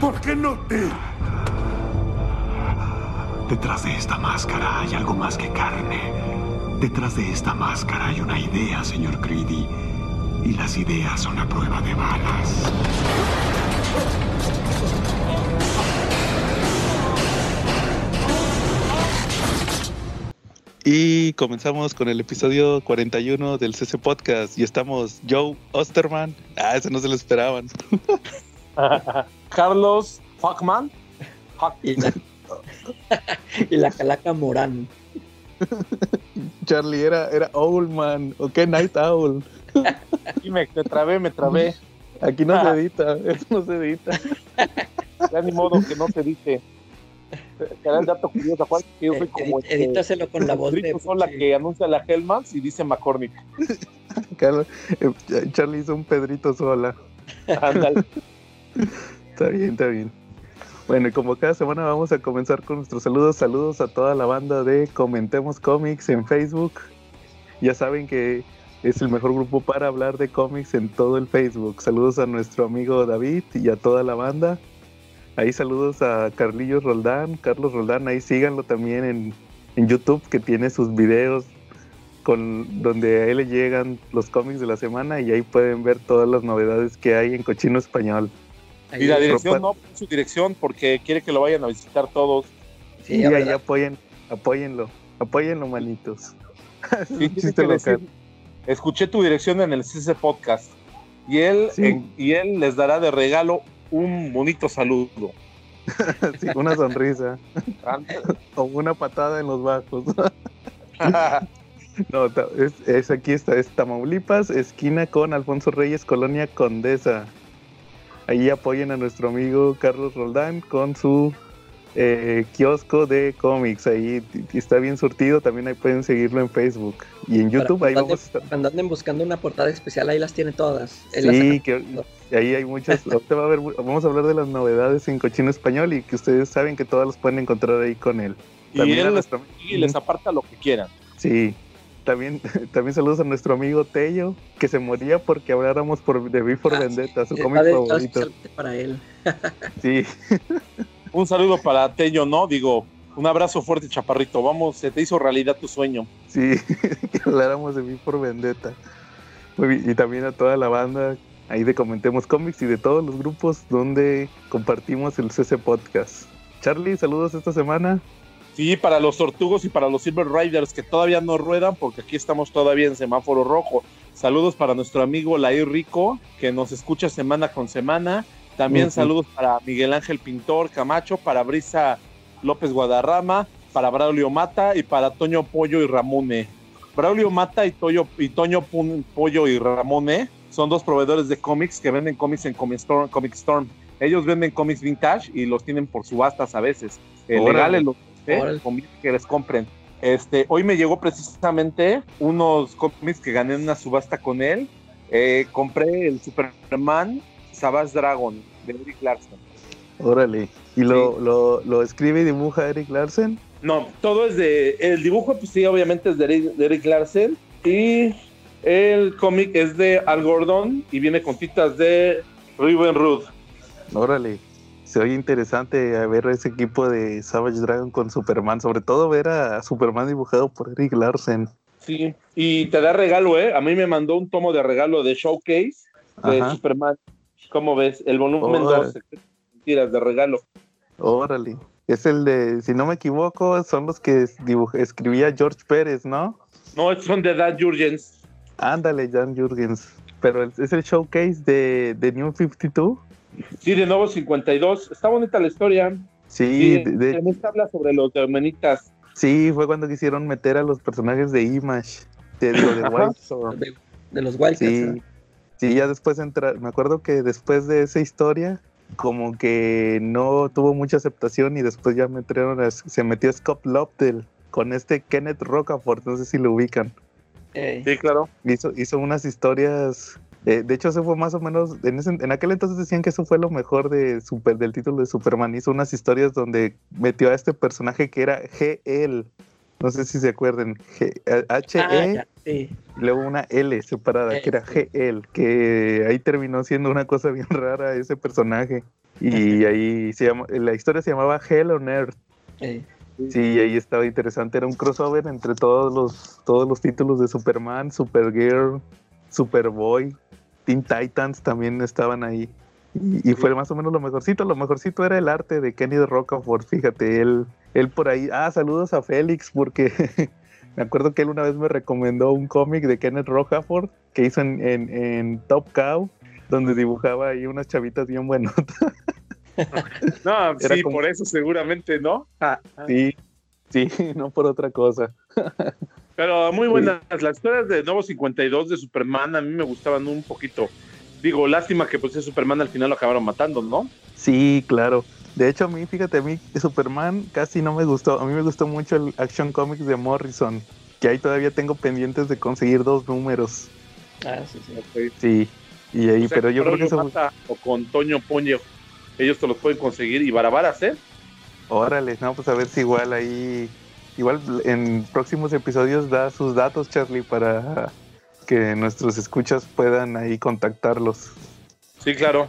¿Por qué no te...? Detrás de esta máscara hay algo más que carne. Detrás de esta máscara hay una idea, señor Creedy. Y las ideas son a prueba de balas. Y comenzamos con el episodio 41 del CC Podcast. Y estamos Joe Osterman. Ah, ese no se lo esperaban. Carlos Fuckman. Y la, y la calaca Morán. Charlie era, era Owlman. ¿O qué Night Owl? Me, me trabé, me trabé. Aquí no se edita. Eso no se edita. Ya ni modo que no se dice. Era el dato curioso, Juan, que yo soy como este, Edítaselo con la voz de. Rodrigo Sola que anuncia la Hellmans y dice McCormick. Carlos- eh, Charlie hizo un Pedrito sola. Ándale. Está bien, está bien. Bueno, y como cada semana vamos a comenzar con nuestros saludos. Saludos a toda la banda de Comentemos Comics en Facebook. Ya saben que es el mejor grupo para hablar de cómics en todo el Facebook. Saludos a nuestro amigo David y a toda la banda. Ahí saludos a Carlillos Roldán, Carlos Roldán, ahí síganlo también en, en YouTube que tiene sus videos con donde a él le llegan los cómics de la semana y ahí pueden ver todas las novedades que hay en Cochino Español. Ahí Y la dirección no, su dirección porque quiere que lo vayan a visitar todos. sí, y ahí apoyen, apóyenlo, apóyenlo, manitos. Sí, decir, escuché tu dirección en el CC Podcast y él, Sí. en- y él les dará de regalo un bonito saludo. Sí, una sonrisa o una patada en los bajos. No, es, es aquí está, es Tamaulipas, esquina con Alfonso Reyes, Colonia Condesa. Ahí apoyen a nuestro amigo Carlos Roldán con su eh, kiosco de cómics. Ahí está bien surtido, también ahí pueden seguirlo en Facebook. Y en YouTube ahí vamos a estar. Anden buscando una portada especial, ahí las tiene todas. Él las Sí, que ahí hay muchas. ahorita va a haber, vamos a hablar de las novedades en cochino español y que ustedes saben que todas las pueden encontrar ahí con él. y También a él les, nuestro- y les aparta lo que quieran. Sí. También, también saludos a nuestro amigo Tello, que se moría porque habláramos por de V for Ah, Vendetta, su cómic favorito. especialmente para él. Sí, Un saludo para Tello, ¿no? Digo, un abrazo fuerte, chaparrito. Vamos, se te hizo realidad tu sueño. sí, que habláramos de V for Vendetta. Muy bien, Y también a toda la banda ahí de Comentemos Cómics y de todos los grupos donde compartimos el CC Podcast. Charlie, saludos esta semana. Sí, para los tortugos y para los Silver Riders que todavía no ruedan, porque aquí estamos todavía en semáforo rojo. Saludos para nuestro amigo Lair Rico, que nos escucha semana con semana. También saludos para Miguel Ángel Pintor Camacho, para Brisa López Guadarrama, para Braulio Mata y para Toño Pollo y Ramone. Braulio Mata y, Toño y Toño Pun- Pollo y Ramone son dos proveedores de cómics que venden cómics en Comic Storm. Comic Storm. Ellos venden cómics vintage y los tienen por subastas a veces. Eh, legales los ¿eh? Que les compren. Este, hoy me llegó precisamente unos cómics que gané en una subasta con él. Eh, compré el Superman Savage Dragon de Eric Larson. Órale. ¿Y lo, lo, lo escribe y dibuja Eric Larsen? No, todo es de. El dibujo, pues sí, obviamente es de Eric, de Eric Larsen. Y el cómic es de Al Gordon y viene con titas de Ruben Rudd. Órale. Se oye interesante a ver ese equipo de Savage Dragon con Superman, sobre todo ver a Superman dibujado por Eric Larsen. Sí, y te da regalo, ¿eh? A mí me mandó un tomo de regalo de Showcase de Ajá. Superman. ¿Cómo ves? El volumen Órale. 2, mentiras de regalo. Órale. Es el de, si no me equivoco, son los que escribía George Pérez, ¿no? No, son de Dan Jurgens. Ándale, Jan Jurgens. Pero es es el showcase de, de New 52. Sí, de nuevo 52. Está bonita la historia. Sí, Sí, de- de- en esta habla sobre los hermanitas. sí, fue cuando quisieron meter a los personajes de Image. Digo, de. Wildstorm. De, de los Wildcats. Sí, sí, ya después entra, me acuerdo que después de esa historia, como que no tuvo mucha aceptación y después ya metieron a- se metió Scott Lobdell con este Kenneth Rocafort, no sé si lo ubican. Sí, claro. Hizo, hizo unas historias, eh, de hecho eso fue más o menos, en, ese- en aquel entonces decían que eso fue lo mejor de super, del título de Superman, hizo unas historias donde metió a este personaje que era GL, no sé si se acuerdan, G- eh, H-E Ah, sí. luego una L separada, Eh, que era sí. GL, que ahí terminó siendo una cosa bien rara ese personaje. Y ahí se llama, la historia se llamaba Hell on Earth. Eh, Sí, ahí estaba interesante. Era un crossover entre todos los, todos los títulos de Superman, Supergirl, Superboy, Teen Titans también estaban ahí. Y, y fue más o menos lo mejorcito. Lo mejorcito era el arte de Kenny de Rocafort. Fíjate, él, él por ahí. Ah, saludos a Félix, porque me acuerdo que él una vez me recomendó un cómic de Kenneth Rocafort que hizo en, en, en Top Cow, donde dibujaba ahí unas chavitas bien buenotas. No, Era sí, como- por eso seguramente, ¿no? Ah, ah. Sí, sí, no por otra cosa. Pero muy buenas. Las historias de Nuevo 52 de Superman a mí me gustaban un poquito. Digo, lástima que pues ese Superman al final lo acabaron matando, ¿no? Sí, claro. De hecho, a mí, fíjate, a mí Superman casi no me gustó. A mí me gustó mucho el Action Comics de Morrison, que ahí todavía tengo pendientes de conseguir dos números. ah, sí, sí. Ok. Sí, y ahí, O sea, pero yo creo que eso... Mata o con Toño Poño, ellos te los pueden conseguir y barabaras, ¿eh? Órale, no, pues a ver si igual ahí... Igual en próximos episodios da sus datos, Charlie, para que nuestros escuchas puedan ahí contactarlos. Sí, claro.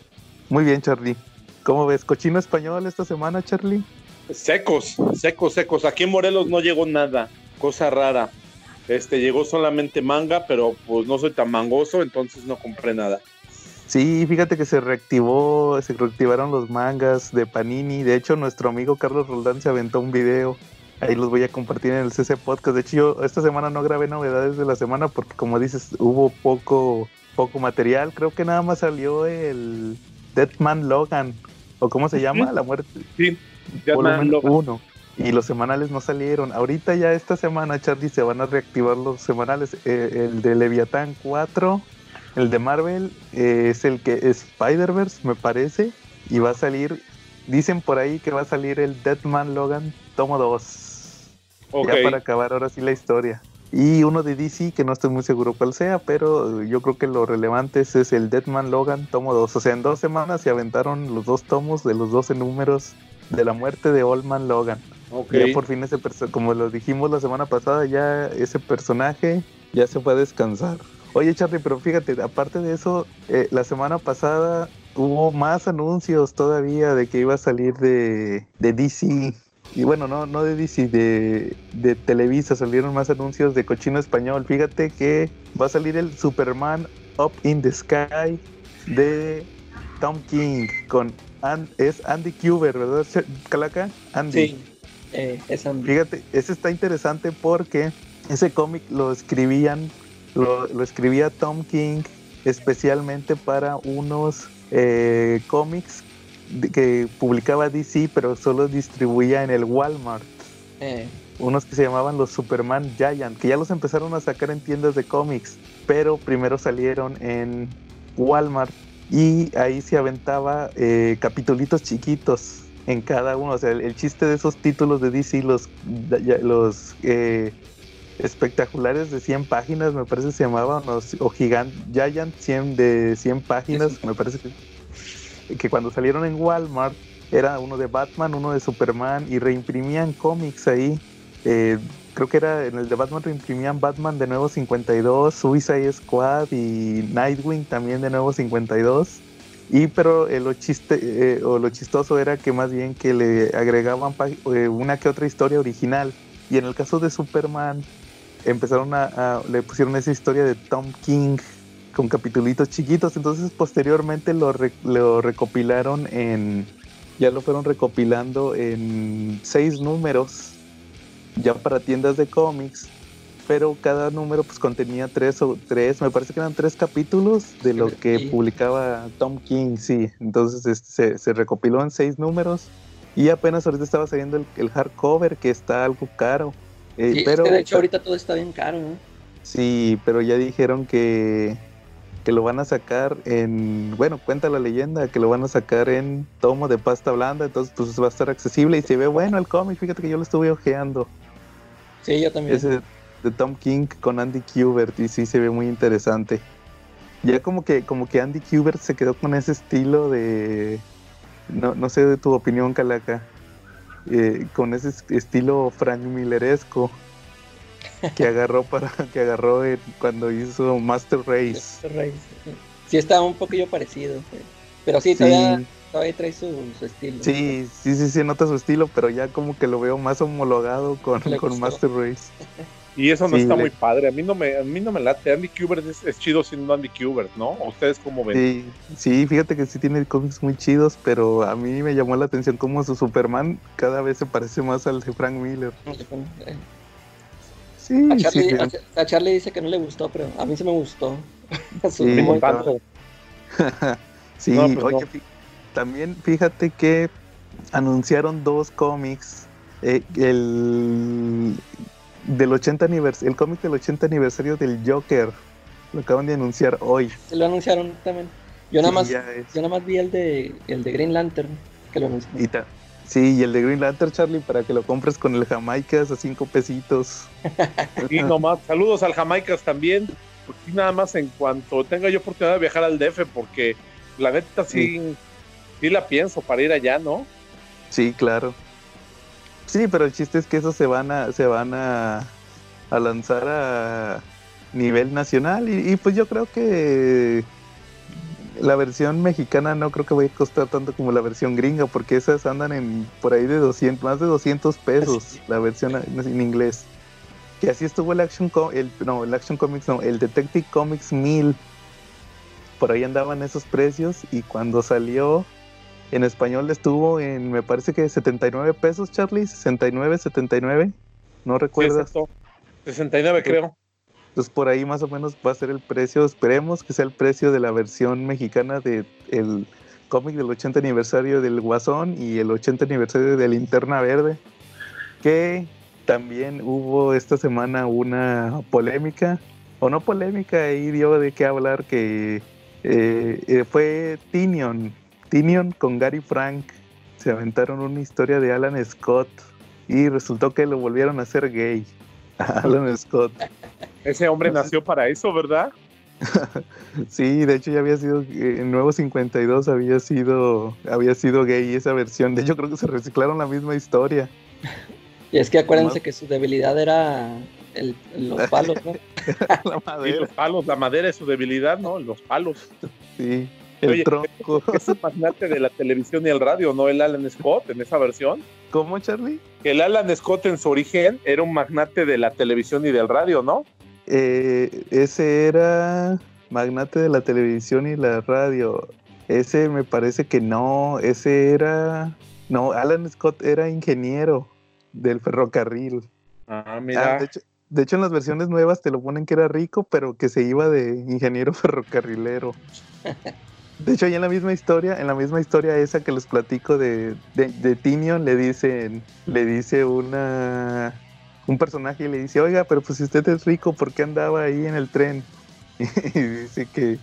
Muy bien, Charlie. ¿Cómo ves? ¿Cochino español esta semana, Charlie? Secos, secos, secos. Aquí en Morelos no llegó nada, cosa rara. Este llegó solamente manga, pero pues no soy tan mangoso, entonces no compré nada. Sí, fíjate que se reactivó, se reactivaron los mangas de Panini. De hecho, nuestro amigo Carlos Roldán se aventó un video. Ahí los voy a compartir en el CC Podcast. De hecho, yo esta semana no grabé novedades de la semana porque, como dices, hubo poco, poco material. Creo que nada más salió el Deadman Logan. ¿O cómo se llama? La muerte. Sí, Deadman Logan. 1. Y los semanales no salieron. Ahorita ya esta semana, Charlie, se van a reactivar los semanales. Eh, el de Leviatán 4, el de Marvel, eh, es el que es Spider-Verse, me parece. Y va a salir, dicen por ahí que va a salir el Deadman Logan tomo 2. Ok. Ya para acabar ahora sí la historia. Y uno de DC, que no estoy muy seguro cuál sea, pero yo creo que lo relevante es, es el Deadman Logan tomo 2. O sea, en dos semanas se aventaron los dos tomos de los 12 números de la muerte de Old Man Logan. ok. Ya por fin ese como lo dijimos la semana pasada, ya ese personaje ya se fue a descansar. Oye Charlie, pero fíjate, aparte de eso, eh, la semana pasada hubo más anuncios todavía de que iba a salir de, de DC. Y bueno, no, no de DC, de, de Televisa salieron más anuncios de cochino español. Fíjate que va a salir el Superman Up in the Sky de Tom King con es Andy Kuber, ¿verdad, Calaca? Andy. Sí, eh, esa Fíjate, ese está interesante porque ese cómic lo escribían, lo, lo escribía Tom King especialmente para unos eh, cómics que publicaba DC, pero solo distribuía en el Walmart. eh, Unos que se llamaban los Superman Giant, que ya los empezaron a sacar en tiendas de cómics, pero primero salieron en Walmart y ahí se aventaba eh, capitulitos chiquitos en cada uno. O sea, el, el chiste de esos títulos de DC, los, los eh, espectaculares de 100 páginas, me parece que se llamaban, o, o Gigant Giant 100 de 100 páginas, me parece que, que cuando salieron en Walmart era uno de Batman, uno de Superman y reimprimían cómics ahí. Eh, creo que era en el de Batman reimprimían Batman de nuevo 52, Suicide Squad y Nightwing también de nuevo 52. Y pero eh, lo chiste eh, o lo chistoso era que más bien que le agregaban una que otra historia original. Y en el caso de Superman empezaron a, a- le pusieron esa historia de Tom King con capitulitos chiquitos. Entonces posteriormente lo, re- lo recopilaron en ya lo fueron recopilando en seis números ya para tiendas de cómics pero cada número pues contenía tres o tres me parece que eran tres capítulos de lo que Sí. publicaba Tom King sí entonces este, se, se recopiló en seis números y apenas ahorita estaba saliendo el, el hardcover que está algo caro Eh, sí, es pero que de hecho ahorita todo está bien caro, ¿no? Sí, pero ya dijeron que, que lo van a sacar en, bueno, cuenta la leyenda, que lo van a sacar en tomo de pasta blanda, entonces pues va a estar accesible y se ve bueno el cómic, fíjate que yo lo estuve ojeando, Sí, yo también. ese de Tom King con Andy Kubert y sí se ve muy interesante. Ya como que, como que Andy Kubert se quedó con ese estilo de, no, no sé de tu opinión, Calaca, eh, con ese es- estilo Frank Milleresco que agarró para que agarró cuando hizo Master Race. Sí. Está un poquillo parecido. sí. Pero sí, Sí. todavía, trae su, su estilo. Sí, sí, sí, sí, nota su estilo, pero ya como que lo veo más homologado con, con. Master Race. Y eso no Sí, está le- muy padre. A mí no me, a mí no me late. Andy Kubert es, es chido siendo Andy Kubert, ¿no? ¿O ¿Ustedes cómo ven? Sí, sí, fíjate que sí tiene cómics muy chidos, pero a mí me llamó la atención cómo su Superman cada vez se parece más al de Frank Miller. Sí, A Charlie, sí, a- a Charlie dice que no le gustó, pero a mí sí me gustó. Sí, No, pues oye, no. fí- también fíjate que anunciaron dos cómics, eh, el del 80 anivers el cómic del 80 aniversario del Joker, lo acaban de anunciar hoy. Se lo anunciaron también. Yo nada Sí, más, yo nada más vi el de el de Green Lantern que lo anunciaron. Y ta- sí, y el de Green Lantern, Charlie, para que lo compres con el Jamaicas a cinco pesitos. Y nomás, saludos al Jamaicas también. Porque nada más en cuanto tenga yo oportunidad de viajar al DF, porque la neta sí, sí la pienso para ir allá, ¿no? Sí, claro. Sí, pero el chiste es que esos se van a, se van a, a lanzar a nivel nacional y, y pues yo creo que la versión mexicana no creo que vaya a costar tanto como la versión gringa porque esas andan en por ahí de 200, más de 200 pesos la versión en inglés. Que así estuvo el Action el no, el Action Comics no, el Detective Comics 1000. Por ahí andaban esos precios y cuando salió en español estuvo en, me parece que 79 pesos, Charlie, 69, 79, no Sí, recuerdas. exacto. 69 creo. Entonces por ahí más o menos va a ser el precio, esperemos que sea el precio de la versión mexicana de el cómic del 80 aniversario del Guasón y el 80 aniversario de Linterna Verde, que también hubo esta semana una polémica, o no polémica, ahí dio de qué hablar que eh, eh, fue Tinion, Tinion con Gary Frank, se aventaron una historia de Alan Scott y resultó que lo volvieron a hacer gay. Alan Scott. Ese hombre nació para eso, ¿verdad? Sí, de hecho ya había sido, eh, en Nuevo 52 había sido, había sido gay esa versión. De hecho creo que se reciclaron la misma historia. Y es que acuérdense que su debilidad era el, los palos, ¿no? la Y madera, los palos, la madera es su debilidad, ¿no? Los palos. sí. El Oye, tronco. Es un magnate de la televisión y el radio, ¿no? El Alan Scott en esa versión. ¿Cómo, Charlie? El Alan Scott en su origen era un magnate de la televisión y del radio, ¿no? Eh, ese era magnate de la televisión y la radio. Ese me parece que no. Ese era. No, Alan Scott era ingeniero del ferrocarril. Ah, Ah, mira. de, hecho, de hecho, en las versiones nuevas te lo ponen que era rico, pero que se iba de ingeniero ferrocarrilero. De hecho, ahí en la misma historia, en la misma historia esa que les platico de, de, de Tinion, le dicen, le dice una un personaje y le dice, oiga, pero pues si usted es rico, ¿por qué andaba ahí en el tren? Y dice que,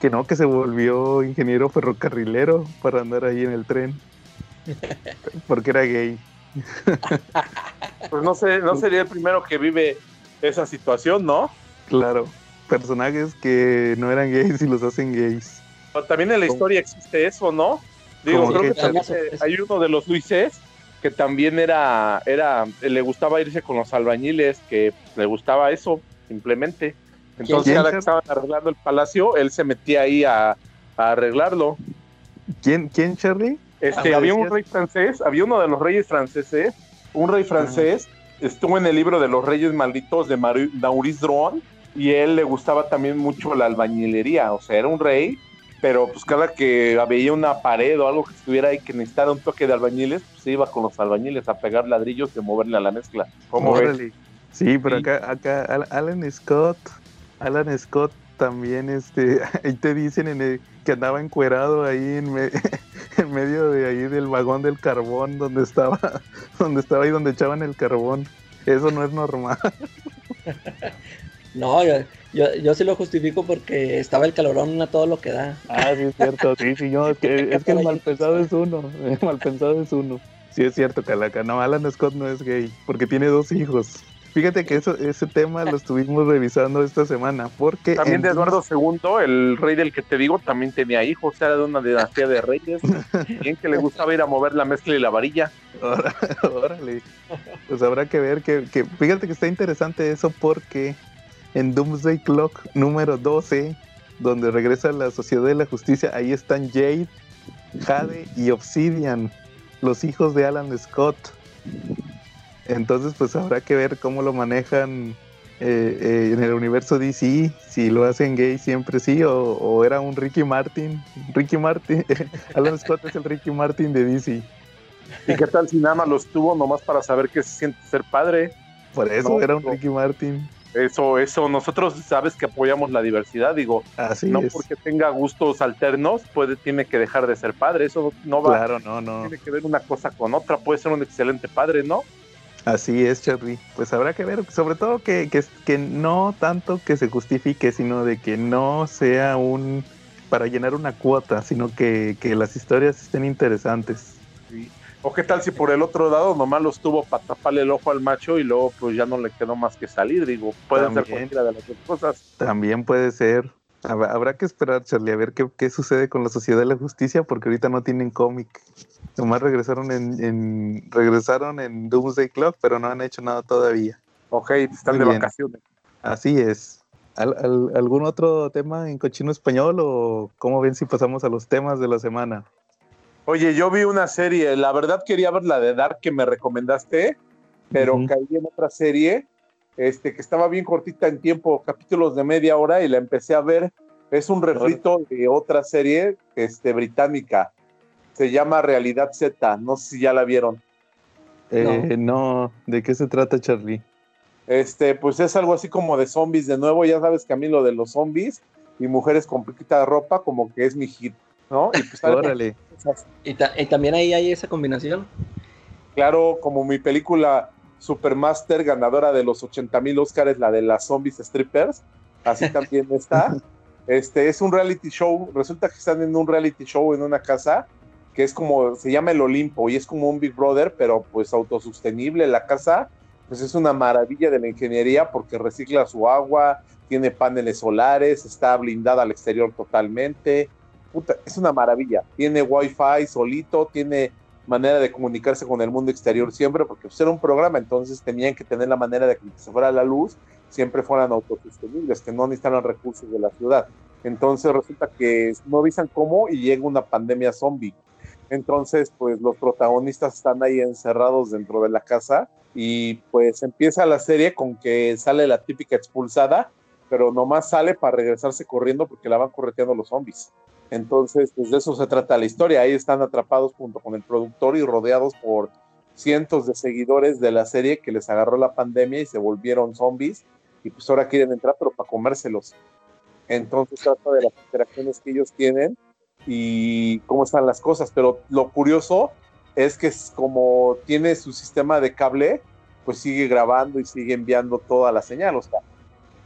que no, que se volvió ingeniero ferrocarrilero para andar ahí en el tren. Porque era gay. Pues no sé, no sería el primero que vive esa situación, ¿no? Claro, personajes que no eran gays y los hacen gays. Pero también en la historia existe eso, ¿no? Digo, ¿Cómo creo que también hay uno de los Luises que también era, era, le gustaba irse con los albañiles, que le gustaba eso, simplemente. Entonces, ¿Quién, cada que estaban arreglando el palacio, él se metía ahí a, a arreglarlo. ¿Quién, quién Charlie? Este, había un rey francés, había uno de los reyes franceses, un rey francés, estuvo en el libro de los reyes malditos de Maurice Dron, y él le gustaba también mucho la albañilería, o sea, era un rey, pero pues cada que veía una pared o algo que estuviera ahí que necesitara un toque de albañiles, pues se iba con los albañiles a pegar ladrillos y moverle a la mezcla. ¿Cómo ves? Sí, pero Sí. acá, acá Al- Alan Scott, Alan Scott también, este, ahí te dicen en el- que andaba encuerado ahí en, me- en medio de ahí del vagón del carbón donde estaba, donde estaba ahí donde echaban el carbón. Eso no es normal. No, yo, yo, yo sí lo justifico porque estaba el calorón a todo lo que da. Ah, sí es cierto, sí, sí, no, es que, es que el mal pensado es uno, el mal pensado es uno. Sí es cierto, Calaca, no, Alan Scott no es gay, porque tiene dos hijos. Fíjate que eso, ese tema lo estuvimos revisando esta semana, porque... También de Eduardo II, el rey del que te digo, también tenía hijos, era de una dinastía de reyes, bien que le gustaba ir a mover la mezcla y la varilla. Órale. Pues habrá que ver que, que- fíjate que está interesante eso porque en Doomsday Clock número 12 donde regresa la Sociedad de la Justicia, ahí están Jade, Jade y Obsidian, los hijos de Alan Scott. Entonces, pues habrá que ver cómo lo manejan eh, eh, en el universo DC, si lo hacen gay siempre sí, o, era un Ricky Martin. Ricky Martin, Alan Scott es el Ricky Martin de DC. ¿Y qué tal si nada más los tuvo nomás para saber qué se siente ser padre? Por eso era un Ricky Martin. Eso, eso, nosotros sabes que apoyamos la diversidad, digo, Así no porque tenga gustos alternos, puede, tiene que dejar de ser padre, eso no va, claro, no, no. tiene que ver una cosa con otra, puede ser un excelente padre, ¿no? Así es, Charlie. Pues habrá que ver, sobre todo que, que, que no tanto que se justifique, sino de que no sea un para llenar una cuota, sino que, que las historias estén interesantes. O qué tal si por el otro lado nomás los tuvo para taparle el ojo al macho y luego pues ya no le quedó más que salir, digo, puede ser cualquiera de las dos cosas. También puede ser. Habrá que esperar, Charlie, a ver qué, qué, sucede con la Sociedad de la Justicia, porque ahorita no tienen cómic. Nomás regresaron en, en, regresaron en Doomsday Clock, pero no han hecho nada todavía. Ok, están Muy de bien. vacaciones. Así es. ¿Al, al, algún otro tema en cochino español o cómo ven si pasamos a los temas de la semana? Oye, yo vi una serie, la verdad quería ver la de Dark que me recomendaste, pero uh -huh. caí en otra serie este, que estaba bien cortita en tiempo, capítulos de media hora, y la empecé a ver. Es un refrito de otra serie este, británica. Se llama Realidad Z. No sé si ya la vieron. Eh, no. no. ¿de qué se trata, Charlie? Este, pues es algo así como de zombies de nuevo. Ya sabes que a mí lo de los zombies y mujeres con poquita ropa, como que es mi hit, ¿no? Y pues Órale. ¿Y, ta ¿Y también ahí hay esa combinación? Claro, como mi película Supermaster, ganadora de los 80 mil Oscars, la de las zombies strippers, así también está. Este es un reality show, resulta que están en un reality show en una casa que es como, se llama el Olimpo y es como un Big Brother, pero pues autosostenible. La casa, pues es una maravilla de la ingeniería porque recicla su agua, tiene paneles solares, está blindada al exterior totalmente. Puta, es una maravilla. Tiene wifi solito, tiene manera de comunicarse con el mundo exterior siempre, porque pues, era un programa, entonces tenían que tener la manera de que se fuera la luz, siempre fueran autosostenibles, que no necesitaran recursos de la ciudad. Entonces resulta que no avisan cómo y llega una pandemia zombie. Entonces, pues los protagonistas están ahí encerrados dentro de la casa y pues empieza la serie con que sale la típica expulsada, pero nomás sale para regresarse corriendo porque la van correteando los zombies. Entonces, pues de eso se trata la historia. Ahí están atrapados junto con el productor y rodeados por cientos de seguidores de la serie que les agarró la pandemia y se volvieron zombies y pues ahora quieren entrar pero para comérselos. Entonces trata de las interacciones que ellos tienen y cómo están las cosas. Pero lo curioso es que como tiene su sistema de cable, pues sigue grabando y sigue enviando toda la señal. O sea,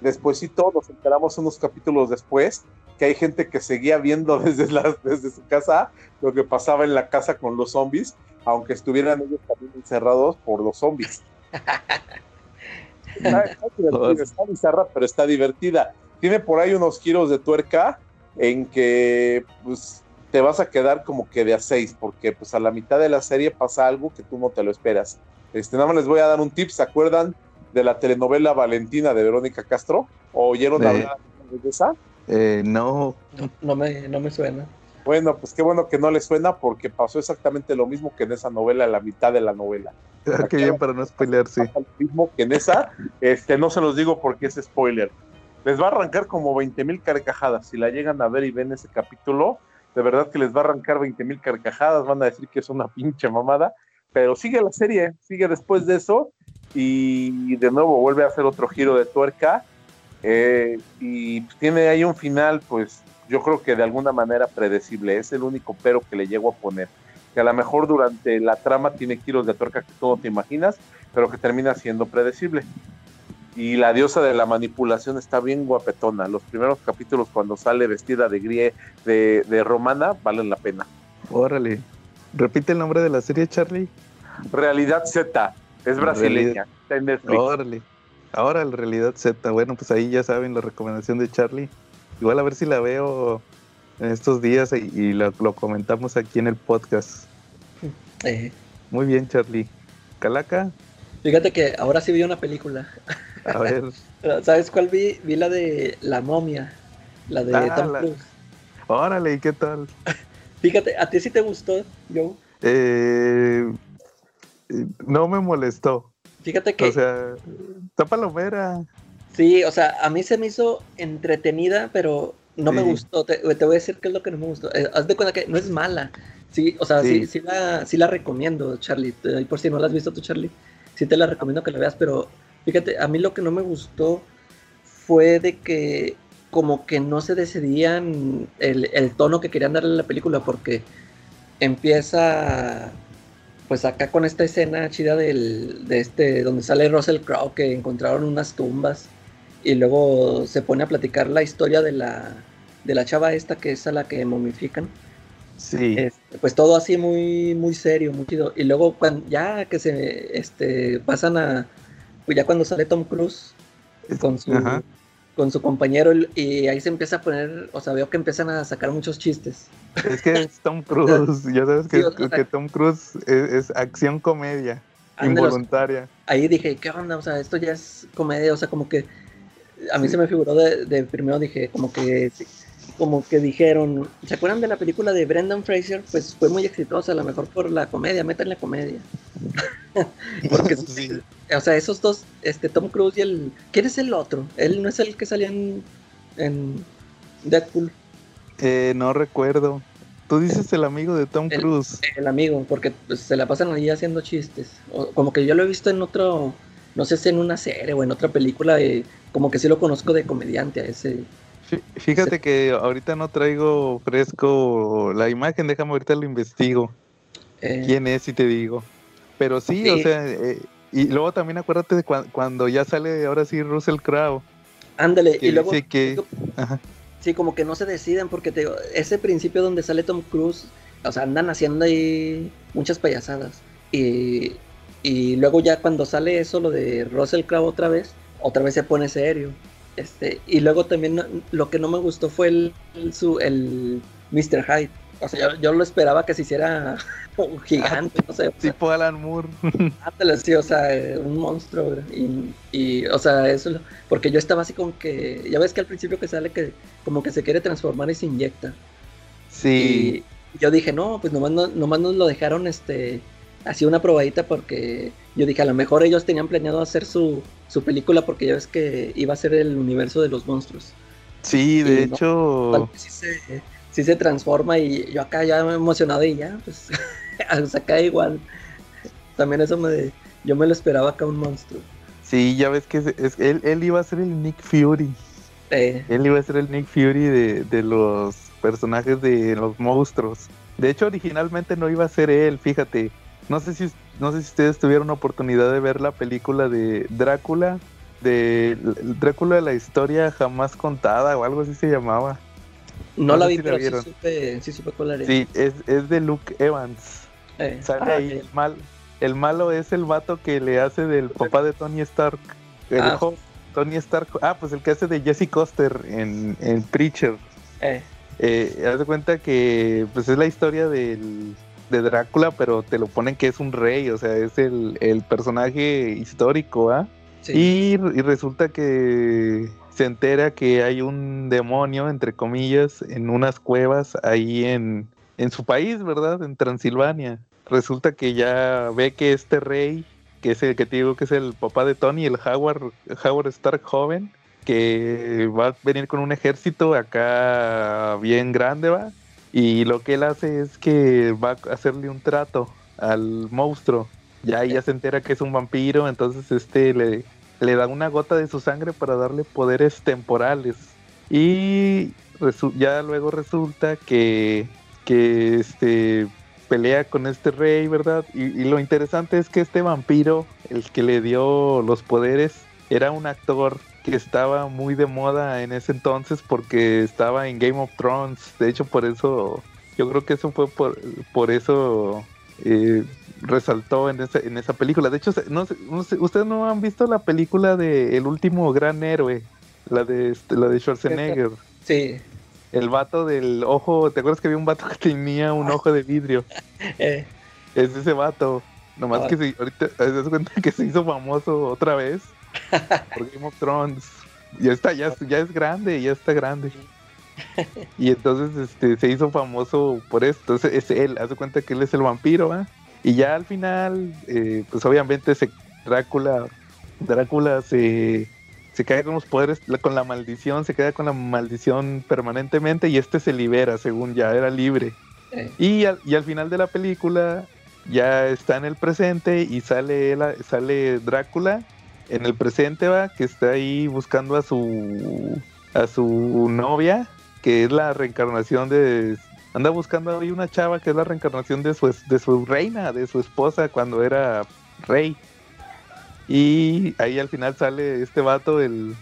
despuésito nos enteramos unos capítulos después que hay gente que seguía viendo desde, la, desde su casa lo que pasaba en la casa con los zombies, aunque estuvieran ellos también encerrados por los zombies. está, está, está bizarra, pero está divertida. Tiene por ahí unos giros de tuerca en que pues, te vas a quedar como que de a seis, porque pues a la mitad de la serie pasa algo que tú no te lo esperas. Este, nada más les voy a dar un tip, ¿se acuerdan de la telenovela Valentina de Verónica Castro? ¿O oyeron hablar de esa? Eh, no, No, no me, no me suena. Bueno, pues qué bueno que no les suena porque pasó exactamente lo mismo que en esa novela, la mitad de la novela. ah, qué bien para no spoilearse. Pasa Lo mismo que en esa, este, no se los digo porque es spoiler. Les va a arrancar como 20 mil carcajadas. Si la llegan a ver y ven ese capítulo, de verdad que les va a arrancar 20 mil carcajadas. Van a decir que es una pinche mamada. Pero sigue la serie, sigue después de eso. Y de nuevo vuelve a hacer otro giro de tuerca. Eh, y tiene ahí un final, pues yo creo que de alguna manera predecible. Es el único pero que le llego a poner. Que a lo mejor durante la trama tiene giros de tuerca que tú no te imaginas, pero que termina siendo predecible. Y la diosa de la manipulación está bien guapetona. Los primeros capítulos cuando sale vestida de grie, de, de romana, valen la pena. Órale. Repite el nombre de la serie, Charlie. Realidad Z, es brasileña, está en Netflix. Órale. Ahora la realidad Z. Bueno, pues ahí ya saben la recomendación de Charlie. Igual a ver si la veo en estos días y, y lo, lo comentamos aquí en el podcast. Eh, Muy bien, Charlie. Calaca, fíjate que ahora sí vi una película. a ver. ¿Sabes cuál vi? Vi la de La momia. la de Ah, Tom la- Cruise. Órale, ¿y qué tal? Fíjate, ¿a ti sí te gustó, Joe? Eh, no me molestó. Fíjate que O sea, está palomera. sí, o sea, a mí se me hizo entretenida, pero no me gustó. Te, te voy a decir qué es lo que no me gustó. Eh, haz de cuenta que no es mala. Sí, o sea, sí, Sí. sí, la, sí la recomiendo, Charlie. Y por si no la has visto tú, Charlie, sí te la recomiendo que la veas, pero fíjate, a mí lo que no me gustó fue de que como que no se decidían el, el tono que querían darle a la película, porque empieza pues acá con esta escena chida del, de este, donde sale Russell Crowe, que encontraron unas tumbas, y luego se pone a platicar la historia de la, de la chava esta que es a la que momifican. Sí. Este, pues todo así muy, muy serio, muy chido. Y luego cuando, ya que se este, pasan a, pues ya cuando sale Tom Cruise con su, Ajá. Con su compañero y- ahí se empieza a poner, o sea, veo que empiezan a sacar muchos chistes. Es que es Tom Cruise. Ya sabes que, Sí, o sea, que Tom Cruise es, es acción comedia. Involuntaria. ahí dije, ¿qué onda? O sea, esto ya es comedia, o sea, como que a mí se me figuró de, de primero dije, como que como que dijeron, ¿se acuerdan de la película de Brendan Fraser? Pues fue muy exitosa, a lo mejor por la comedia, métanle comedia. Porque, Sí. o sea, esos dos, este Tom Cruise y el ¿quién es el otro? Él no es el que salía en, en Deadpool, Eh, no recuerdo. Tú dices el amigo de Tom El- Cruise. el amigo, porque pues, se la pasan ahí haciendo chistes. O- como que yo lo he visto en otro, no sé si en una serie o en otra película, y como que sí lo conozco de comediante a ese. Fí- Fíjate que ahorita no traigo fresco la imagen, déjame ahorita lo investigo. eh, quién es y te digo. Pero sí, o Sí. sea, eh, y luego también acuérdate de cua- cuando ya sale ahora sí Russell Crowe, Ándale, y luego, dice que... Ajá. sí, como que no se deciden, porque te digo, ese principio donde sale Tom Cruise, o sea, andan haciendo ahí muchas payasadas. Y, y luego ya cuando sale eso, lo de Russell Crowe otra vez, otra vez se pone serio. Este, y luego también lo que no me gustó fue el, el, su, el Mr. Hyde. O sea, yo, yo lo esperaba que se hiciera un gigante, no sé. o sea, Tipo Alan Moore. Ándale, sí, o sea, eh, un monstruo. Y, y, o sea, eso, porque yo estaba así como que, ya ves que al principio que sale que como que se quiere transformar y se inyecta. sí, Y yo dije, no, pues nomás, no- nomás nos lo dejaron, este, así una probadita porque yo dije, a lo mejor ellos tenían planeado hacer su, su película porque ya ves que iba a ser el universo de los monstruos. sí, de y no- hecho, Sí se, sí se transforma y yo acá ya me emocionado y ya, pues, acá igual. También eso me, yo me lo esperaba acá un monstruo. sí, ya ves que es- es- él, él iba a ser el Nick Fury. Eh, Él iba a ser el Nick Fury de, de los personajes de los monstruos. De hecho, originalmente no iba a ser él, fíjate. No sé si, no sé si ustedes tuvieron oportunidad de ver la película de Drácula, de Drácula de la historia jamás contada o algo así se llamaba. No, no la vi, si la pero sí supe, sí supe cuál era. Sí, es, es de Luke Evans. Eh, Sale ah, ahí el mal. El malo es el vato que le hace del papá de Tony Stark. El Ah. Tony Stark. Ah, pues el que hace de Jesse Coster en, en Preacher. Eh, Eh, haz de cuenta que pues es la historia del, de Drácula, pero te lo ponen que es un rey, o sea, es el, el personaje histórico, ¿ah? sí. Y, y resulta que se entera que hay un demonio, entre comillas, en unas cuevas ahí en, en su país, ¿verdad? En Transilvania. Resulta que ya ve que este rey, que es el que te digo que es el papá de Tony, el Howard, Howard Stark joven, que va a venir con un ejército acá bien grande, va. Y lo que él hace es que va a hacerle un trato al monstruo. Ya ahí ya se entera que es un vampiro, entonces este le, le da una gota de su sangre para darle poderes temporales. Y ya luego resulta que, que este pelea con este rey, ¿verdad? Y, y lo interesante es que este vampiro, el que le dio los poderes, era un actor que estaba muy de moda en ese entonces porque estaba en Game of Thrones. De hecho, por eso, yo creo que eso fue por, por eso eh, resaltó en esa, en esa película. De hecho, no, no sé, ustedes no han visto la película de El último gran héroe, la de este, la de Schwarzenegger. sí. El vato del ojo, ¿te acuerdas que había un vato que tenía un ojo de vidrio? Eh, Es ese vato. Nomás Ah. que se, ahorita te das cuenta que se hizo famoso otra vez por Game of Thrones. Ya está, ya, es- ya es grande, ya está grande. y entonces este, se hizo famoso por esto. Entonces, es él, hace cuenta que él es el vampiro, ¿va? Y ya al final, eh, pues obviamente se, Drácula, Drácula se, se cae con los poderes, con la maldición, se queda con la maldición permanentemente y este se libera, según ya era libre. Eh, Y al, y al final de la película ya está en el presente y sale, él a- sale Drácula en el presente, va, que está ahí buscando a su a su novia, que es la reencarnación de anda buscando ahí una chava que es la reencarnación de su de su reina, de su esposa cuando era rey. Y ahí al final sale este vato, el,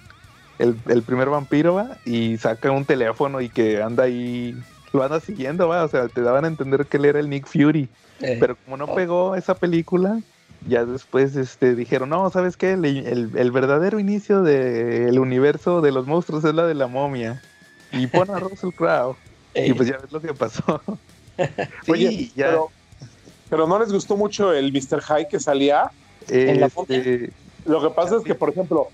el, el primer vampiro, va, y saca un teléfono y que anda ahí, lo anda siguiendo, va, o sea, te daban a entender que él era el Nick Fury. eh, Pero como no pegó esa película, ya después este, dijeron, no, ¿sabes qué? El, el- el verdadero inicio del universo de los monstruos es la de la momia. Y pon a Russell Crowe. Y pues ya ves lo que pasó. Sí, Oye, ya. pero, pero no les gustó mucho el Mr. High que salía. ¿En la este, Lo que pasa es que, por ejemplo,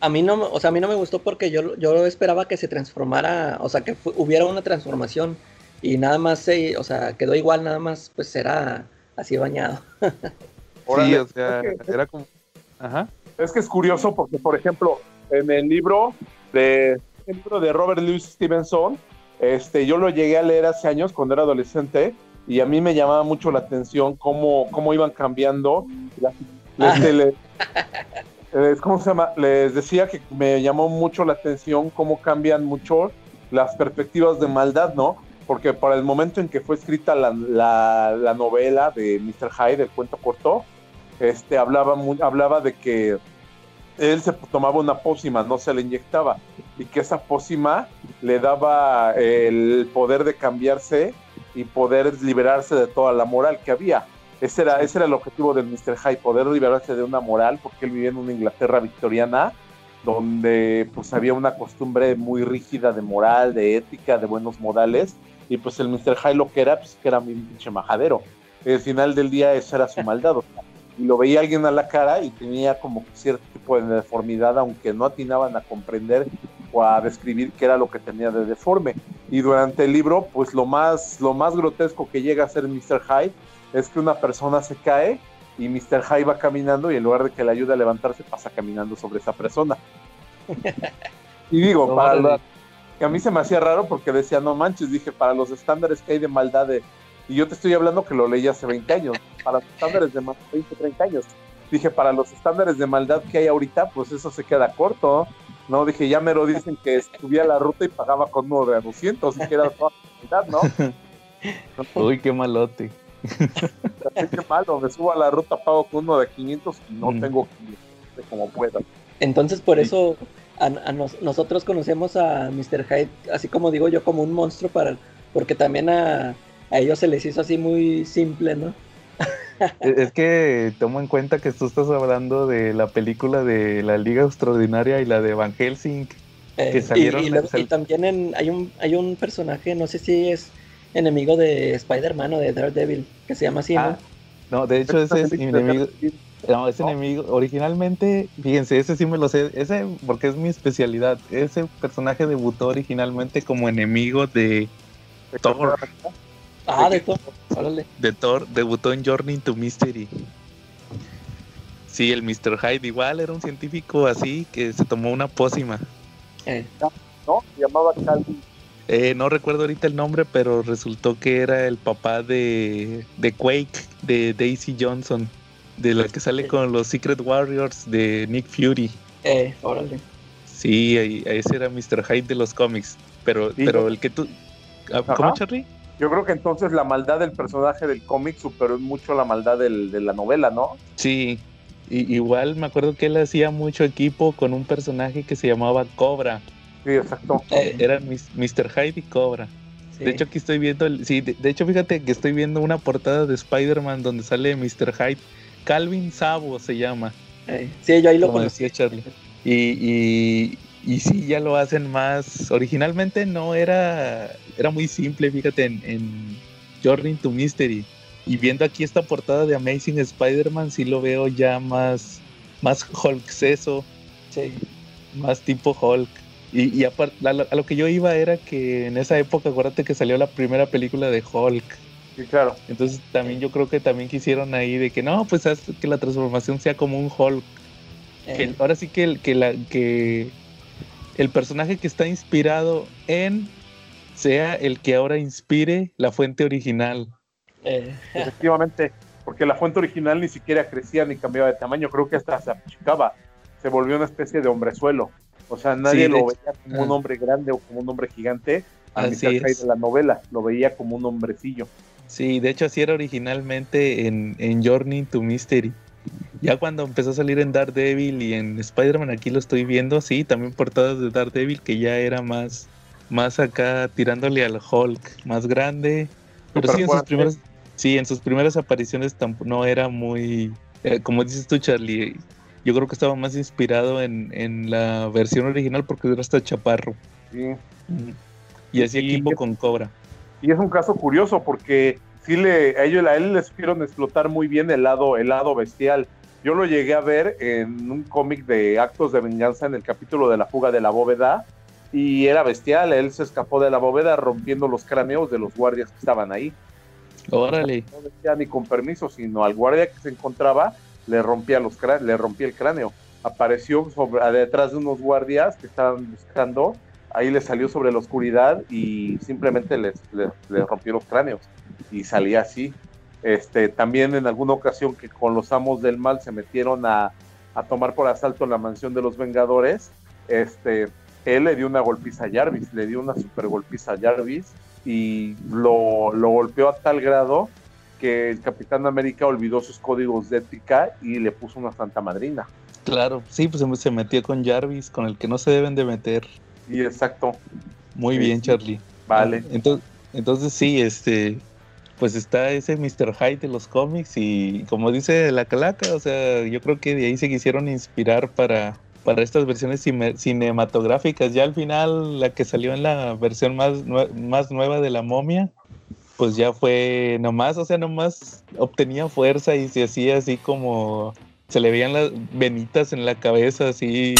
a mí no, me- o sea, a mí no me gustó porque yo, yo esperaba que se transformara, o sea, que hubiera una transformación y nada más se, o sea, quedó igual, nada más, pues era así bañado. sí, o sea, era como... Ajá. Es que es curioso porque, por ejemplo, en el libro de, el libro de Robert Louis Stevenson, este, yo lo llegué a leer hace años cuando era adolescente y a mí me llamaba mucho la atención cómo, cómo iban cambiando. las- este, le- eh, ¿Cómo se llama? Les decía que me llamó mucho la atención cómo cambian mucho las perspectivas de maldad, ¿no? Porque para el momento en que fue escrita la, la- la novela de Mr. Hyde, el cuento corto, este, hablaba, hablaba de que él se tomaba una pócima, no se le inyectaba, y que esa pócima le daba el poder de cambiarse y poder liberarse de toda la moral que había. Ese era, ese era el objetivo del Mr. Hyde, poder liberarse de una moral, porque él vivía en una Inglaterra victoriana, donde pues había una costumbre muy rígida de moral, de ética, de buenos modales, y pues el Mr. Hyde lo que era, pues que era un pinche majadero. Al final del día esa era su maldad, o sea, y lo veía alguien a la cara y tenía como cierto tipo de deformidad, aunque no atinaban a comprender o a describir qué era lo que tenía de deforme. Y durante el libro, pues lo más, lo más grotesco que llega a ser Mr. Hyde es que una persona se cae y Mr. Hyde va caminando y en lugar de que le ayude a levantarse, pasa caminando sobre esa persona. y digo, para la- que a mí se me hacía raro porque decía, no manches, dije, para los estándares que hay de maldad de... Y yo te estoy hablando que lo leí hace 20 años, para los estándares de maldad, 20, 30 años. Dije, para los estándares de maldad que hay ahorita, pues eso se queda corto. No, dije, ya me lo dicen que subía la ruta y pagaba con uno de a 200 y que era toda la cantidad, ¿no? Uy, qué malote. Así que malo, me subo a la ruta, pago con uno de 500 y no Mm. tengo que como pueda. Entonces, por Sí. eso a, a nos- nosotros conocemos a Mr. Hyde, así como digo yo, como un monstruo, para, porque también a, a ellos se les hizo así muy simple, ¿no? Es es que tomo en cuenta que tú estás hablando de la película de la Liga Extraordinaria y la de Van Helsing. Eh, Que y- salieron- y, luego- sal- y también en- hay, un, hay un personaje, no sé si es enemigo de Spider-Man o de Daredevil, que se llama así, ¿no? Ah, No, de hecho ese es enemigo, no, ese enemigo, originalmente, fíjense, ese sí me lo sé, ese porque es mi especialidad, ese personaje debutó originalmente como enemigo de Thor, Ah, de todo. Órale. de Thor, debutó en Journey to Mystery. Sí, el Mr. Hyde igual era un científico así que se tomó una pócima. Eh, ¿no? Se llamaba Calvin. Eh, no recuerdo ahorita el nombre, pero resultó que era el papá de, de Quake, de Daisy Johnson, de la que sale con los Secret Warriors de Nick Fury. eh, órale. Sí, ahí- ese era Mr. Hyde de los cómics. Pero, Sí. pero el que tú. ah, ¿Cómo, Ajá. Charlie? Yo creo que entonces la maldad del personaje del cómic superó mucho la maldad del- de la novela, ¿no? Sí. Y, igual me acuerdo que él hacía mucho equipo con un personaje que se llamaba Cobra. Sí, exacto. Eh, Eran mis- Mr. Hyde y Cobra. sí. De hecho, aquí estoy viendo. El, sí, de, de hecho, fíjate que estoy viendo una portada de Spider-Man donde sale Mr. Hyde. Calvin Sabo se llama. Eh, sí, yo ahí lo como conocí. decía Charlie. Y, y, y sí, ya lo hacen más. Originalmente no era. Era muy simple, fíjate, en, en Journey to Mystery. Y viendo aquí esta portada de Amazing Spider-Man, sí lo veo ya más. Más Hulk seso, Sí. más tipo Hulk. Y, aparte, a, lo que yo iba era que en esa época, acuérdate que salió la primera película de Hulk. Sí, claro. Entonces también yo creo que también quisieron ahí de que no, pues que la transformación sea como un Hulk. Eh. ahora sí que el, que, la, que el personaje que está inspirado en sea el que ahora inspire la fuente original. Eh. Efectivamente, porque la fuente original ni siquiera crecía ni cambiaba de tamaño, creo que hasta se achicaba, se volvió una especie de hombrezuelo. O sea, nadie lo veía como un ah. hombre grande o como un hombre gigante a mitad de la novela, lo veía como un hombrecillo. Sí, de hecho así era originalmente en, en Journey to Mystery. Ya cuando empezó a salir en Daredevil y en Spider-Man, aquí lo estoy viendo, sí, también portadas de Daredevil, que ya era más, más acá tirándole al Hulk, más grande. Pero sí en, sus primeras, sí, en sus primeras apariciones no era muy, eh, como dices tú, Charlie, yo creo que estaba más inspirado en, en la versión original porque era hasta chaparro. Sí. Y así equipo con Cobra. Y es un caso curioso porque sí le, a, ellos, a él le supieron explotar muy bien el lado, el lado bestial. Yo lo llegué a ver en un cómic de Actos de Venganza en el capítulo de la fuga de la bóveda y era bestial. Él se escapó de la bóveda rompiendo los cráneos de los guardias que estaban ahí. Órale. No decía ni con permiso, sino al guardia que se encontraba le rompía, los le rompía el cráneo. Apareció sobre, detrás de unos guardias que estaban buscando ahí le salió sobre la oscuridad y simplemente les, rompió los cráneos y salía así. Este, también en alguna ocasión que con los amos del mal se metieron a, tomar por asalto la mansión de los Vengadores, este, él le dio una golpiza a Jarvis, le dio una super golpiza a Jarvis y lo, lo golpeó a tal grado que el Capitán América olvidó sus códigos de ética y le puso una santa madrina. Claro, sí, pues se metió con Jarvis, con el que no se deben de meter. Sí, exacto. Muy bien, Charlie. Vale. Entonces, entonces sí, este, pues está ese Mr. Hyde de los cómics y como dice la calaca, o sea, yo creo que de ahí se quisieron inspirar para, para estas versiones cinematográficas. Ya al final, la que salió en la versión más, más nueva de la momia, pues ya fue nomás, o sea, nomás obtenía fuerza y se hacía así como se le veían las venitas en la cabeza, así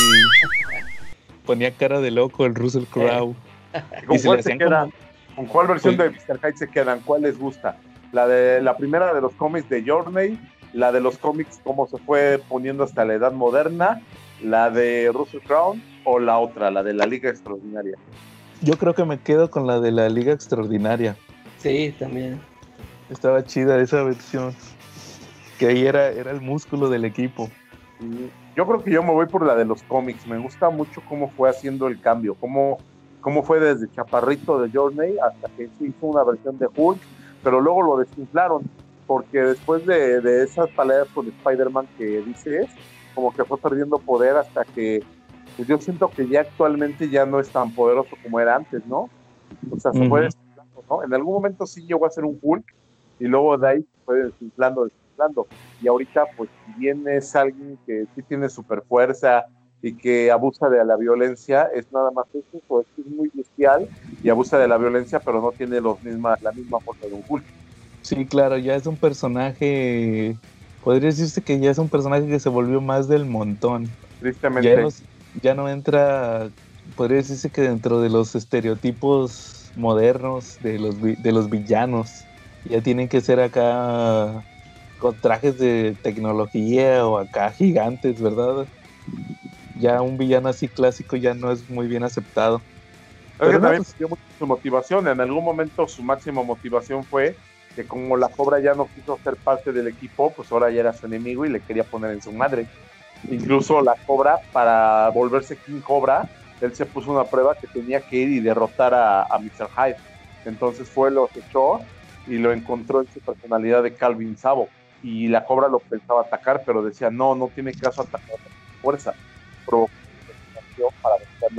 ponía cara de loco el Russell eh. Crowe. ¿Con, cuál se quedan? ¿Con cuál versión de Mr. Hyde se quedan? ¿Cuál les gusta? La de la primera de los cómics de Journey, la de los cómics cómo se fue poniendo hasta la edad moderna, la de Russell Crowe o la otra, la de la Liga Extraordinaria. Yo creo que me quedo con la de la Liga Extraordinaria. Sí, también. Estaba chida esa versión. Que ahí era, era el músculo del equipo. Yo creo que yo me voy por la de los cómics. Me gusta mucho cómo fue haciendo el cambio, cómo, cómo fue desde Chaparrito de Journey hasta que se hizo una versión de Hulk, pero luego lo desinflaron, porque después de, de esas peleas con Spider-Man que dices, como que fue perdiendo poder hasta que pues yo siento que ya actualmente ya no es tan poderoso como era antes, ¿no? O sea, se fue desinflando, ¿no? En algún momento sí llegó a ser un Hulk y luego de ahí se fue desinflando, y ahorita, pues, si bien es alguien que sí tiene super fuerza y que abusa de la violencia, es nada más eso, pues es muy bestial y abusa de la violencia, pero no tiene los misma, la misma fuerza de un Hulk. Sí, claro, ya es un personaje, podría decirse que ya es un personaje que se volvió más del montón. Tristemente. Ya no, ya no entra, podría decirse que dentro de los estereotipos modernos de los, de los villanos, ya tienen que ser acá con trajes de tecnología o acá gigantes, ¿verdad? Ya un villano así clásico ya no es muy bien aceptado. Pero también pues, mucho su motivación. En algún momento su máxima motivación fue que como la cobra ya no quiso ser parte del equipo, pues ahora ya era su enemigo y le quería poner en su madre. Incluso la cobra, para volverse King Cobra, él se puso una prueba que tenía que ir y derrotar a, a Mr. Hyde. Entonces fue, lo echó y lo encontró en su personalidad de Calvin Sabo y la cobra lo pensaba atacar, pero decía, no, no tiene caso atacar fuerza. Provocó para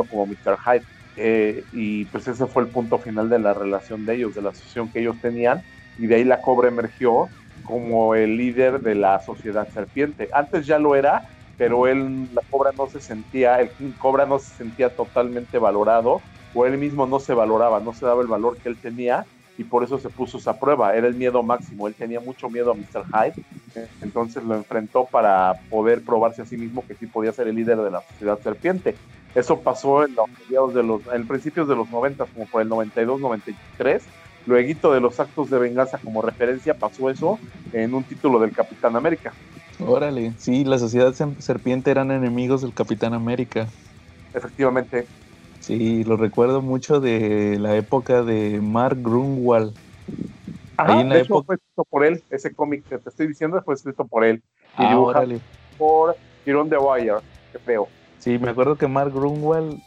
como Mr. Hyde. Eh, y pues ese fue el punto final de la relación de ellos, de la asociación que ellos tenían, y de ahí la cobra emergió como el líder de la sociedad serpiente. Antes ya lo era, pero él, la cobra no se sentía, el cobra no se sentía totalmente valorado, o él mismo no se valoraba, no se daba el valor que él tenía, y por eso se puso esa prueba. Era el miedo máximo, él tenía mucho miedo a Mr. Hyde, entonces lo enfrentó para poder probarse a sí mismo que sí podía ser el líder de la sociedad serpiente. Eso pasó en los mediados de los, en principios de los 90, como por el 92, 93. Luego de los actos de venganza como referencia pasó eso en un título del Capitán América. Órale, sí, la sociedad serpiente eran enemigos del Capitán América. Efectivamente. Sí, lo recuerdo mucho de la época de Mark Grunwald. Ahí en la época... fue escrito por él, ese cómic que te estoy diciendo fue escrito por él. Y ah, órale. por Tirón de Wire, qué feo. Sí, me acuerdo que Mark Grunwald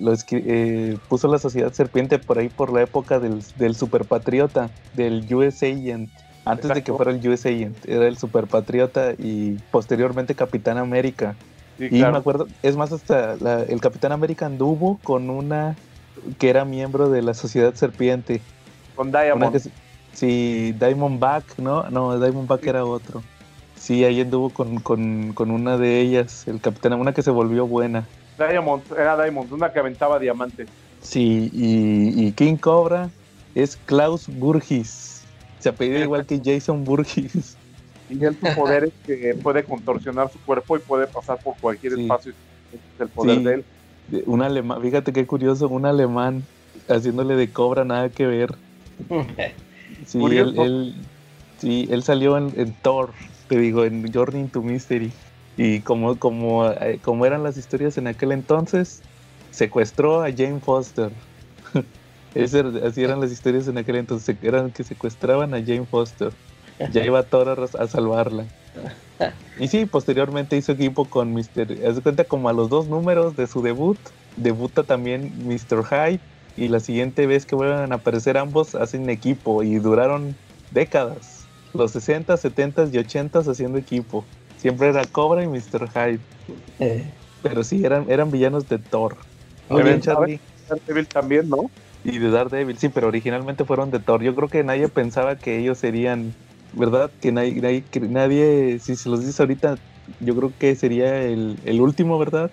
lo eh, puso la Sociedad Serpiente por ahí por la época del, del Superpatriota, del US Agent. Antes de que fuera el US Agent, era el Superpatriota y posteriormente Capitán América. Y me acuerdo, es más, hasta el Capitán América anduvo con una que era miembro de la Sociedad Serpiente. Con Diamond. sí, Diamondback, ¿no? No, Diamondback era otro. Sí, ahí anduvo con, con, una de ellas, el capitán, una que se volvió buena. Diamond, era Diamond, una que aventaba diamantes. Sí, y, King Cobra es Klaus Burgis. Se apellida igual que Jason Burgis. Y él su poder es que puede contorsionar su cuerpo y puede pasar por cualquier espacio. Es el poder de él. Un alemán, fíjate qué curioso, un alemán haciéndole de cobra nada que ver. Sí, él, sí, él salió en Thor, te digo, en Journey to Mystery. Y como, como, eh, como eran las historias en aquel entonces, secuestró a Jane Foster. así eran las historias en aquel entonces, eran que secuestraban a Jane Foster. Ya iba Thor a, salvarla. Y sí, posteriormente hizo equipo con Mr. Haz cuenta como a los dos números de su debut, debuta también Mr. Hyde y la siguiente vez que vuelven a aparecer ambos hacen equipo y duraron décadas los 60, 70 y 80 haciendo equipo. Siempre era Cobra y Mr. Hyde. Eh. Pero sí, eran, eran villanos de Thor. Muy bien, Charlie. Daredevil también, ¿no? Y de Daredevil, sí, pero originalmente fueron de Thor. Yo creo que nadie pensaba que ellos serían, ¿verdad? Que nadie, que nadie si se los dice ahorita, yo creo que sería el, el último, ¿verdad?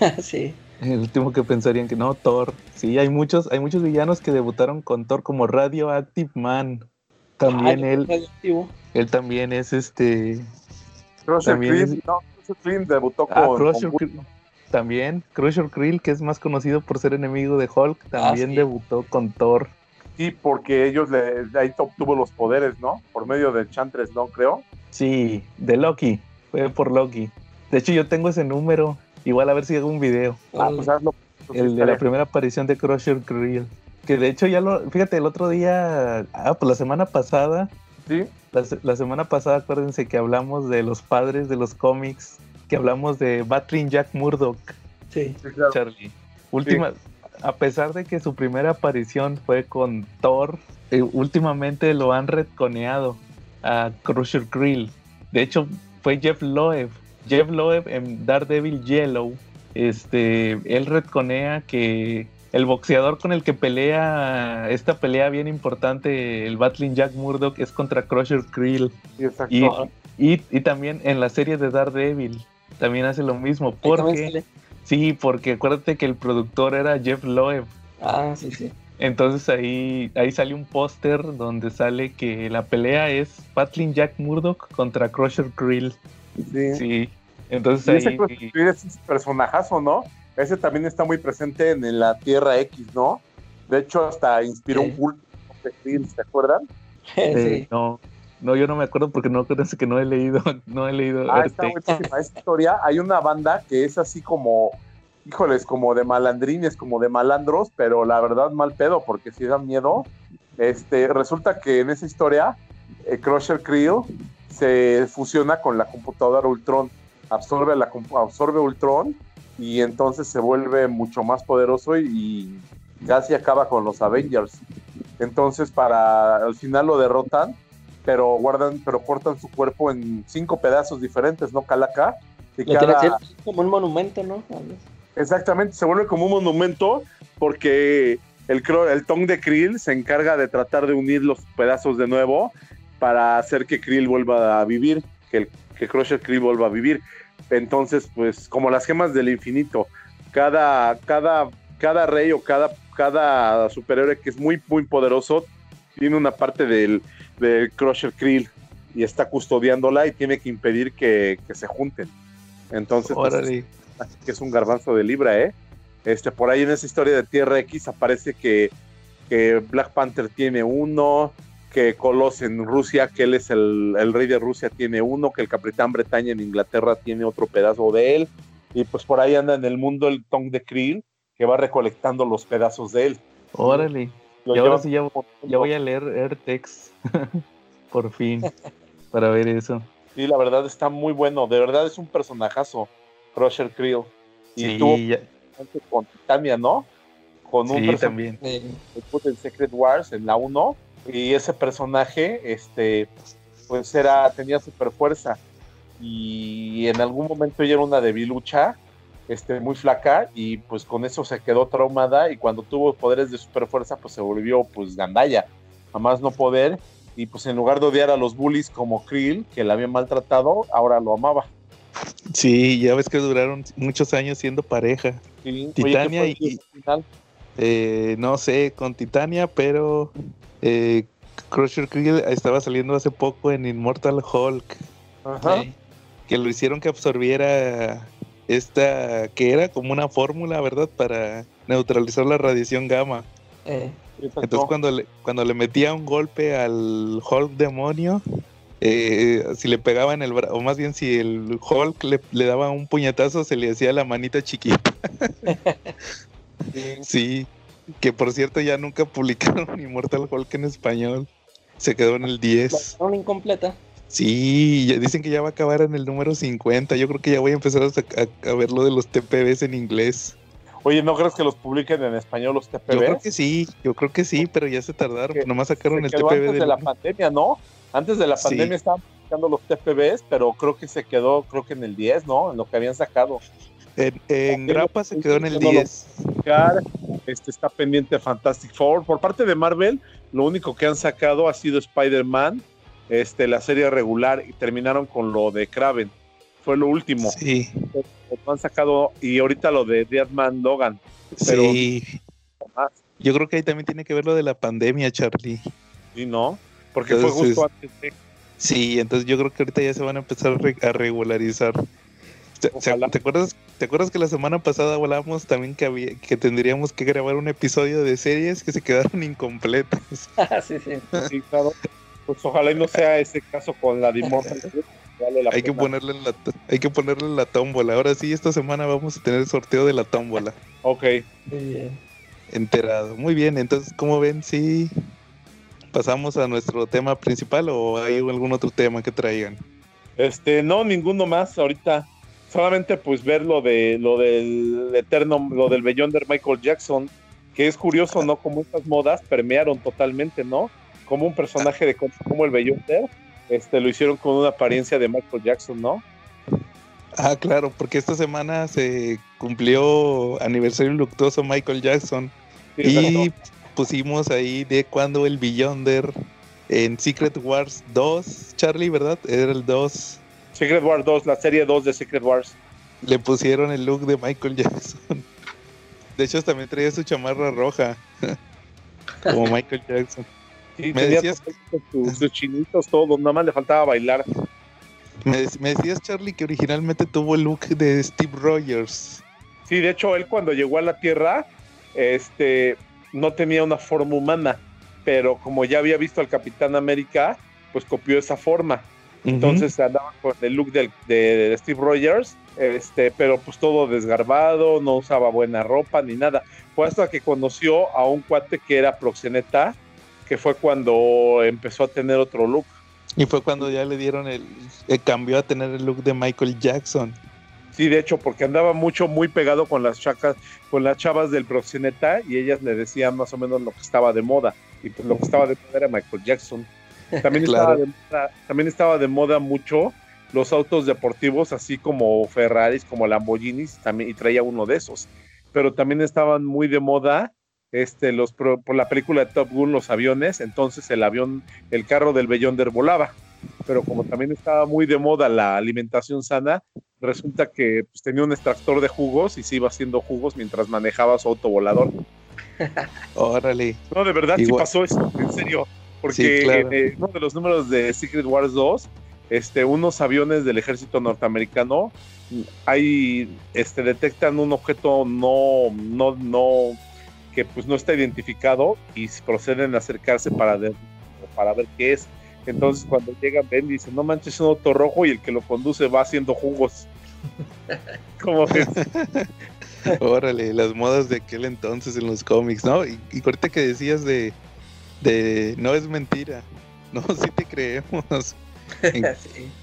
sí. El último que pensarían que no, Thor. Sí, hay muchos, hay muchos villanos que debutaron con Thor como Radioactive Man. También él. Él también es este. Crusher Krill, no, Crusher debutó ah, con. Crusher también, Crusher Krill, que es más conocido por ser enemigo de Hulk, también ah, debutó con Thor. Sí, porque ellos le, ahí obtuvo los poderes, ¿no? Por medio de Chantres, ¿no? Creo. Sí, de Loki. Fue por Loki. De hecho, yo tengo ese número. Igual a ver si hago un video. Ah, pues hazlo. el de la primera aparición de Crusher Krill. Que de hecho ya lo, fíjate, el otro día, ah, pues la semana pasada, ¿Sí? la, semana pasada acuérdense que hablamos de los padres de los cómics, que hablamos de Battling Jack Murdoch. Sí, claro. Charlie. Última, a pesar de que su primera aparición fue con Thor, eh, últimamente lo han retconeado a Crusher Krill. De hecho, fue Jeff Loeb. Jeff Loeb en Daredevil Yellow, este, él retconea que el boxeador con el que pelea esta pelea bien importante, el Battling Jack Murdoch, es contra Crusher Krill. Y, y, también en la serie de Daredevil también hace lo mismo. Porque, sí, porque acuérdate que el productor era Jeff Loeb. Ah, sí, sí. Entonces ahí, ahí sale un póster donde sale que la pelea es Battling Jack Murdoch contra Crusher Krill. Sí. sí. Entonces ahí. Ese es un personajazo, ¿no? Ese también está muy presente en, la Tierra X, ¿no? De hecho, hasta inspiró un culto de ¿se acuerdan? Sí. No, no, yo no me acuerdo porque no creo que no he leído, no he leído. Ah, está buenísima esta historia. Hay una banda que es así como, híjoles, como de malandrines, como de malandros, pero la verdad mal pedo, porque si dan miedo. Este, resulta que en esa historia, eh, Crusher Creel se fusiona con la computadora Ultron, absorbe, la, absorbe Ultron y entonces se vuelve mucho más poderoso y, casi acaba con los Avengers. Entonces para al final lo derrotan, pero guardan, pero cortan su cuerpo en cinco pedazos diferentes, ¿no? Calaca. Y cada... como un monumento, ¿no? Exactamente, se vuelve como un monumento porque el, el Tong de Krill se encarga de tratar de unir los pedazos de nuevo para hacer que Krill vuelva a vivir, que, el, que Crusher Krill vuelva a vivir. Entonces, pues como las gemas del infinito, cada, cada, cada rey o cada, cada superhéroe que es muy, muy poderoso tiene una parte del, del Crusher Krill y está custodiándola y tiene que impedir que, se junten. Entonces, pues, así que es un garbanzo de libra, ¿eh? Este, por ahí en esa historia de Tierra X aparece que, que Black Panther tiene uno, que Colos en Rusia, que él es el, el, rey de Rusia, tiene uno, que el Capitán Bretaña en Inglaterra tiene otro pedazo de él, y pues por ahí anda en el mundo el Tong de Krill, que va recolectando los pedazos de él. Órale. y ahora sí ya, ya, voy a leer Airtex, por fin, para ver eso. Sí, la verdad está muy bueno, de verdad es un personajazo, Crusher Krill. Y sí, estuvo ya- con Titania, ¿no? Con un sí, personaje también. Eh, en Secret Wars en la 1 y ese personaje este pues era tenía super fuerza y en algún momento ella era una debilucha este muy flaca y pues con eso se quedó traumada y cuando tuvo poderes de super fuerza pues se volvió pues gandalla a más no poder y pues en lugar de odiar a los bullies como Krill que la habían maltratado ahora lo amaba Sí, ya ves que duraron muchos años siendo pareja. Sí. Titania Oye, ¿qué fue el y- final? Eh, no sé, con Titania, pero eh, Crusher Krill estaba saliendo hace poco en Immortal Hulk, Ajá. eh, que lo hicieron que absorbiera esta, que era como una fórmula, ¿verdad? Para neutralizar la radiación gamma. eh. Entonces cuando le, cuando le metía un golpe al Hulk demonio, eh, si le pegaba en el brazo, o más bien si el Hulk le, le daba un puñetazo, se le hacía la manita chiquita. Sí. Sí, que por cierto ya nunca publicaron Immortal Hulk en español. Se quedó en el la 10. dejaron incompleta. Sí, ya dicen que ya va a acabar en el número 50. Yo creo que ya voy a empezar a- a ver lo de los TPBs en inglés. Oye, ¿no crees que los publiquen en español los TPBs? Yo creo que sí, yo creo que sí, pero ya se tardaron. Que Nomás sacaron el TPB antes del de la pandemia, ¿no? Antes de la Sí. pandemia estaban buscando los TPBs, pero creo que se quedó, creo que en el 10, ¿no? En lo que habían sacado. En, en Sí, Grapa se quedó en el yo no lo- 10. Buscar, Este está pendiente Fantastic Four. Por parte de Marvel, lo único que han sacado ha sido Spider-Man, este, la serie regular, y terminaron con lo de Kraven. Fue lo último. Sí, Lo han sacado, y ahorita lo de Deadman Logan. Pero- sí. más. Yo creo que ahí también tiene que ver lo de la pandemia, Charlie. ¿Sí, no? Porque fue Entonces, justo antes de. Sí, entonces yo creo que ahorita ya se van a empezar a, re- a regularizar. Ojalá. ¿Te acuerdas, ¿Te acuerdas que la semana pasada hablamos también que había, que tendríamos que grabar un episodio de series que se quedaron incompletas? Ah, sí, sí. Sí, claro. Pues ojalá y no sea ese caso con la de. Vale la Hay que ponerle en la hay que ponerle en la tómbola. Ahora sí, esta semana vamos a tener el sorteo de la tómbola. Ok. Muy bien. Enterado. Muy bien, entonces, ¿cómo ven si pasamos a nuestro tema principal o hay algún otro tema que traigan? Este, no, ninguno más ahorita. Solamente pues ver lo de lo del eterno, lo del Beyonder Michael Jackson, que es curioso, ¿no? Como estas modas permearon totalmente, ¿no? Como un personaje de como el Beyonder, este, lo hicieron con una apariencia de Michael Jackson, ¿no? Ah, claro, porque esta semana se cumplió aniversario luctuoso Michael Jackson. Sí, y pusimos ahí de cuando el Beyonder en Secret Wars 2, Charlie, ¿verdad? Era el 2. Secret Wars 2, la serie 2 de Secret Wars. Le pusieron el look de Michael Jackson. De hecho, también traía su chamarra roja. Como Michael Jackson. Sí, Me decías- todos sus, sus chinitos, nada más le faltaba bailar. Me, dec- me decías, Charlie, que originalmente tuvo el look de Steve Rogers. Sí, de hecho, él cuando llegó a la Tierra, este, no tenía una forma humana, pero como ya había visto al Capitán América, pues copió esa forma. Entonces andaba con el look del- de, Steve Rogers, este, pero pues todo desgarbado, no usaba buena ropa ni nada. Fue hasta que conoció a un cuate que era proxeneta, que fue cuando empezó a tener otro look. Y fue cuando ya le dieron el. eh, cambió a tener el look de Michael Jackson. Sí, de hecho, porque andaba mucho, muy pegado con las chacas, con las chavas del proxeneta y ellas le decían más o menos lo que estaba de moda. Y pues lo que estaba de moda era Michael Jackson. También, estaba, Claro. de moda, también estaba de moda mucho los autos deportivos, así como Ferraris, como Lamborghinis, también, y traía uno de esos. Pero también estaban muy de moda este, los, pro- por la película de Top Gun, los aviones, entonces el avión, el carro del Beyonder volaba. Pero como también estaba muy de moda la alimentación sana, resulta que pues, tenía un extractor de jugos y se iba haciendo jugos mientras manejaba su auto volador. Órale. No, de verdad Igual. sí pasó eso, en serio. Porque Sí, claro. en eh, uno de los números de Secret Wars 2, este, unos aviones del ejército norteamericano hay, este, detectan un objeto no, no, no, que pues no está identificado y proceden a acercarse para ver, para ver qué es. Entonces cuando llegan ven y dicen, no manches, es un auto rojo y el que lo conduce va haciendo jugos. ¿Cómo ves? Órale, las modas de aquel entonces en los cómics, ¿no? Y, y ahorita que decías de, de no es mentira, no, sí te creemos. En,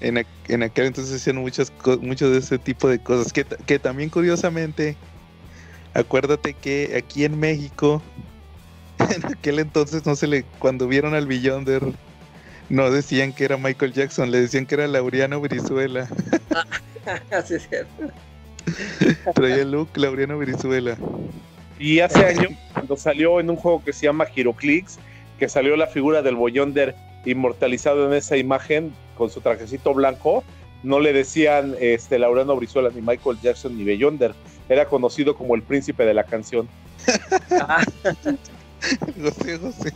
en, en, aquel entonces hacían muchas muchos de ese tipo de cosas. Que, que también curiosamente, acuérdate que aquí en México, en aquel entonces no se le, cuando vieron al Beyonder, no decían que era Michael Jackson, le decían que era Laureano Brizuela. Así es cierto. Traía el look Laureano Brizuela. Y hace años, cuando salió en un juego que se llama HeroClix, que salió la figura del Boyonder inmortalizado en esa imagen con su trajecito blanco, no le decían este, Laureano Brizuela ni Michael Jackson ni Beyonder. Era conocido como el príncipe de la canción. José, José.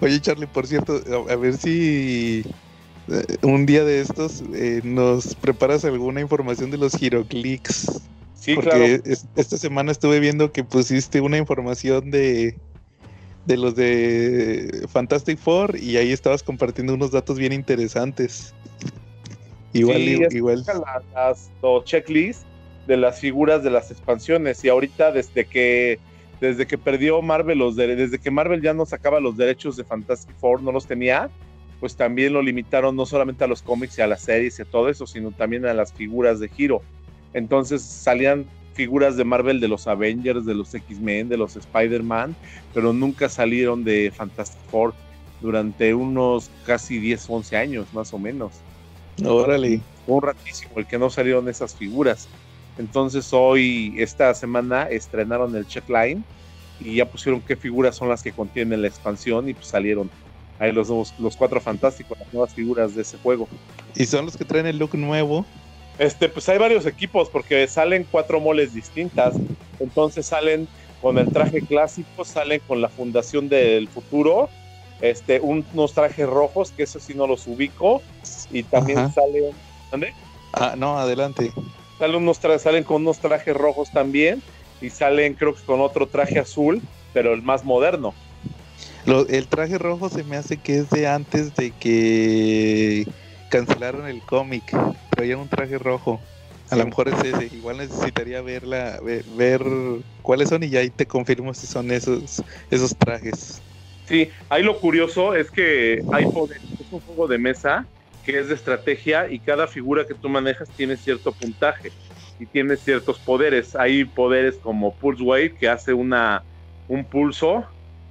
Oye, Charlie, por cierto, a, a ver si eh, un día de estos eh, nos preparas alguna información de los Giroclicks. Sí, porque claro. es- esta semana estuve viendo que pusiste una información de de los de Fantastic Four y ahí estabas compartiendo unos datos bien interesantes. Igual, Sí, igual. la- las los checklists de las figuras de las expansiones y ahorita desde que desde que perdió Marvel los desde que Marvel ya no sacaba los derechos de Fantastic Four no los tenía pues también lo limitaron no solamente a los cómics y a las series y a todo eso sino también a las figuras de giro entonces salían figuras de Marvel de los Avengers de los X-Men de los Spider-Man pero nunca salieron de Fantastic Four durante unos casi 10 11 años más o menos Órale. fue un ratísimo el que no salieron esas figuras. Entonces hoy, esta semana, estrenaron el checkline y ya pusieron qué figuras son las que contienen la expansión y pues salieron ahí los, los cuatro fantásticos, las nuevas figuras de ese juego. Y son los que traen el look nuevo. Este, pues hay varios equipos porque salen cuatro moles distintas. Entonces salen con el traje clásico, salen con la fundación del futuro, este, un- unos trajes rojos, que eso sí no los ubico, y también Ajá. salen, ¿dónde? Ah, no, adelante. Salen, unos salen con unos trajes rojos también y salen creo que con otro traje azul, pero el más moderno. Lo- el traje rojo se me hace que es de antes de que cancelaron el cómic. Traían un traje rojo. A Sí. lo mejor es ese. Igual necesitaría verla, ver, ver cuáles son y ya ahí te confirmo si son esos, esos trajes. Sí, ahí lo curioso es que hay poder, es un juego de mesa que es de estrategia y cada figura que tú manejas tiene cierto puntaje y tiene ciertos poderes. Hay poderes como Pulse Wave que hace una, un pulso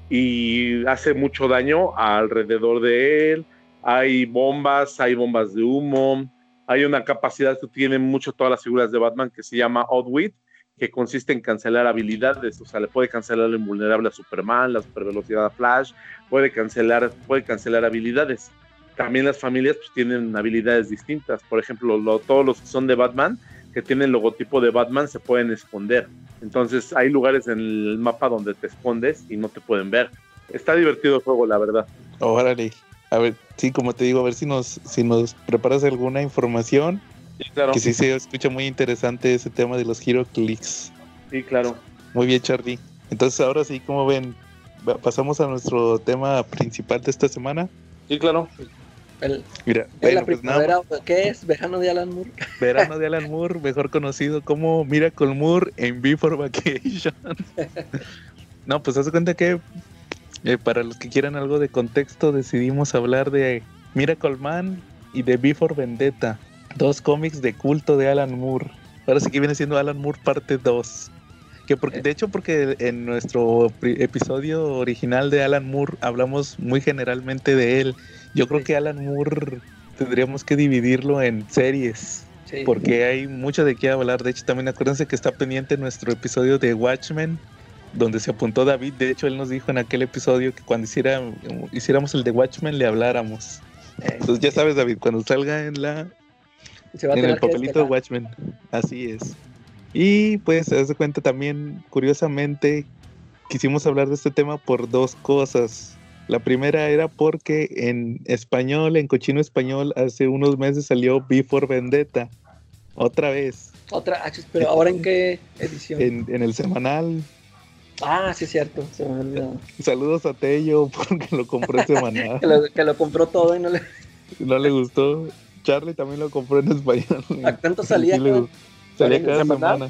y hace mucho daño alrededor de él. Hay bombas, hay bombas de humo. Hay una capacidad que tienen mucho todas las figuras de Batman que se llama Oddwit, que consiste en cancelar habilidades. O sea, le puede cancelar lo invulnerable a Superman, la supervelocidad a Flash, puede cancelar, puede cancelar habilidades. También las familias pues, tienen habilidades distintas. Por ejemplo, lo- todos los que son de Batman, que tienen logotipo de Batman, se pueden esconder. Entonces hay lugares en el mapa donde te escondes y no te pueden ver. Está divertido el juego, la verdad. Órale. A ver, sí, como te digo, a ver si nos, si nos preparas alguna información. Sí, claro. Que sí se escucha muy interesante ese tema de los Hero Clicks. Sí, claro. Muy bien, Charlie. Entonces, ahora sí, como ven, pasamos a nuestro tema principal de esta semana. Sí, claro. El, Mira, bueno, la pues ¿qué es? Verano de Alan Moore. verano de Alan Moore, mejor conocido como Miracle Moore en Before Vacation. no, pues haz cuenta que eh, para los que quieran algo de contexto, decidimos hablar de Miracle Man y de Before Vendetta, dos cómics de culto de Alan Moore. Ahora sí que viene siendo Alan Moore parte 2. Que porque, de hecho, porque en nuestro episodio original de Alan Moore hablamos muy generalmente de él. Yo creo que Alan Moore tendríamos que dividirlo en series, Sí. porque hay mucho de qué hablar. De hecho, también acuérdense que está pendiente nuestro episodio de Watchmen, donde se apuntó David. De hecho, él nos dijo en aquel episodio que cuando hiciera, hiciéramos el de Watchmen le habláramos. Eh, Entonces ya sabes, David, cuando salga en la se va a en el que papelito de. Watchmen. Así es. Y pues, se de cuenta también, curiosamente, quisimos hablar de este tema por dos cosas. La primera era porque en español, en cochino español, hace unos meses salió Before Vendetta. Otra vez. Otra, ah, pero ahora en qué edición? En, el semanal. Ah, sí, es cierto, se me olvidó. Saludos a Tello porque lo compró en semanal. que, lo, compró todo y no le... no le gustó. Charlie también lo compró en español. ¿A cuánto salía? salía cada semana.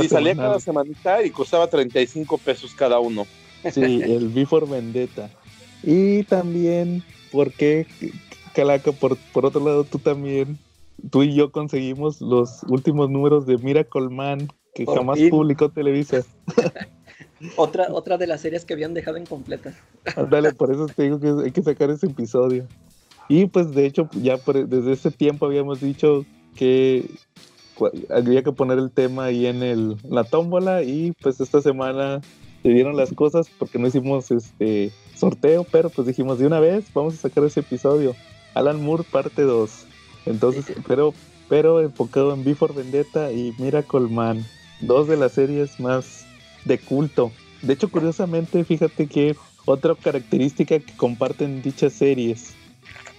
sí, salía cada semanita y costaba 35 pesos cada uno. Sí, el Before Vendetta. Y también, porque Calaca, por, por otro lado, tú también, tú y yo conseguimos los últimos números de Miracle Man que jamás publicó Televisa. otra, otra de las series que habían dejado incompleta. Dale, por eso te digo que hay que sacar ese episodio. Y pues de hecho, ya desde ese tiempo habíamos dicho que había que poner el tema ahí en el, la tómbola y pues esta semana se dieron las cosas porque no hicimos este sorteo, pero pues dijimos de una vez vamos a sacar ese episodio. Alan Moore parte 2. Entonces, pero pero enfocado en Before Vendetta y Miracle Man, dos de las series más de culto. De hecho, curiosamente, fíjate que otra característica que comparten dichas series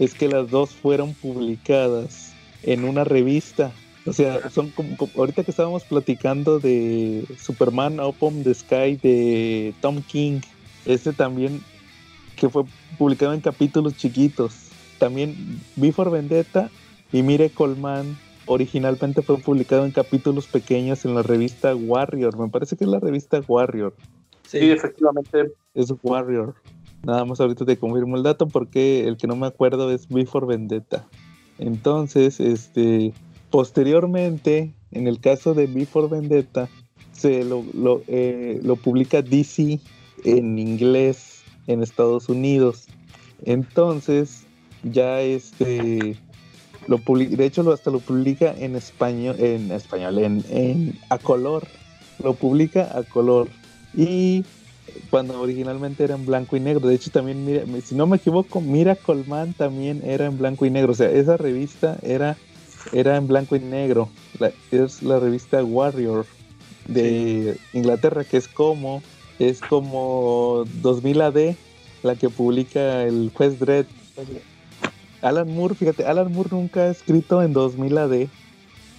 es que las dos fueron publicadas en una revista. O sea, son como, ahorita que estábamos platicando de Superman Open the Sky de Tom King, este también que fue publicado en capítulos chiquitos. También Before Vendetta y Mire Colman originalmente fue publicado en capítulos pequeños en la revista Warrior. Me parece que es la revista Warrior. Sí, efectivamente. Es Warrior. Nada más ahorita te confirmo el dato porque el que no me acuerdo es Before Vendetta. Entonces, este, posteriormente, en el caso de Before Vendetta, se lo, lo, eh, lo publica DC en inglés en Estados Unidos. Entonces, ya este lo de hecho hasta lo publica en español, en español, en, en a color. Lo publica a color. Y cuando originalmente era en blanco y negro. De hecho, también, mira, si no me equivoco, Mira Colman también era en blanco y negro. O sea, esa revista era, era en blanco y negro. es la revista Warrior de Inglaterra, que es como, es como 2000 AD, la que publica el juez Dredd. Alan Moore, fíjate, Alan Moore nunca ha escrito en 2000 AD.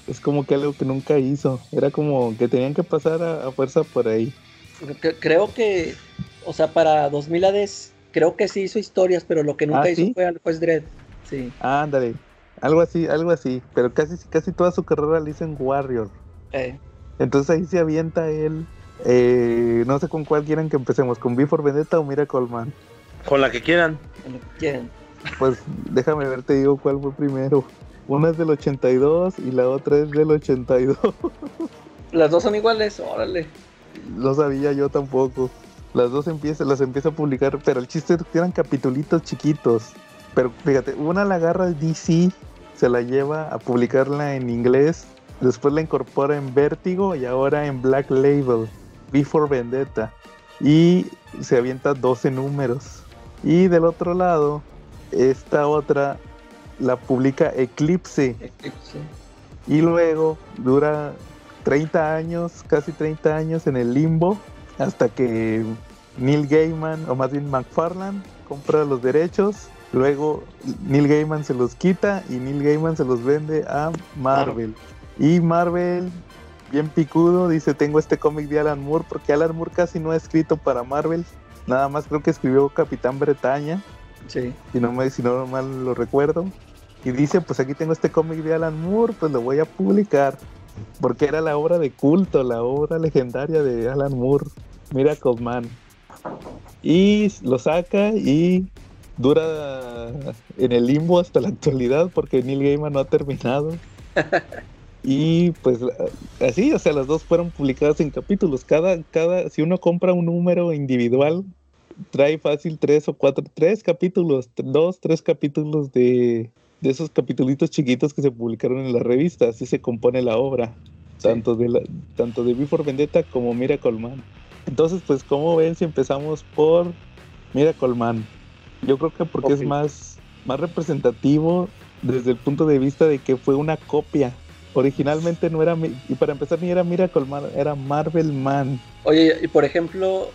Es como que algo que nunca hizo. Era como que tenían que pasar a fuerza por ahí creo que, o sea, para 2000 ADs, creo que sí hizo historias, pero lo que nunca ah, hizo fue al juez Dredd. Sí. ándale. Algo así, algo así. Pero casi, casi toda su carrera la hizo en Warrior. Eh. Entonces ahí se avienta él. Eh, no sé con cuál quieran que empecemos, con Before Vendetta o Miracle Man. Con la que quieran. Con la que quieran. Pues déjame ver, te digo cuál fue primero. Una es del 82 y la otra es del 82. Las dos son iguales, órale no sabía yo tampoco. Las dos empieza, las empieza a publicar, pero el chiste es que eran capitulitos chiquitos. Pero fíjate, una la agarra DC, se la lleva a publicarla en inglés, después la incorpora en Vértigo y ahora en Black Label, Before Vendetta. Y se avienta 12 números. Y del otro lado, esta otra la publica Eclipse. Eclipse. Y luego dura 30 años, casi 30 años en el limbo, hasta que Neil Gaiman, o más bien McFarlane, compra los derechos. Luego Neil Gaiman se los quita y Neil Gaiman se los vende a Marvel. Y Marvel, bien picudo, dice: Tengo este cómic de Alan Moore, porque Alan Moore casi no ha escrito para Marvel. Nada más creo que escribió Capitán Bretaña. Sí. Si no, me, si no mal lo recuerdo. Y dice: Pues aquí tengo este cómic de Alan Moore, pues lo voy a publicar porque era la obra de culto, la obra legendaria de Alan Moore, Miracle Man. Y lo saca y dura en el limbo hasta la actualidad porque Neil Gaiman no ha terminado. y pues así, o sea, las dos fueron publicadas en capítulos. Cada, cada, si uno compra un número individual, trae fácil tres o cuatro, tres capítulos, dos, tres capítulos de, de esos capítulos chiquitos que se publicaron en la revista, así se compone la obra, tanto de la, tanto de Before Vendetta como Miracle Man. Entonces, pues, ¿cómo ven si empezamos por Miracle Man? Yo creo que porque es más, más representativo desde el punto de vista de que fue una copia. Originalmente no era, y para empezar ni era Miracle Man, era Marvel Man. Oye, y por ejemplo,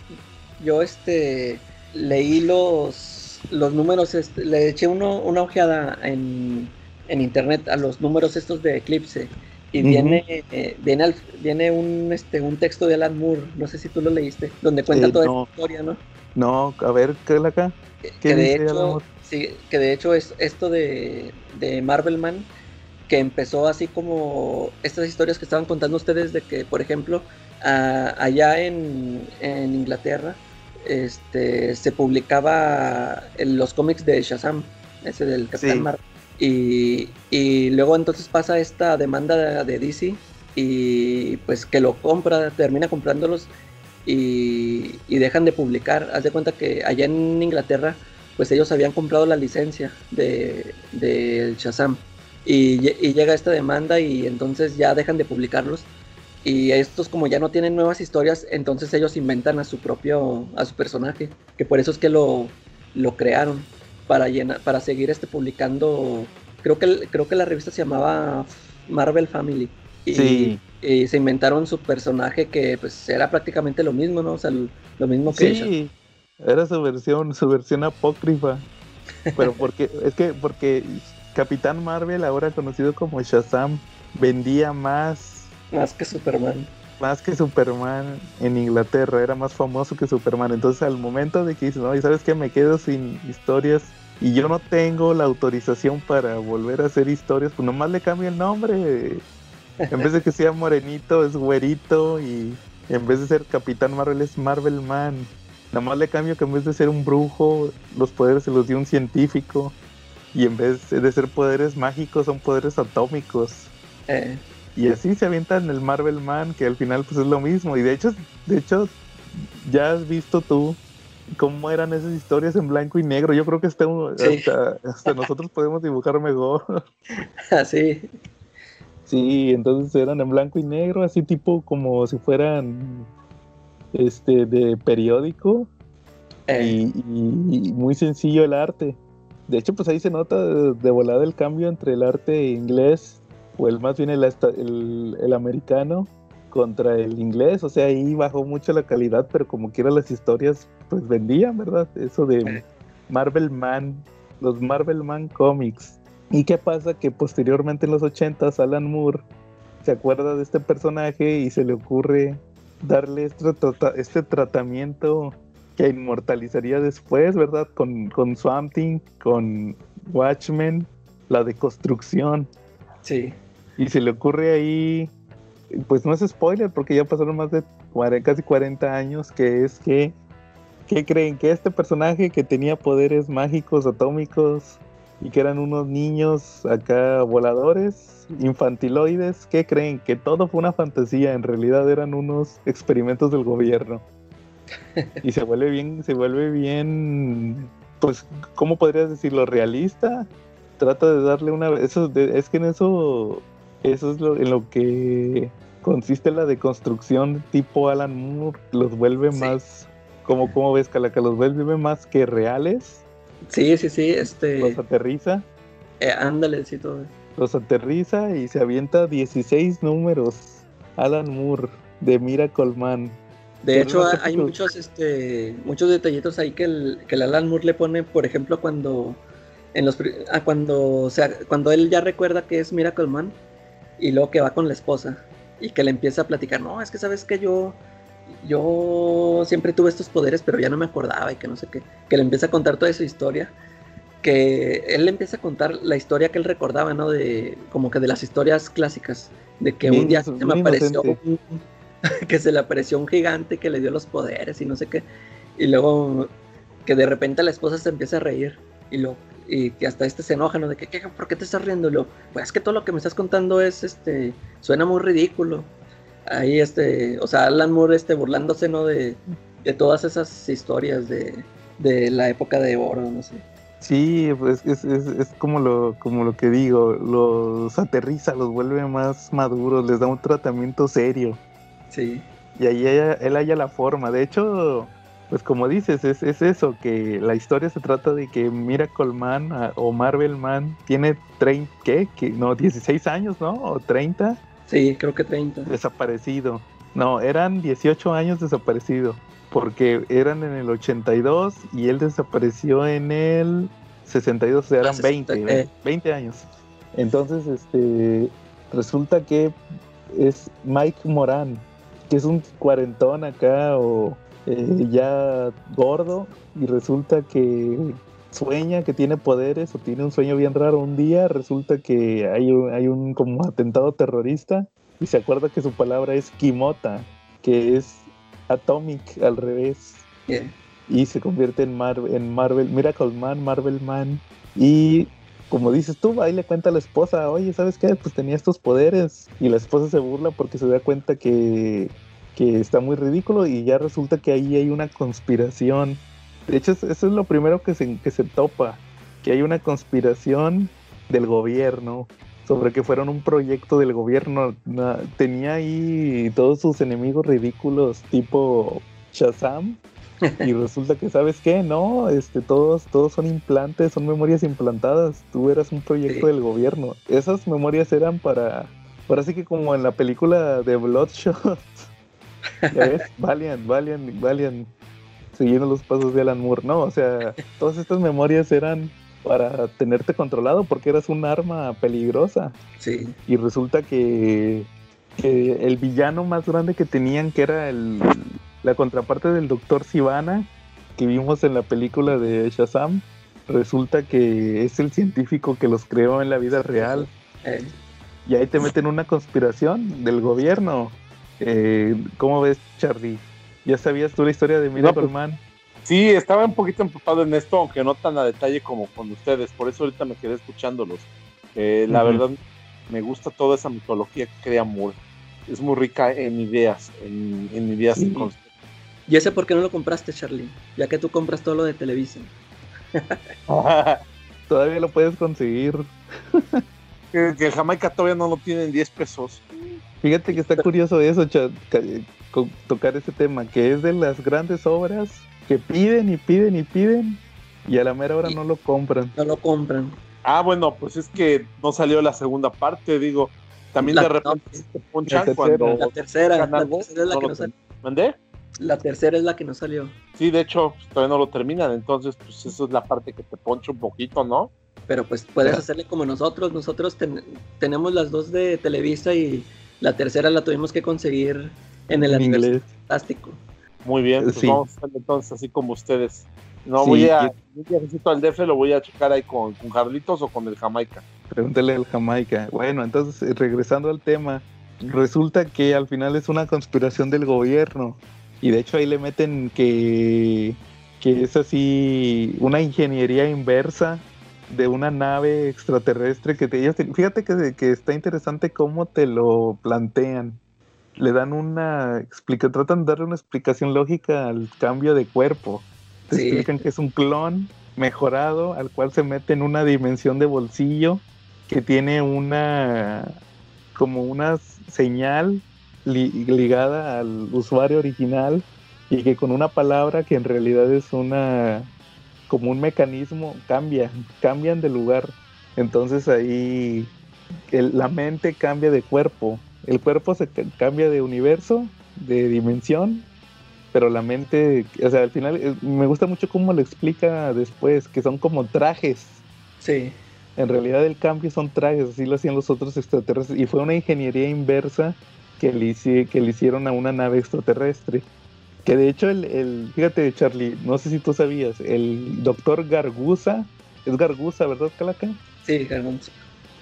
yo este leí los, los números, este, le eché uno, una ojeada en, en internet a los números estos de Eclipse y viene, eh, viene, viene un, este, un texto de Alan Moore, no sé si tú lo leíste, donde cuenta Eh, toda no. esta historia, ¿no? No, a ver, ¿qué es acá? Que- ¿Qué que de dice Alan hecho, Moore? sí, que de hecho es esto de, de Marvelman, que empezó así como estas historias que estaban contando ustedes de que, por ejemplo, a- allá en, en Inglaterra, este, se publicaba en los cómics de Shazam, ese del Capitán Sí. Marvel. Y, y luego entonces pasa esta demanda de, de DC y pues que lo compra, termina comprándolos y, y dejan de publicar. Haz de cuenta que allá en Inglaterra pues ellos habían comprado la licencia de, del Shazam y, y llega esta demanda y entonces ya dejan de publicarlos y estos como ya no tienen nuevas historias entonces ellos inventan a su propio a su personaje que por eso es que lo, lo crearon para llenar para seguir este publicando creo que creo que la revista se llamaba Marvel Family y, Sí. y se inventaron su personaje que pues era prácticamente lo mismo no o sea lo, mismo que. Sí, era su versión, su versión apócrifa. Pero porque, es que porque Capitán Marvel, ahora conocido como Shazam, vendía más, más que Superman más que Superman en Inglaterra, era más famoso que Superman. Entonces al momento de que dices, no, y sabes que me quedo sin historias y yo no tengo la autorización para volver a hacer historias, pues nomás le cambio el nombre. En vez de que sea morenito, es güerito y en vez de ser Capitán Marvel es Marvel Man. Nada más le cambio que en vez de ser un brujo, los poderes se los dio un científico. Y en vez de ser poderes mágicos, son poderes atómicos. Eh, Y así se avientan el Marvel Man, que al final pues es lo mismo. Y de hecho, de hecho, ya has visto tú cómo eran esas historias en blanco y negro. Yo creo que hasta, Sí. hasta, hasta nosotros podemos dibujar mejor. así Sí, entonces eran en blanco y negro, así tipo como si fueran este de periódico eh, y, y- y muy sencillo el arte. De hecho, pues ahí se nota de, de volada el cambio entre el arte inglés o el más bien el, el, el americano contra el inglés. O sea, ahí bajó mucho la calidad, pero como quiera las historias pues vendían, ¿verdad? Eso de. Marvel Man, los Marvel Man Comics. ¿Y qué pasa? Que posteriormente en los 80s Alan Moore se acuerda de este personaje y se le ocurre darle este, trata- este tratamiento que inmortalizaría después, ¿verdad? Con, con Swamp Thing, con Watchmen, la deconstrucción. sí Y se le ocurre ahí, pues no es spoiler porque ya pasaron más de casi 40 años, que es que, ¿qué creen? Que este personaje que tenía poderes mágicos atómicos y que eran unos niños acá voladores, infantiloides, ¿qué creen? Que todo fue una fantasía, en realidad eran unos experimentos del gobierno. Y se vuelve bien, se vuelve bien, pues, ¿cómo podrías decirlo? Realista. Trata de darle una, eso, es que en eso, eso es lo, en lo que consiste la deconstrucción tipo Alan Moore, los vuelve Sí. más, como, ¿cómo ves, Calaca? Los vuelve más que reales, sí sí sí este los aterriza, eh, ándale sí todo los aterriza y se avienta 16 números. Alan Moore, de Miracle Man. De hecho, no sé hay muchos, este, muchos detallitos ahí que el, que el Alan Moore le pone, por ejemplo, cuando en los ah, cuando o sea, cuando él ya recuerda que es Miracle Man y luego que va con la esposa y que le empieza a platicar, no, es que sabes que yo yo siempre tuve estos poderes, pero ya no me acordaba y que no sé qué, que le empieza a contar toda su historia, que él le empieza a contar la historia que él recordaba, ¿no? De como que de las historias clásicas, de que Bien un día se me apareció un, que se le apareció un gigante que le dio los poderes y no sé qué. Y luego que de repente la esposa se empieza a reír y lo y que hasta este se enoja, ¿no? De que, ¿qué, ¿por qué te estás riendo? Y luego, pues es que todo lo que me estás contando es, este, suena muy ridículo. Ahí, este, o sea, Alan Moore, este, burlándose, ¿no? De, de todas esas historias de, de la época de oro, no sé. Sí, pues es, es, es como lo como lo que digo, los aterriza, los vuelve más maduros, les da un tratamiento serio. Sí, Y ahí ella- él haya la forma. De hecho, pues como dices, es, es eso, que la historia se trata de que Miracle Man ah, o Marvel Man tiene 30, ¿qué? Que, no, 16 años, ¿no? O 30 sí, creo que 30. desaparecido. No, eran 18 años desaparecido. porque eran en el 82 y él desapareció en el 62, o sea, eran 20, 20 años. Entonces, este, resulta que es Mike Moran, que es un cuarentón acá o eh, ya gordo y resulta que sueña que tiene poderes o tiene un sueño bien raro un día, resulta que hay un, hay un como atentado terrorista y se acuerda que su palabra es Kimota, que es Atomic al revés. Y se convierte en, en Marvel, Miracle Man, Marvel Man. Y como dices tú, ahí le cuenta a la esposa, oye, ¿sabes qué? Pues tenía estos poderes. Y la esposa se burla porque se da cuenta que, que está muy ridículo y ya resulta que ahí hay una conspiración. De hecho, eso es lo primero que se, que se topa, que hay una conspiración del gobierno sobre que fueron un proyecto del gobierno. Tenía ahí todos sus enemigos ridículos tipo Shazam. Y resulta que, ¿sabes qué? No, este, todos, todos son implantes, son memorias implantadas. Tú eras un proyecto del gobierno. Esas memorias eran para, ahora sí que como en la película de Bloodshot. ¿Ves? Valiant, Valiant, Valiant. Siguiendo los pasos de Alan Moore. No, o sea, todas estas memorias eran para tenerte controlado porque eras un arma peligrosa. Sí. Y resulta que, el villano más grande que tenían, que era el, la contraparte del doctor Sivana, que vimos en la película de Shazam, resulta que es el científico que los creó en la vida real. Eh. Y ahí te meten una conspiración del gobierno. Eh, ¿Cómo ves, Charlie? ¿Ya sabías tú la historia de Miracle pues, Man? Sí, estaba un poquito empapado en esto, aunque no tan a detalle como con ustedes. Por eso ahorita me quedé escuchándolos. la verdad, me gusta toda esa mitología que crea Moore. Es muy rica en ideas, en, ideas y ¿Y ese por qué no lo compraste, Charlie? Ya que tú compras todo lo de Televisa. todavía lo puedes conseguir. que, Jamaica todavía no lo tiene en 10 pesos. Fíjate que está curioso eso, tocar ese tema, que es de las grandes obras que piden y piden y piden y a la mera hora no lo compran. No lo compran. Ah, bueno, pues es que no salió la segunda parte, digo. También de repente se ponchan cuando. La tercera, la tercera es la que no salió. ¿Mandé? La tercera es la que no salió. Sí, de hecho, pues, todavía no lo terminan, entonces, pues eso es la parte que te poncha un poquito, ¿no? Pero pues puedes hacerle como nosotros. Nosotros tenemos las dos de Televisa y la tercera la tuvimos que conseguir en el aniversario fantástico. Muy bien, pues vamos a entonces así como ustedes. No voy a, necesito al DF, lo voy a checar ahí con, con Carlitos o con el Jamaica. Pregúntale al Jamaica. Bueno, entonces eh, regresando al tema, resulta que al final es una conspiración del gobierno. Y de hecho ahí le meten que, que es así una ingeniería inversa de una nave extraterrestre que te, fíjate que, que está interesante cómo te lo plantean le dan una explica, tratan de darle una explicación lógica al cambio de cuerpo. Te explican que es un clon mejorado al cual se mete en una dimensión de bolsillo que tiene una como una señal ligada al usuario original y que con una palabra que en realidad es una como un mecanismo cambia, cambian de lugar. Entonces ahí la mente cambia de cuerpo el cuerpo se cambia de universo, de dimensión, pero la mente, o sea, al final eh, me gusta mucho cómo lo explica después, que son como trajes. Sí. En realidad el cambio son trajes, así lo hacían los otros extraterrestres, y fue una ingeniería inversa que le, que le hicieron a una nave extraterrestre. Que de hecho, el, el, fíjate, Charlie, no sé si tú sabías, el doctor Garguza, es Garguza, ¿verdad, Calaca? Sí, Gargunza.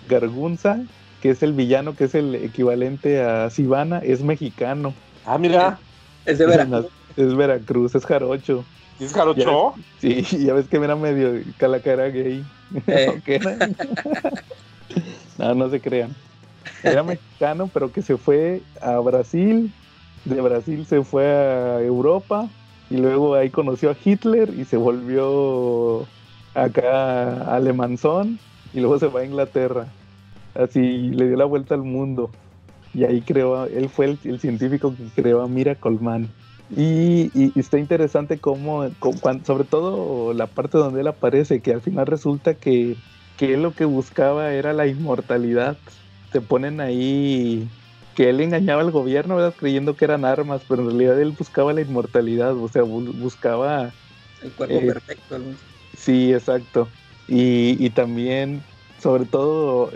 Gargunza que es el villano, que es el equivalente a Sivana, es mexicano. Ah, mira. Es de Veracruz. Es, Veracruz, es jarocho. ¿Es jarocho? sí, ya ves que era medio calacara gay. Eh. no, no se crean. Era mexicano, pero que se fue a Brasil. De Brasil se fue a Europa. Y luego ahí conoció a Hitler y se volvió acá alemanzón. Y luego se va a Inglaterra así le dio la vuelta al mundo. Y ahí creó, él fue el, científico que creó a Miracle Man. Y, está interesante cómo, sobre todo la parte donde él aparece, que al final resulta que, que él lo que buscaba era la inmortalidad. Te ponen ahí que él engañaba al gobierno, ¿verdad? Creyendo que eran armas, pero en realidad él buscaba la inmortalidad, o sea, buscaba... El cuerpo eh, perfecto, ¿no? Sí, exacto. Y, y, también, sobre todo,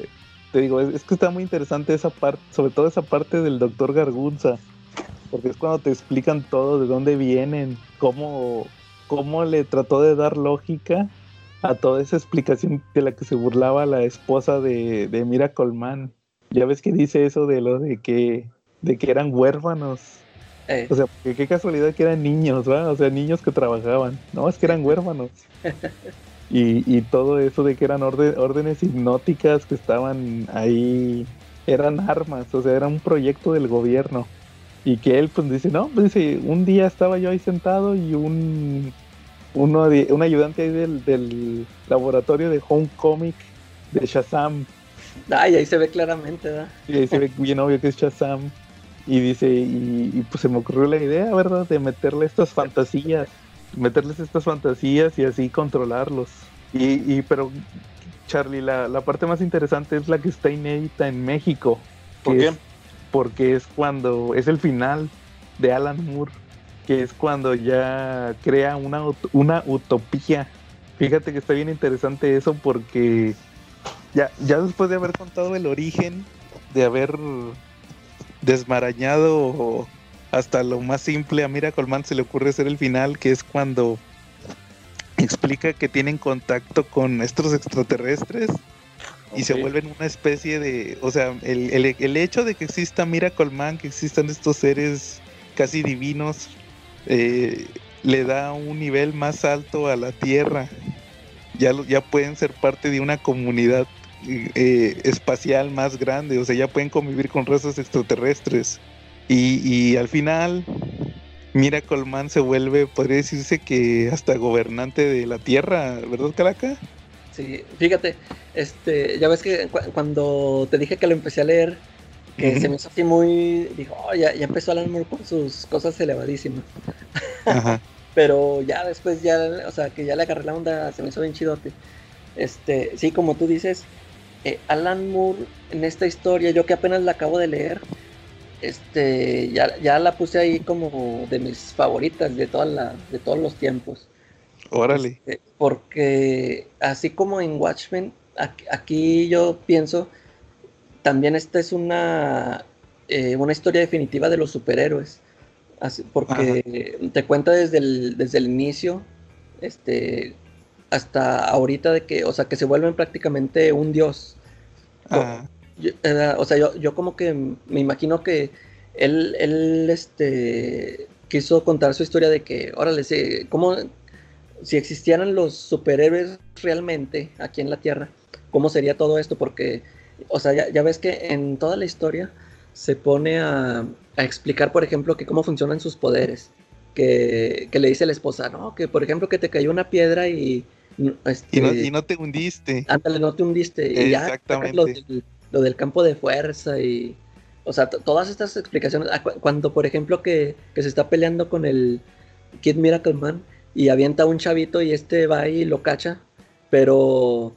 te digo, es, que está muy interesante esa parte, sobre todo esa parte del doctor Gargunza, porque es cuando te explican todo, de dónde vienen, cómo, cómo le trató de dar lógica a toda esa explicación de la que se burlaba la esposa de, de Mira Colman. Ya ves que dice eso de lo de que, de que eran huérfanos. Eh. O sea, qué casualidad que eran niños, ¿va? O sea, niños que trabajaban. No, es que eran huérfanos. y, y, todo eso de que eran órdenes hipnóticas que estaban ahí, eran armas, o sea, era un proyecto del gobierno. Y que él pues dice, no, pues dice, un día estaba yo ahí sentado y un uno un ayudante ahí del, del laboratorio de Home Comic de Shazam. Ay, ahí se ve claramente, ¿verdad? Y ahí se ve bien obvio que es Shazam. Y dice, y, pues se me ocurrió la idea, ¿verdad? De meterle estas fantasías, meterles estas fantasías y así controlarlos. Y, y pero, Charlie, la, la parte más interesante es la que está inédita en México. ¿Por qué? porque es cuando, es el final de Alan Moore que es cuando ya crea una, una utopía. Fíjate que está bien interesante eso porque ya, ya después de haber contado el origen, de haber desmarañado hasta lo más simple, a Mira Colman se le ocurre hacer el final, que es cuando explica que tienen contacto con estos extraterrestres y se vuelven una especie de, o sea, el, el, el hecho de que exista Mira Colman, que existan estos seres casi divinos, eh, le da un nivel más alto a la Tierra. Ya, ya pueden ser parte de una comunidad eh, espacial más grande, o sea, ya pueden convivir con razas extraterrestres. Y, al final, Mira Colman se vuelve, podría decirse que hasta gobernante de la Tierra, ¿verdad, Calaca? Sí, fíjate, este, ya ves que cuando te dije que lo empecé a leer, que se me hizo así muy, dijo, oh, ya, ya, empezó Alan Moore con sus cosas elevadísimas. Pero ya después, ya, o sea, que ya le agarré la onda, se me hizo bien chidote. Este, sí, como tú dices, eh, Alan Moore en esta historia, yo que apenas la acabo de leer, este, ya, ya la puse ahí como de mis favoritas de, toda la, de todos los tiempos. Órale. Este, porque así como en Watchmen, aquí yo pienso también esta es una, eh, una historia definitiva de los superhéroes. porque te cuenta desde el, desde el inicio este, hasta ahorita de que, o sea, que se vuelven prácticamente un dios. Eh, o sea, yo, yo, como que me imagino que él, él este, quiso contar su historia de que, órale, si, ¿cómo, si existieran los superhéroes realmente aquí en la Tierra, ¿cómo sería todo esto? Porque o sea, ya, ves que en toda la historia se pone a, explicar, por ejemplo, que cómo funcionan sus poderes. Que, le dice la esposa, ¿no? Que por ejemplo que te cayó una piedra y... Este, y, no, te hundiste. Ándale, no te hundiste. Y Exactamente. Ya, lo, del, campo de fuerza y... O sea, todas estas explicaciones. Ah, cuando, por ejemplo, que, que, se está peleando con el Kid Miracle Man y avienta un chavito y este va y lo cacha, pero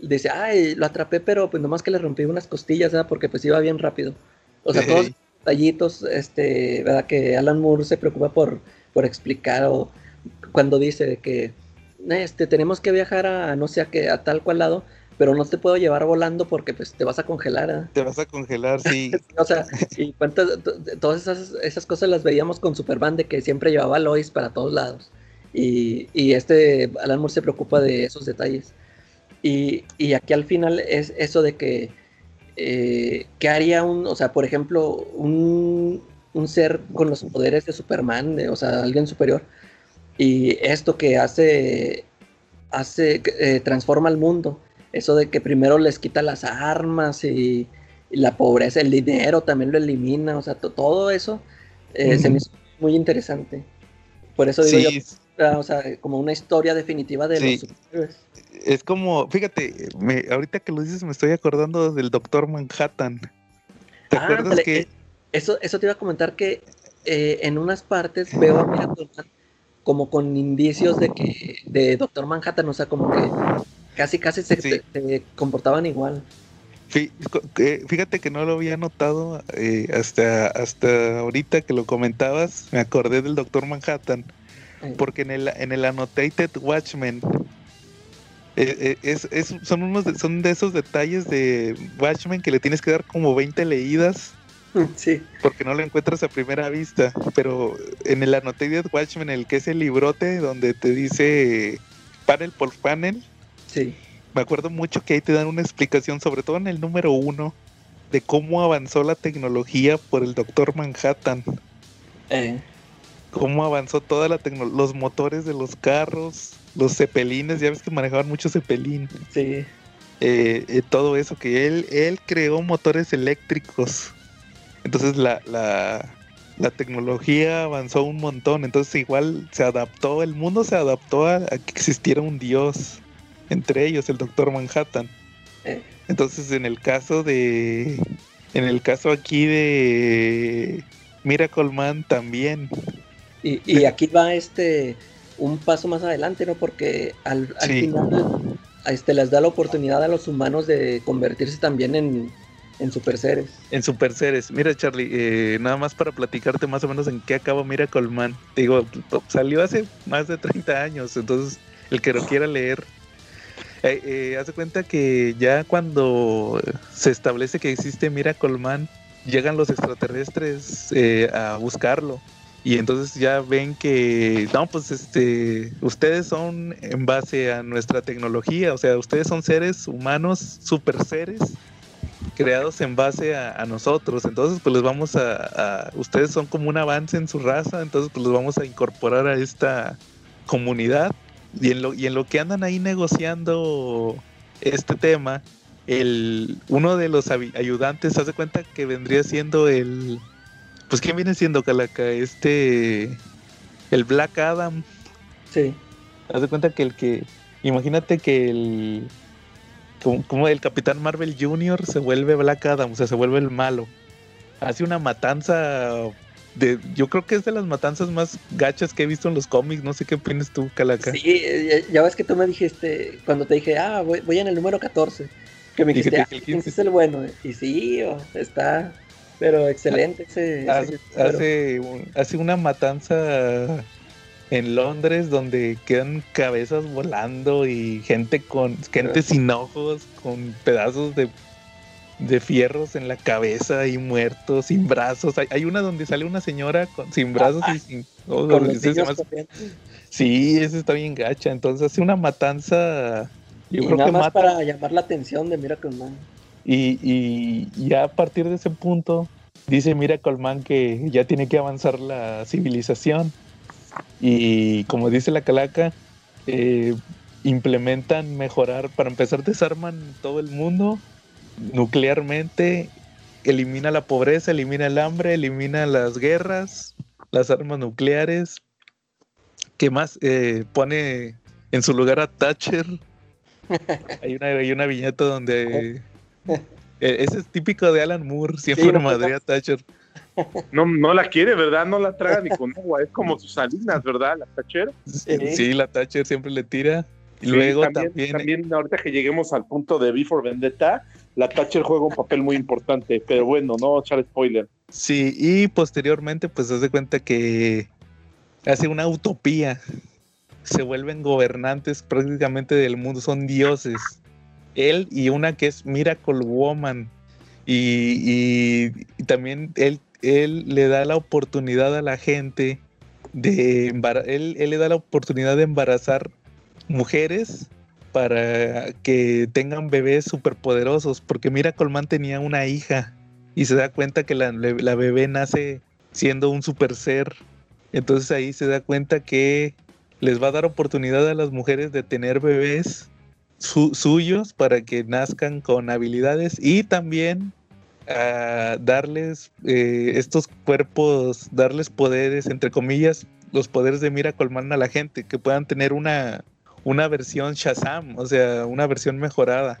dice, ay, lo atrapé, pero pues nomás que le rompí unas costillas, ¿verdad? Porque pues iba bien rápido. O sea, todos tallitos, este, ¿verdad? Que Alan Moore se preocupa por, por explicar o cuando dice que, este, tenemos que viajar a no sé a qué, a tal cual lado, pero no te puedo llevar volando porque pues te vas a congelar. ¿eh? Te vas a congelar, sí. o sea, y cuántas, todas esas, esas cosas las veíamos con Superman de que siempre llevaba Lois para todos lados. Y, y este Alan Moore se preocupa de esos detalles. Y, aquí al final es eso de que, eh, ¿qué haría un, o sea, por ejemplo, un, ser con los poderes de Superman, o sea, alguien superior, y esto que hace, hace, eh, transforma al mundo, eso de que primero les quita las armas y, la pobreza, el dinero también lo elimina, o sea, todo eso eh, se me hizo muy interesante. Por eso digo yo, o sea, como una historia definitiva de los superhéroes es como, fíjate, me, ahorita que lo dices me estoy acordando del Doctor Manhattan. ¿Te acuerdas que... Eh, eso, eso te iba a comentar que eh, en unas partes veo a Miracle como con indicios de que de Doctor Manhattan, o sea, como que casi casi se, comportaban igual. Fíjate que no lo había notado eh, hasta, hasta ahorita que lo comentabas. Me acordé del Doctor Manhattan. Porque en el, en el Annotated Watchmen eh, eh, es, son, unos de, son de esos detalles de Watchmen que le tienes que dar como 20 leídas. Sí. Porque no lo encuentras a primera vista. Pero en el Annotated Watchmen, el que es el librote donde te dice panel por panel. Sí me acuerdo mucho que ahí te dan una explicación, sobre todo en el número uno, de cómo avanzó la tecnología por el Doctor Manhattan. Eh. Cómo avanzó toda la tecnología, los motores de los carros, los cepelines, ya ves que manejaban mucho cepelín. Sí. Eh, eh, todo eso, que él, él creó motores eléctricos. Entonces la, la, la, tecnología avanzó un montón. Entonces igual se adaptó, el mundo se adaptó a que existiera un dios entre ellos el Doctor Manhattan. Entonces, en el caso de. En el caso aquí de Miracle Man también. Y, aquí va este un paso más adelante, ¿no? Porque al, final este, les da la oportunidad a los humanos de convertirse también en, en super seres. En super seres. Mira, Charlie, eh, nada más para platicarte más o menos en qué acaba Miracle Man. Digo, salió hace más de 30 años, entonces el que lo quiera leer eh, eh, haz de cuenta que ya cuando se establece que existe Miracle Man, llegan los extraterrestres eh, a buscarlo. Y entonces ya ven que, no, pues este, ustedes son en base a nuestra tecnología, o sea, ustedes son seres humanos, super seres, creados en base a, nosotros. Entonces, pues les vamos a, a, ustedes son como un avance en su raza, entonces pues los vamos a incorporar a esta comunidad y en lo, y en lo que andan ahí negociando este tema, el, uno de los ayudantes hace cuenta que vendría siendo el. Pues, ¿quién viene siendo Calaca? Este. El Black Adam. Sí. Haz de cuenta que el que. Imagínate que el. Como, el Capitán Marvel Jr. se vuelve Black Adam, o sea, se vuelve el malo. Hace una matanza yo creo que es de las matanzas más gachas que he visto en los cómics. No sé qué opinas tú, Calaca. Sí, eh, ya, ves que tú me dijiste, cuando te dije, ah, voy, en el número 14, que me dijiste, ah, ¿quién es el bueno? Y sí, está, pero excelente ese. Hace, hace, una matanza en Londres donde quedan cabezas volando y gente con gente sin ojos, con pedazos de de fierros en la cabeza y muertos, sin brazos. Hay, una donde sale una señora con, sin brazos y sin... sí, esa está bien gacha. Entonces hace una matanza... Yo y creo nada que más para llamar la atención de Miracle Man. Y, y ya a partir de ese punto dice Miracle Man que ya tiene que avanzar la civilización. Y como dice la calaca, eh, implementan mejorar, para empezar desarman todo el mundo nuclearmente, elimina la pobreza, elimina el hambre, elimina las guerras, las armas nucleares. ¿Qué más? Eh, pone en su lugar a Thatcher. hay, una, hay una viñeta donde... Eh, ese es típico de Alan Moore, siempre sí, Madrid a Thatcher. No, no la quiere, ¿verdad? No la traga ni con agua, es como sus salinas, ¿verdad? La Thatcher. Sí, la Thatcher siempre le tira. Y luego también, también, también, ahorita que lleguemos al punto de Before Vendetta, la Thatcher juega un papel muy importante, pero bueno, no echar spoiler. Sí, y posteriormente, pues se hace cuenta que hace una utopía. Se vuelven gobernantes prácticamente del mundo, son dioses. Él y una que es Miracle Woman. Y, también él, él le da la oportunidad a la gente de él, él le da la oportunidad de embarazar mujeres para que tengan bebés superpoderosos, porque mira, Colman tenía una hija y se da cuenta que la, bebé nace siendo un super ser. Entonces ahí se da cuenta que les va a dar oportunidad a las mujeres de tener bebés suyos para que nazcan con habilidades y también a darles eh, estos cuerpos, darles poderes, entre comillas, los poderes de Miracle Man a la gente, que puedan tener una, una versión Shazam, o sea, una versión mejorada.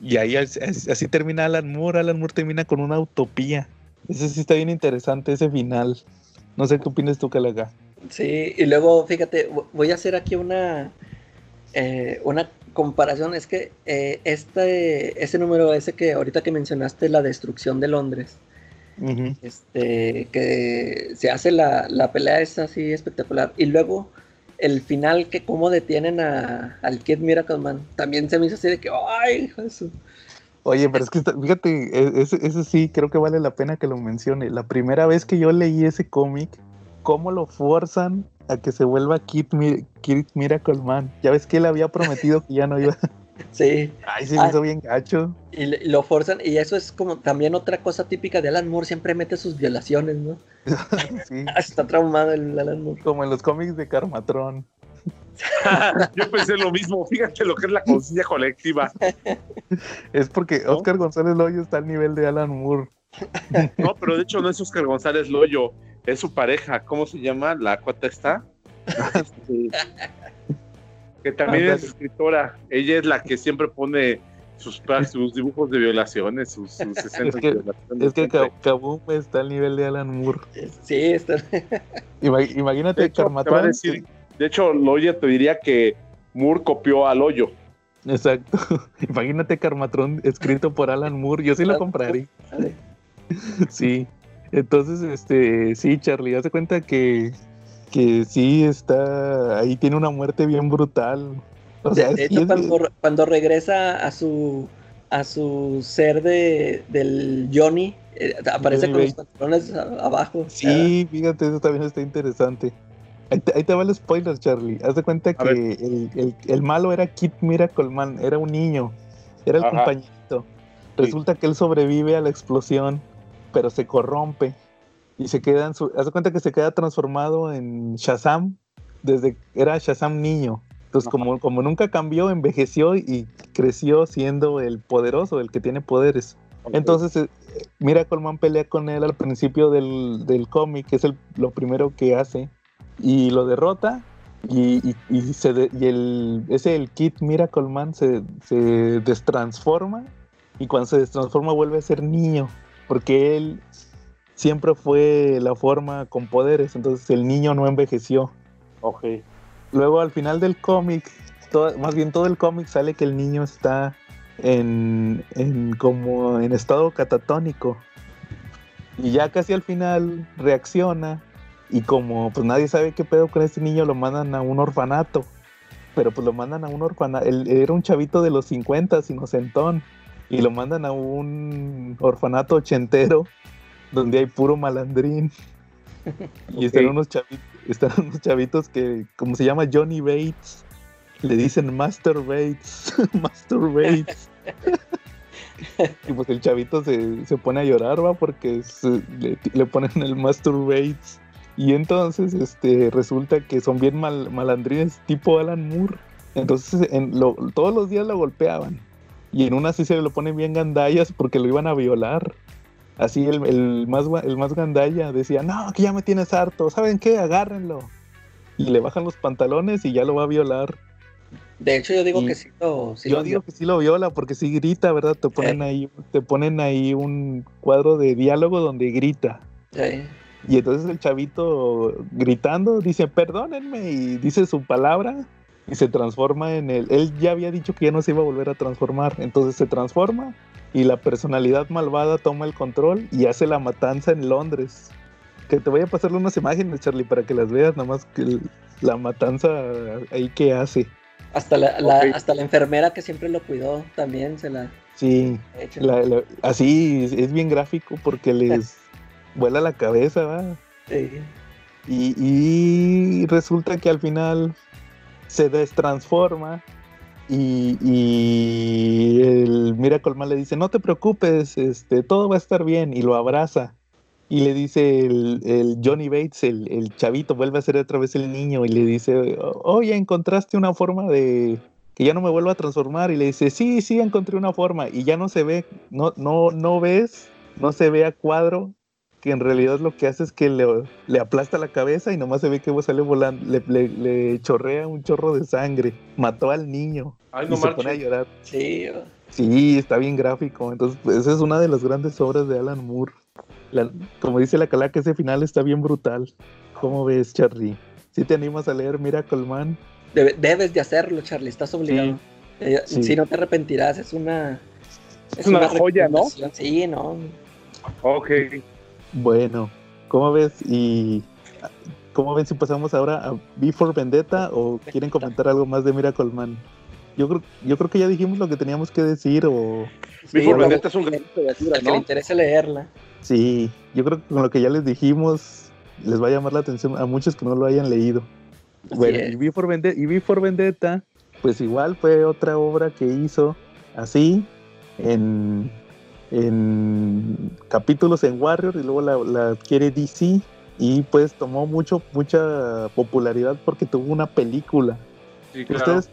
Y ahí así, termina Alan Moore. Alan Moore termina con una utopía. Ese sí está bien interesante, ese final. No sé qué opinas tú, Calaga. Sí, y luego, fíjate, voy a hacer aquí una, eh, una comparación es que eh, este, ese número, ese que ahorita que mencionaste, la destrucción de Londres, este, que se hace la, la, pelea es así espectacular. Y luego el final que cómo detienen a, al Kid Miracle Man, también se me hizo así de que, ¡ay, Jesús! Oye, pero es que fíjate, e, ese, sí creo que vale la pena que lo mencione. La primera vez que yo leí ese cómic, cómo lo forzan a que se vuelva Kid, Miracle Man. Ya ves que él había prometido que ya no iba. Sí. Ay, se me hizo ah, bien gacho. Y, lo forzan, y eso es como también otra cosa típica de Alan Moore, siempre mete sus violaciones, ¿no? sí. Está traumado el Alan Moore. Como en los cómics de Carmatron. Yo pensé lo mismo, fíjate lo que es la conciencia colectiva. Es porque Oscar González Loyo está al nivel de Alan Moore. No, pero de hecho no es Oscar González Loyo, es su pareja, ¿cómo se llama? La cuata está. Este, que también es escritora. Ella es la que siempre pone sus, sus dibujos de violaciones, sus, escenas es que, de violaciones. Es que Kaboom está al nivel de Alan Moore. Sí, está. Imagínate, Carmatron. De hecho, Loya te diría que Moore copió al hoyo. Exacto. Imagínate Carmatron escrito por Alan Moore. Yo sí lo compraría. sí. Entonces, este, sí, Charlie, hace cuenta que, que sí está, ahí tiene una muerte bien brutal. de, hecho, cuando, regresa a su a su ser de, del Johnny, eh, aparece con los pantalones abajo. Sí, fíjate, eso también está interesante. Ahí te, va el spoiler, Charlie. Haz de cuenta que el, malo era Kit Miracleman, era un niño, era el compañito. Resulta que él sobrevive a la explosión, pero se corrompe y se queda en su. Haz de cuenta que se queda transformado en Shazam, desde era Shazam niño. Entonces, como, como nunca cambió, envejeció y creció siendo el poderoso, el que tiene poderes. Entonces, eh, Miracleman pelea con él al principio del, del cómic, que es el, lo primero que hace y lo derrota y, se y el, ese el Kid Miracle Man se, se destransforma y cuando se destransforma vuelve a ser niño porque él siempre fue la forma con poderes entonces el niño no envejeció ok luego al final del cómic más bien todo el cómic sale que el niño está en, en como en estado catatónico y ya casi al final reacciona y como pues nadie sabe qué pedo con este niño, lo mandan a un orfanato. Pero pues lo mandan a un orfanato. Él era un chavito de los 50, inocentón. Y lo mandan a un orfanato ochentero donde hay puro malandrín. Y están, unos chavitos, están unos chavitos que, como se llama Johnny Bates, le dicen Master Bates. Master Bates. y pues el chavito se, se pone a llorar, va, porque le, le, ponen el Master Bates. Y entonces este, resulta que son bien mal, malandrines tipo Alan Moore. Entonces en lo, todos los días lo golpeaban. Y en una sí se lo ponen bien gandallas porque lo iban a violar. Así el, el, más, el más gandalla decía, no, que ya me tienes harto, ¿saben qué? Agárrenlo. Y le bajan los pantalones y ya lo va a violar. De hecho, yo digo que sí lo Yo digo que sí lo viola porque sí grita, ¿verdad? Te ponen ahí, te ponen ahí un cuadro de diálogo donde grita. Sí. Y entonces el chavito gritando dice, perdónenme, y dice su palabra y se transforma en él. Él ya había dicho que ya no se iba a volver a transformar, entonces se transforma y la personalidad malvada toma el control y hace la matanza en Londres. Que te voy a pasarle unas imágenes, Charlie, para que las veas, nada más que la matanza ahí que hace. Hasta la, hasta la enfermera que siempre lo cuidó también se la... Sí, así es bien gráfico porque les vuela la cabeza, ¿va? Sí. Y, resulta que al final se destransforma y, y el Miracle Man le dice, no te preocupes, este, todo va a estar bien, y lo abraza. Y le dice el, Johnny Bates, el, el, chavito, vuelve a ser otra vez el niño, y le dice, oye, encontraste una forma de que ya no me vuelva a transformar. Y le dice, sí, sí, encontré una forma. Y ya no se ve, no, no, no ves, no se ve a cuadro que en realidad lo que hace es que le, aplasta la cabeza y nomás se ve que sale volando, le, chorrea un chorro de sangre. Mató al niño. Ay, no y se pone a llorar. Sí. Sí, está bien gráfico. Entonces, pues, esa es una de las grandes obras de Alan Moore. como dice la calaca, ese final está bien brutal. ¿Cómo ves, Charlie? Si te animas a leer Miracle Man? debes de hacerlo, Charlie, estás obligado. Eh, Si no te arrepentirás, es una. Es, una, joya, ¿no? Sí, no. Ok. Bueno, ¿cómo ves? Y. ¿Cómo ven si pasamos ahora a Before Vendetta o quieren comentar algo más de Miracle Man? Yo creo, yo creo que ya dijimos lo que teníamos que decir o... Before Vendetta es un gran ¿no? que le interesa leerla. Sí, yo creo que con lo que ya les dijimos les va a llamar la atención a muchos que no lo hayan leído. bueno, y Before, Vendetta, y Before Vendetta, pues igual fue otra obra que hizo así en, en capítulos en Warrior y luego la, la adquiere DC y pues tomó mucho mucha popularidad porque tuvo una película. ¿Ustedes,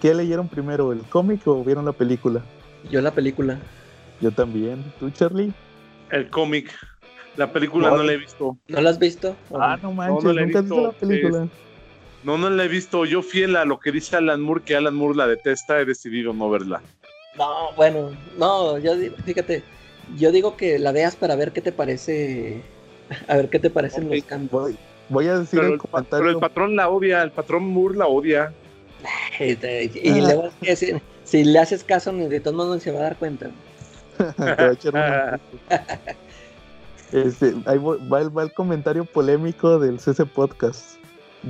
qué, leyeron primero, el cómic o vieron la película? Yo la película. Yo también. ¿Tú, Charlie? El cómic. La película no, la he visto. ¿No la has visto? Ah, no manches, no, nunca has visto la película. No, no la he visto. Yo fiel a lo que dice Alan Moore, que Alan Moore la detesta, he decidido no verla. No, bueno, no, yo fíjate, yo digo que la veas para ver qué te parece A ver qué te parecen los cambios. Voy, a decir pero el, Pero el patrón la odia, el patrón Moore la odia. Y, luego, si, le haces caso, ni de todos modos se va a dar cuenta. este, ahí va, el, comentario polémico del CC Podcast.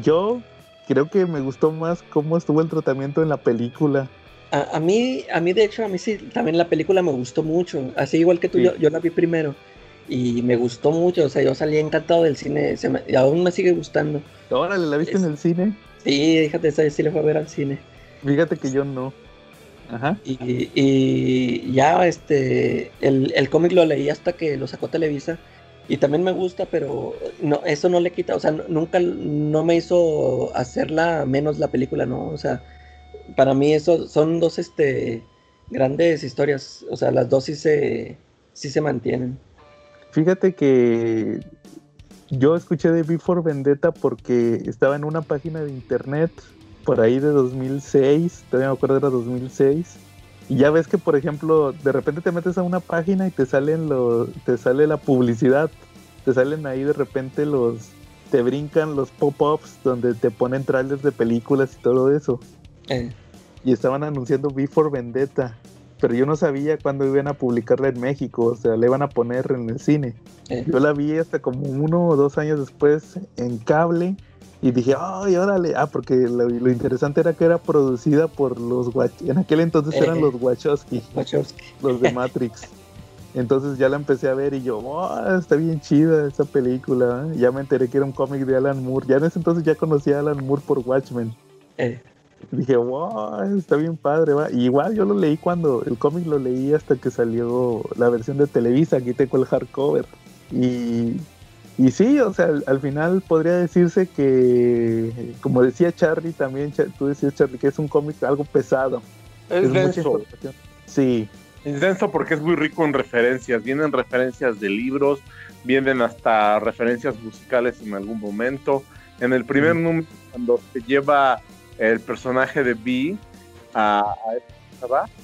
Yo creo que me gustó más cómo estuvo el tratamiento en la película. A, mí, a mí de hecho, a mí sí, también la película me gustó mucho. Así igual que tú, yo, yo la vi primero y me gustó mucho, o sea, yo salí encantado del cine, y aún me sigue gustando. Órale, ¿la viste en el cine? Sí, fíjate, esa sí le fue a ver al cine. Fíjate que yo no. Ajá. Y, y ya, este, el, el cómic lo leí hasta que lo sacó Televisa, y también me gusta, pero no, eso no le quita, o sea, nunca, no me hizo hacerla menos la película, ¿no? O sea, para mí eso son dos, este, grandes historias, o sea, las dos sí se, sí se mantienen. Fíjate que yo escuché de Before Vendetta porque estaba en una página de internet por ahí de 2006, todavía me acuerdo era 2006. Y ya ves que, por ejemplo, de repente te metes a una página y te salen los, te sale la publicidad, te salen ahí de repente los, te brincan los pop-ups donde te ponen trailers de películas y todo eso. Eh. Y estaban anunciando Before Vendetta pero yo no sabía cuándo iban a publicarla en México, o sea, la iban a poner en el cine. Eh. Yo la vi hasta como uno o dos años después en cable y dije, ay, órale, ah, porque lo, interesante era que era producida por los, en aquel entonces eran eh. los Wachowski, los de Matrix. Entonces ya la empecé a ver y yo, oh, está bien chida esa película. Ya me enteré que era un cómic de Alan Moore. Ya en ese entonces ya conocía a Alan Moore por Watchmen. Eh dije, wow, está bien padre, va. igual yo lo leí cuando, el cómic lo leí hasta que salió la versión de Televisa, aquí tengo el hardcover. Y, y sí, o sea, al, final podría decirse que, como decía Charlie también, tú decías Charlie, que es un cómic algo pesado. Es, denso. Sí. Es denso porque es muy rico en referencias. Vienen referencias de libros, vienen hasta referencias musicales en algún momento. En el primer número, cuando se lleva el personaje de B a,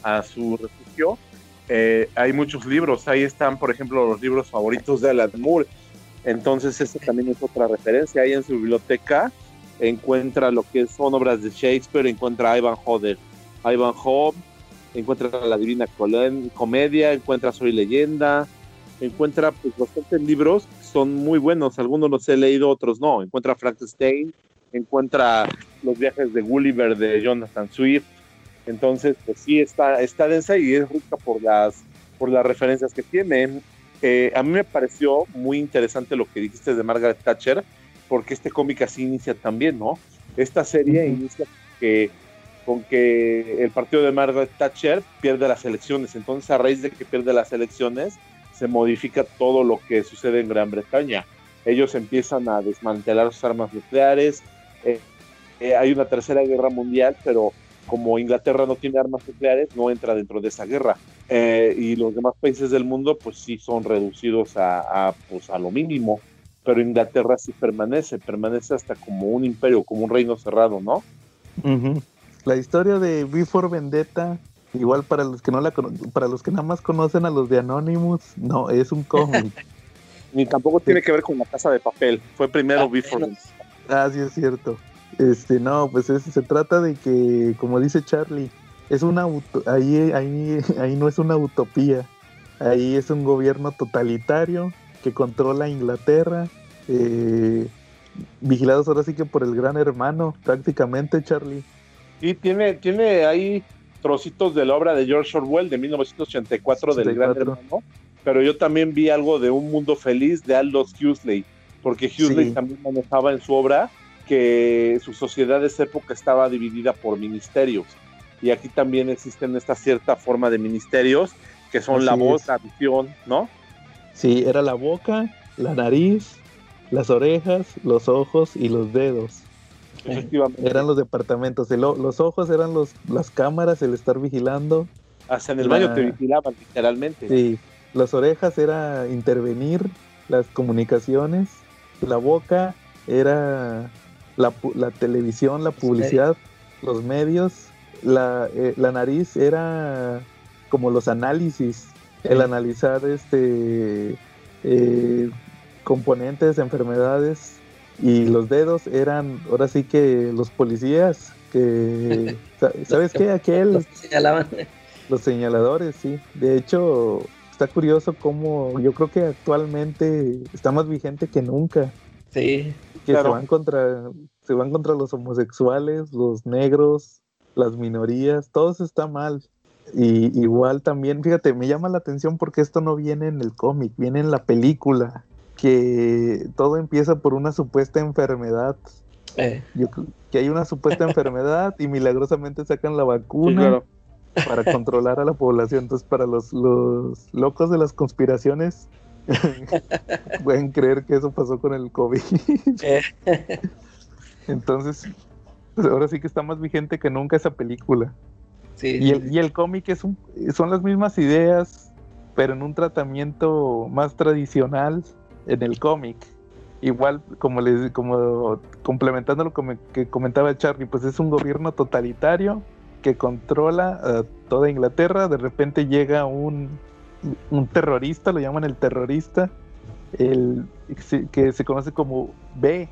a, su refugio. Eh, hay muchos libros, ahí están, por ejemplo, los libros favoritos de Alan Moore. Entonces, esa también es otra referencia. Ahí en su biblioteca encuentra lo que son obras de Shakespeare, encuentra a Ivan Hodder, Ivan Hobb, encuentra la Divina Comedia, encuentra Soy Leyenda, encuentra pues bastantes libros son muy buenos, algunos los he leído, otros no. Encuentra Frankenstein, encuentra los viajes de Gulliver de Jonathan Swift. Entonces, pues sí, está, está densa y es rica por las, por las referencias que tiene. Eh, a mí me pareció muy interesante lo que dijiste de Margaret Thatcher, porque este cómic así inicia también, ¿no? Esta serie inicia que, con que el partido de Margaret Thatcher pierde las elecciones. Entonces, a raíz de que pierde las elecciones, se modifica todo lo que sucede en Gran Bretaña. Ellos empiezan a desmantelar sus armas nucleares, eh, eh, hay una tercera guerra mundial, pero como Inglaterra no tiene armas nucleares, no entra dentro de esa guerra. Eh, y los demás países del mundo, pues sí son reducidos a, pues, a lo mínimo. Pero Inglaterra sí permanece, permanece hasta como un imperio, como un reino cerrado, ¿no? La historia de Before Vendetta, igual para los que no la para los que nada más conocen a los de Anonymous, no, es un cómic. Ni tampoco tiene que ver con la casa de papel. Fue primero ah, Before Vendetta. Ah, sí, es cierto. Este, no, pues se trata de que, como dice Charlie, es una ahí, ahí, ahí no es una utopía, ahí es un gobierno totalitario que controla Inglaterra, eh, vigilados ahora sí que por el gran hermano, prácticamente, Charlie. Y tiene, tiene ahí trocitos de la obra de George Orwell de 1984 del gran hermano, pero yo también vi algo de Un Mundo Feliz de Aldous Huxley, porque Huxley también manejaba en su obra que su sociedad de esa época estaba dividida por ministerios. Y aquí también existen esta cierta forma de ministerios que son la voz, la visión, ¿no? Sí, era la boca, la nariz, las orejas, los ojos y los dedos. Efectivamente. Eran los departamentos. los ojos eran los, las cámaras, el estar vigilando. Hasta en el baño te vigilaban, literalmente. Sí. Las orejas era intervenir las comunicaciones. La boca era la, la televisión, la publicidad, los medios. La, eh, la nariz era como los análisis, el analizar este eh, componentes, enfermedades y los dedos eran ahora sí que los policías que sabes qué aquel. Los señalaban. Los señaladores sí. De hecho está curioso cómo yo creo que actualmente está más vigente que nunca. Sí que se van contra se van contra los homosexuales los negros las minorías todo eso está mal y igual también, fíjate, me llama la atención porque esto no viene en el cómic, viene en la película, que todo empieza por una supuesta enfermedad. Eh. que hay una supuesta enfermedad y milagrosamente sacan la vacuna para controlar a la población. Entonces, para los, los locos de las conspiraciones, pueden creer que eso pasó con el COVID. Entonces, pues ahora sí que está más vigente que nunca esa película y, el, y el cómic es un, son las mismas ideas, pero en un tratamiento más tradicional en el cómic. Igual, como les como complementando lo que comentaba Charlie, pues es un gobierno totalitario que controla a toda Inglaterra. De repente llega un, un terrorista, lo llaman el terrorista, el, que se conoce como B,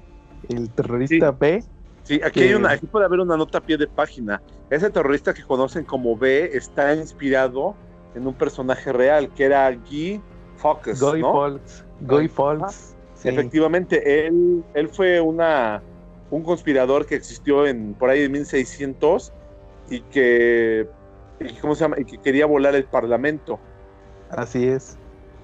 el terrorista B, Sí, aquí, hay una, aquí puede haber una nota a pie de página. Ese terrorista que conocen como B está inspirado en un personaje real que era Guy Fawkes. Guy ¿no? Guy Fawkes. Efectivamente, él, él fue una, un conspirador que existió en por ahí en 1600 y que, ¿cómo se llama? Y que quería volar el parlamento. Así es.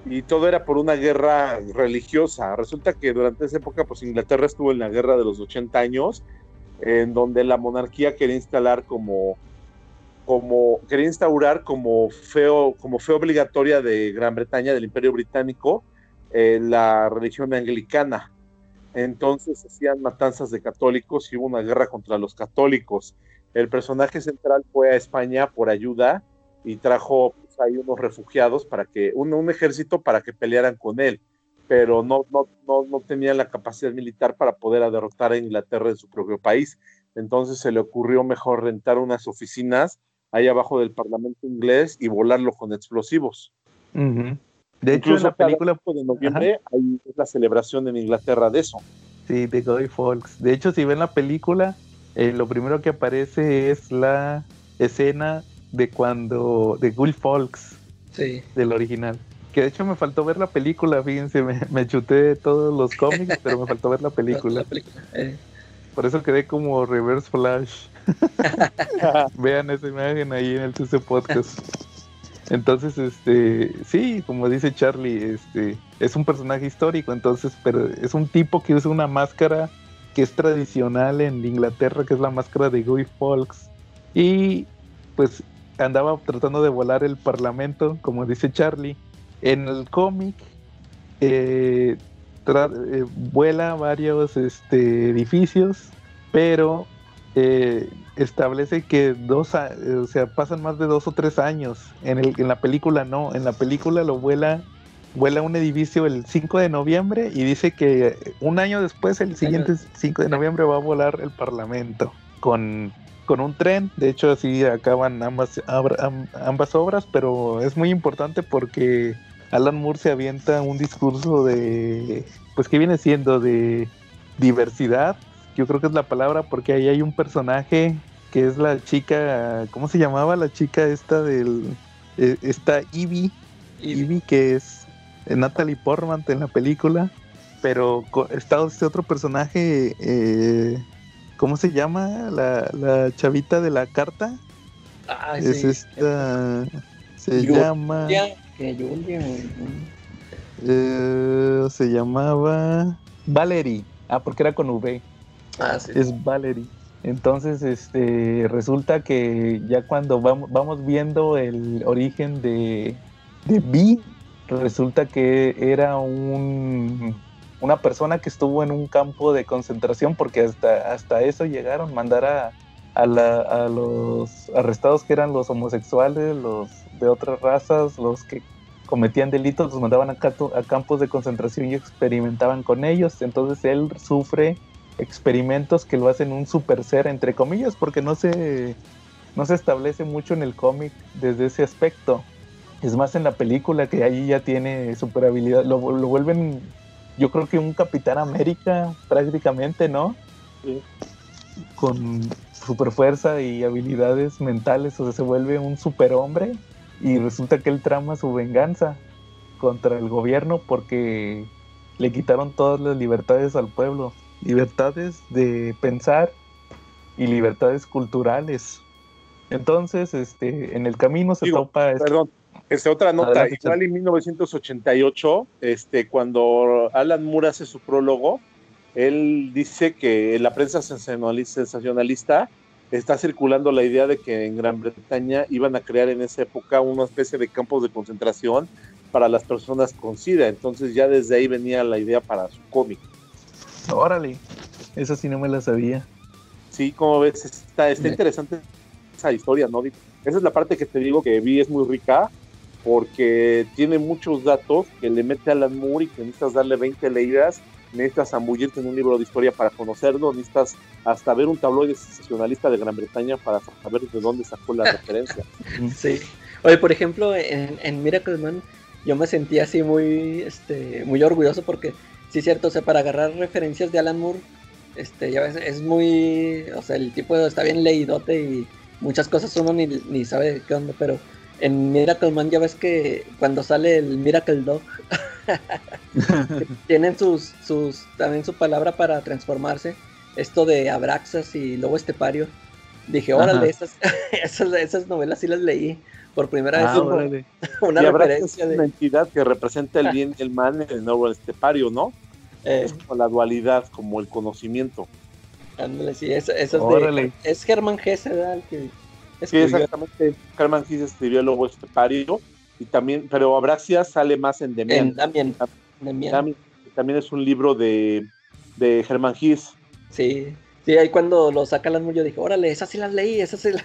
Y todo era por una guerra religiosa. Resulta que durante esa época, pues Inglaterra estuvo en la guerra de los 80 años en donde la monarquía quería instalar como, como quería instaurar como feo, como fe obligatoria de Gran Bretaña, del Imperio Británico, eh, la religión anglicana. Entonces hacían matanzas de católicos y hubo una guerra contra los católicos. El personaje central fue a España por ayuda y trajo ahí unos refugiados para que, un, un ejército para que pelearan con él pero no, no, no, no tenían la capacidad militar para poder derrotar a Inglaterra en su propio país. Entonces se le ocurrió mejor rentar unas oficinas ahí abajo del Parlamento inglés y volarlo con explosivos. De hecho, en la película de noviembre hay la celebración en Inglaterra de eso. Sí, de Guy Fawkes. De hecho, si ven la película, eh, lo primero que aparece es la escena de cuando de Guy Fawkes, sí. del original. Que de hecho me faltó ver la película, fíjense, me, chuté todos los cómics, pero me faltó ver la película. Eh. Por eso quedé como Reverse Flash. Vean esa imagen ahí en el TC Podcast. Entonces, este, sí, como dice Charlie, este, es un personaje histórico, entonces, pero es un tipo que usa una máscara que es tradicional en Inglaterra, que es la máscara de Guy Fawkes. Y pues andaba tratando de volar el parlamento, como dice Charlie, en el cómic eh, eh, vuela varios este, edificios, pero eh, establece que dos, o sea, pasan más de dos o tres años. En, el, en la película no, en la película lo vuela, vuela un edificio el 5 de noviembre y dice que un año después, el siguiente 5 de noviembre, va a volar el Parlamento con, con un tren. De hecho, así acaban ambas, ambas obras, pero es muy importante porque Alan Moore se avienta un discurso de, pues, ¿qué viene siendo? De diversidad yo creo que es la palabra, porque ahí hay un personaje que es la chica, ¿cómo se llamaba? La chica esta del, eh, esta Ivy, Ivy que es Natalie Portman en la película, pero está este otro personaje, eh, ¿cómo se llama? La, la, chavita de la carta. Ah, es esta, se llama... Eh, se llamaba Valerie. Ah, porque era con V. Ah, sí. Es Valerie. Entonces, este, resulta que ya cuando vamos, vamos viendo el origen de, de B, resulta que era un, una persona que estuvo en un campo de concentración, porque hasta, hasta eso llegaron, mandar a, a, los arrestados que eran los homosexuales, los de otras razas, los que cometían delitos, los mandaban a, a campos de concentración y experimentaban con ellos. Entonces él sufre experimentos que lo hacen un super ser, entre comillas, porque no se, no se establece mucho en el cómic desde ese aspecto. Es más en la película que ahí ya tiene super habilidad. Lo, vuelven, yo creo que un Capitán América prácticamente, ¿no? Con super fuerza y habilidades mentales, o sea, se vuelve un superhombre y resulta que él trama su venganza contra el gobierno porque le quitaron todas las libertades al pueblo libertades de pensar y libertades culturales. Entonces, este, en el camino se topa. Este esta otra nota. Igual en 1988, este, cuando Alan Moore hace su prólogo, él dice que en la prensa sensacionalista está circulando la idea de que en Gran Bretaña iban a crear en esa época una especie de campos de concentración para las personas con SIDA. Entonces ya desde ahí venía la idea para su cómic. Órale, esa sí no me la sabía. Sí, como ves, está, está interesante esa historia, ¿no? Esa es la parte que te digo que vi, es muy rica, porque tiene muchos datos que le mete a Alan Moore y que necesitas darle 20 leídas, necesitas zambullirte en un libro de historia para conocerlo, necesitas hasta ver un tabloide sensacionalista de Gran Bretaña para saber de dónde sacó la referencia. Sí. Oye, por ejemplo, en, en Miracle Man, yo me sentí así muy, este, muy orgulloso porque sí, cierto, o sea, para agarrar referencias de Alan Moore, este, ya ves, es muy, o sea, el tipo está bien leídote y muchas cosas uno ni, ni sabe qué onda, pero en Miracle Man ya ves que cuando sale el Miracle Dog, tienen sus, sus, también su palabra para transformarse, esto de Abraxas y Lobo Estepario. Dije, órale, esas, esas, esas novelas sí las leí por primera vez. Ah, una referencia de una entidad que representa el bien y el mal en el nuevo estepario, ¿no? Eh, es como la dualidad, como el conocimiento. Ándale, sí, eso, es de, Es Germán Gese, ¿verdad? que sí, exactamente. Germán Gese escribió el lobo estepario, y también, pero Abraxia sale más en Demian. En Damian. También es un libro de, de Germán Gis. Sí, sí, ahí cuando lo saca la yo dije, órale, esas sí las leí, esas sí las...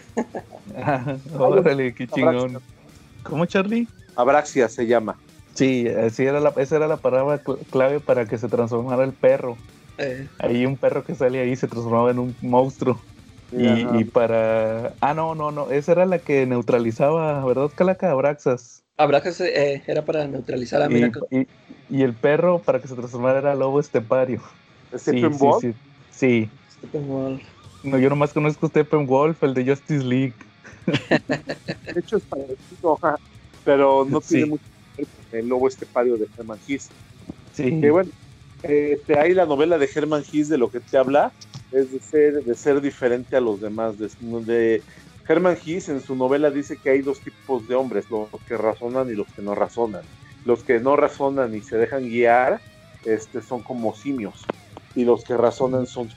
órale, qué chingón. ¿Cómo, Charlie? Abraxia se llama. Sí, así era la, esa era la palabra clave para que se transformara el perro. Eh. Ahí un perro que salía ahí se transformaba en un monstruo. Y, para. Ah, no, no, no. Esa era la que neutralizaba, ¿verdad, Calaca? Abraxas. Abraxas eh, era para neutralizar a Miracle. Y, y, el perro para que se transformara era lobo estepario. ¿Steppenwolf? Sí, sí, sí. No, yo nomás conozco Steppenwolf, el de Justice League. de hecho es parecido, pero no tiene mucho el lobo estepario de Herman Hiss. Sí. Que bueno, este, ahí la novela de Herman Hiss de lo que te habla es de ser, de ser diferente a los demás. De, de Herman Hiss en su novela dice que hay dos tipos de hombres, los que razonan y los que no razonan. Los que no razonan y se dejan guiar este, son como simios, y los que razonan son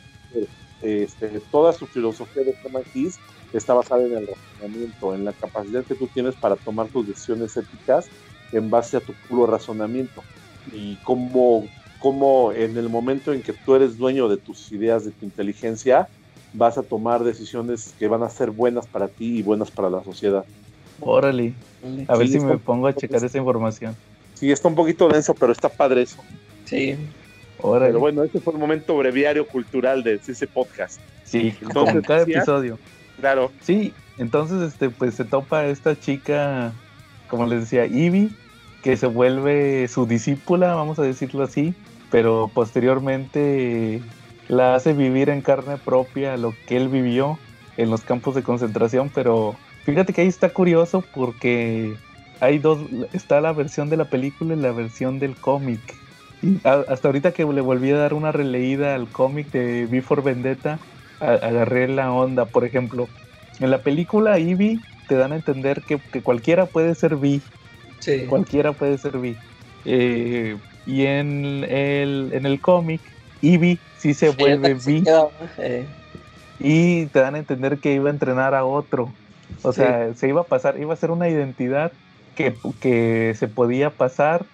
este, toda su filosofía de Herman Hiss está basada en el razonamiento, en la capacidad que tú tienes para tomar tus decisiones éticas en base a tu puro razonamiento y cómo, cómo en el momento en que tú eres dueño de tus ideas, de tu inteligencia, vas a tomar decisiones que van a ser buenas para ti y buenas para la sociedad. Órale, a ver si me pongo a checar esa información. Sí, está un poquito denso, pero está padre eso. Sí. Órale. Pero bueno, este fue el momento breviario cultural de ese podcast. Sí, entonces, cada episodio. Claro. Sí, entonces este pues se topa esta chica, como les decía, Ivy, que se vuelve su discípula, vamos a decirlo así, pero posteriormente la hace vivir en carne propia lo que él vivió en los campos de concentración, pero fíjate que ahí está curioso porque hay dos, está la versión de la película y la versión del cómic. Y hasta ahorita que le volví a dar una releída al cómic de Before Vendetta, agarré la onda. Por ejemplo, en la película Ivy te dan a entender que, cualquiera puede ser Vi. Sí. Cualquiera puede ser Vi. Eh, y en el, en el cómic, Ivy sí se vuelve Vi. Eh. Y te dan a entender que iba a entrenar a otro. O sea, se iba a pasar, iba a ser una identidad que, que se podía pasar,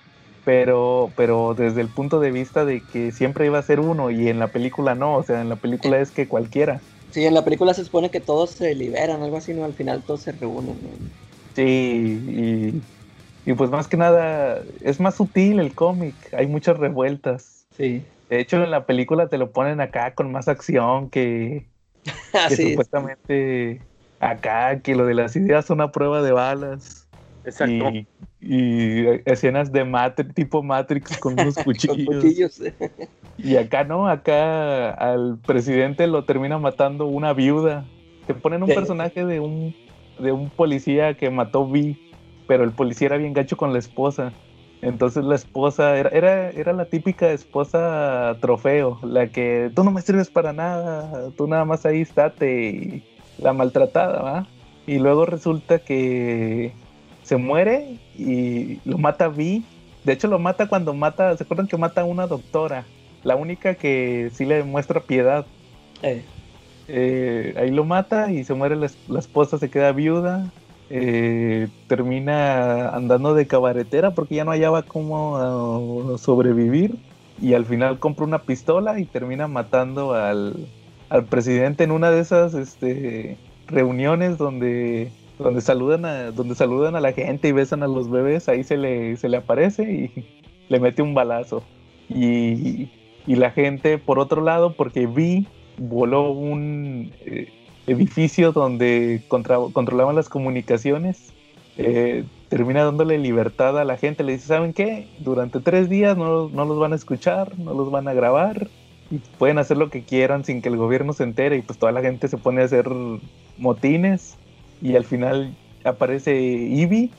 pero, pero desde el punto de vista de que siempre iba a ser uno y en la película no, o sea, en la película es que cualquiera. Sí, en la película se supone que todos se liberan, algo así, ¿no? Al final todos se reúnen. Sí, y, y, pues más que nada, es más sutil el cómic, hay muchas revueltas. Sí. De hecho, en la película te lo ponen acá con más acción que, que supuestamente acá, que lo de las ideas son a prueba de balas. Exacto. Y, escenas de Matrix, tipo Matrix con unos cuchillos. y acá no, acá al presidente lo termina matando una viuda. Te ponen un personaje de un, de un policía que mató Vi, pero el policía era bien gacho con la esposa. Entonces la esposa era, era, era la típica esposa trofeo, la que tú no me sirves para nada, tú nada más ahí estate y la maltratada, ¿va? Y luego resulta que se muere y lo mata Vi. De hecho, lo mata cuando mata. ¿Se acuerdan que mata a una doctora? La única que sí le muestra piedad. Eh. Eh, ahí lo mata y se muere la, esposa, se queda viuda. Eh, termina andando de cabaretera porque ya no hallaba cómo uh, sobrevivir. Y al final compra una pistola y termina matando al, al presidente en una de esas este, reuniones donde donde saludan a, donde saludan a la gente y besan a los bebés, ahí se le, se le aparece y le mete un balazo. Y, la gente, por otro lado, porque vi, voló un eh, edificio donde controlaban las comunicaciones, eh, termina dándole libertad a la gente, le dice, ¿saben qué? Durante tres días no, no los van a escuchar, no los van a grabar, y pueden hacer lo que quieran sin que el gobierno se entere y pues toda la gente se pone a hacer motines y al final aparece Ivy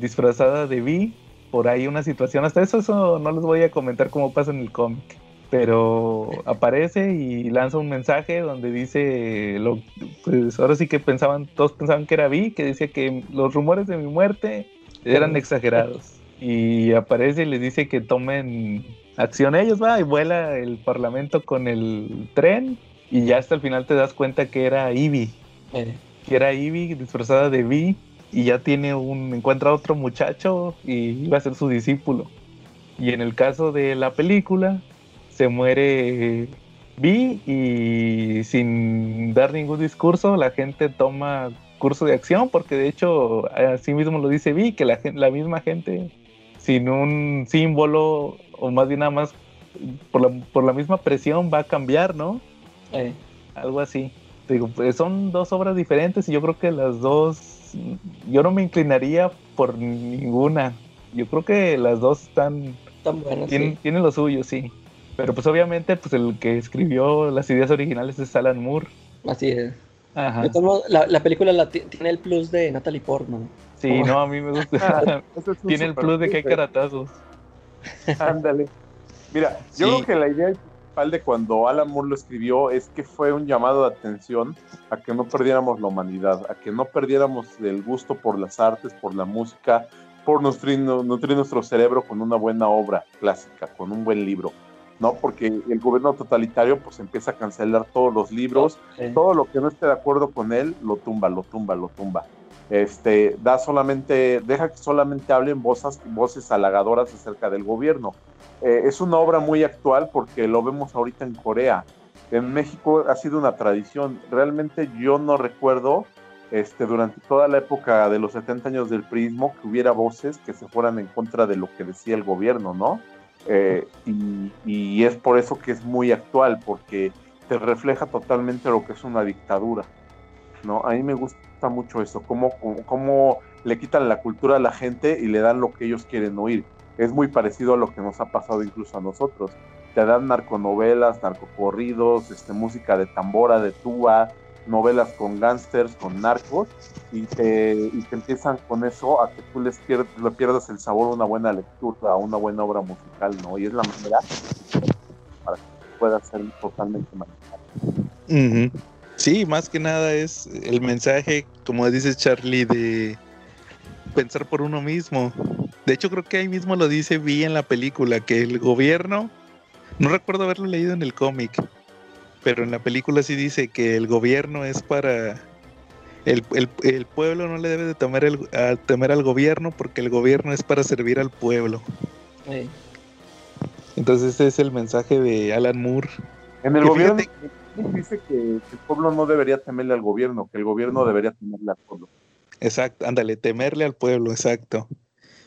disfrazada de Vi. Por ahí una situación, hasta eso, eso no les voy a comentar cómo pasa en el cómic. Pero aparece y lanza un mensaje donde dice, lo, pues ahora sí que pensaban, todos pensaban que era Vi, que decía que los rumores de mi muerte eran exagerados. Y aparece y les dice que tomen acción ellos, va, y vuela el parlamento con el tren y ya hasta el final te das cuenta que era Ivy. Que era Ivy disfrazada de Vi y ya tiene un encuentra a otro muchacho y iba a ser su discípulo. Y en el caso de la película se muere Vi y sin dar ningún discurso la gente toma curso de acción porque de hecho así mismo lo dice Vi que la, la misma gente sin un símbolo o más bien nada más por la, por la misma presión va a cambiar, ¿no? Eh. Algo así digo, pues son dos obras diferentes y yo creo que las dos, yo no me inclinaría por ninguna. Yo creo que las dos están, buenas. Tienen, lo suyo, sí. Pero pues obviamente pues el que escribió las ideas originales es Alan Moore. Así es. Ajá. La, la, película tiene el plus de Natalie Portman. Sí, no, a mí me gusta. tiene el plus de que hay caratazos. Ándale. Mira, yo creo que la idea de cuando Alan Moore lo escribió es que fue un llamado de atención a que no perdiéramos la humanidad, a que no perdiéramos el gusto por las artes, por la música, por nutrir, nutrir nuestro cerebro con una buena obra clásica, con un buen libro. ¿No? Porque el gobierno totalitario pues empieza a cancelar todos los libros, todo lo que no esté de acuerdo con él, lo tumba, lo tumba, lo tumba. Este, da solamente, deja que solamente hablen voces, voces halagadoras acerca del gobierno. Eh, es una obra muy actual porque lo vemos ahorita en Corea. En México ha sido una tradición. Realmente yo no recuerdo este, durante toda la época de los 70 años del prismo que hubiera voces que se fueran en contra de lo que decía el gobierno, ¿no? Eh, y, es por eso que es muy actual, porque te refleja totalmente lo que es una dictadura, ¿no? A mí me gusta mucho eso, cómo, cómo le quitan la cultura a la gente y le dan lo que ellos quieren oír es muy parecido a lo que nos ha pasado incluso a nosotros. te dan narconovelas, narcocorridos, este, música de tambora, de tuba, novelas con gángsters, con narcos, y te, empiezan con eso a que tú les pierdas, le pierdas el sabor a una buena lectura, a una buena obra musical, ¿no? Y es la manera para que pueda ser totalmente manejable. Sí, más que nada es el mensaje, como dice Charlie, de pensar por uno mismo. De hecho, creo que ahí mismo lo dice Vi en la película, que el gobierno, no recuerdo haberlo leído en el cómic, pero en la película sí dice que el gobierno es para... El, pueblo no le debe de temer, el, a, temer al gobierno porque el gobierno es para servir al pueblo. Entonces ese es el mensaje de Alan Moore. En el gobierno dice que, el pueblo no debería temerle al gobierno, que el gobierno debería temerle al pueblo. Exacto, ándale, temerle al pueblo, exacto.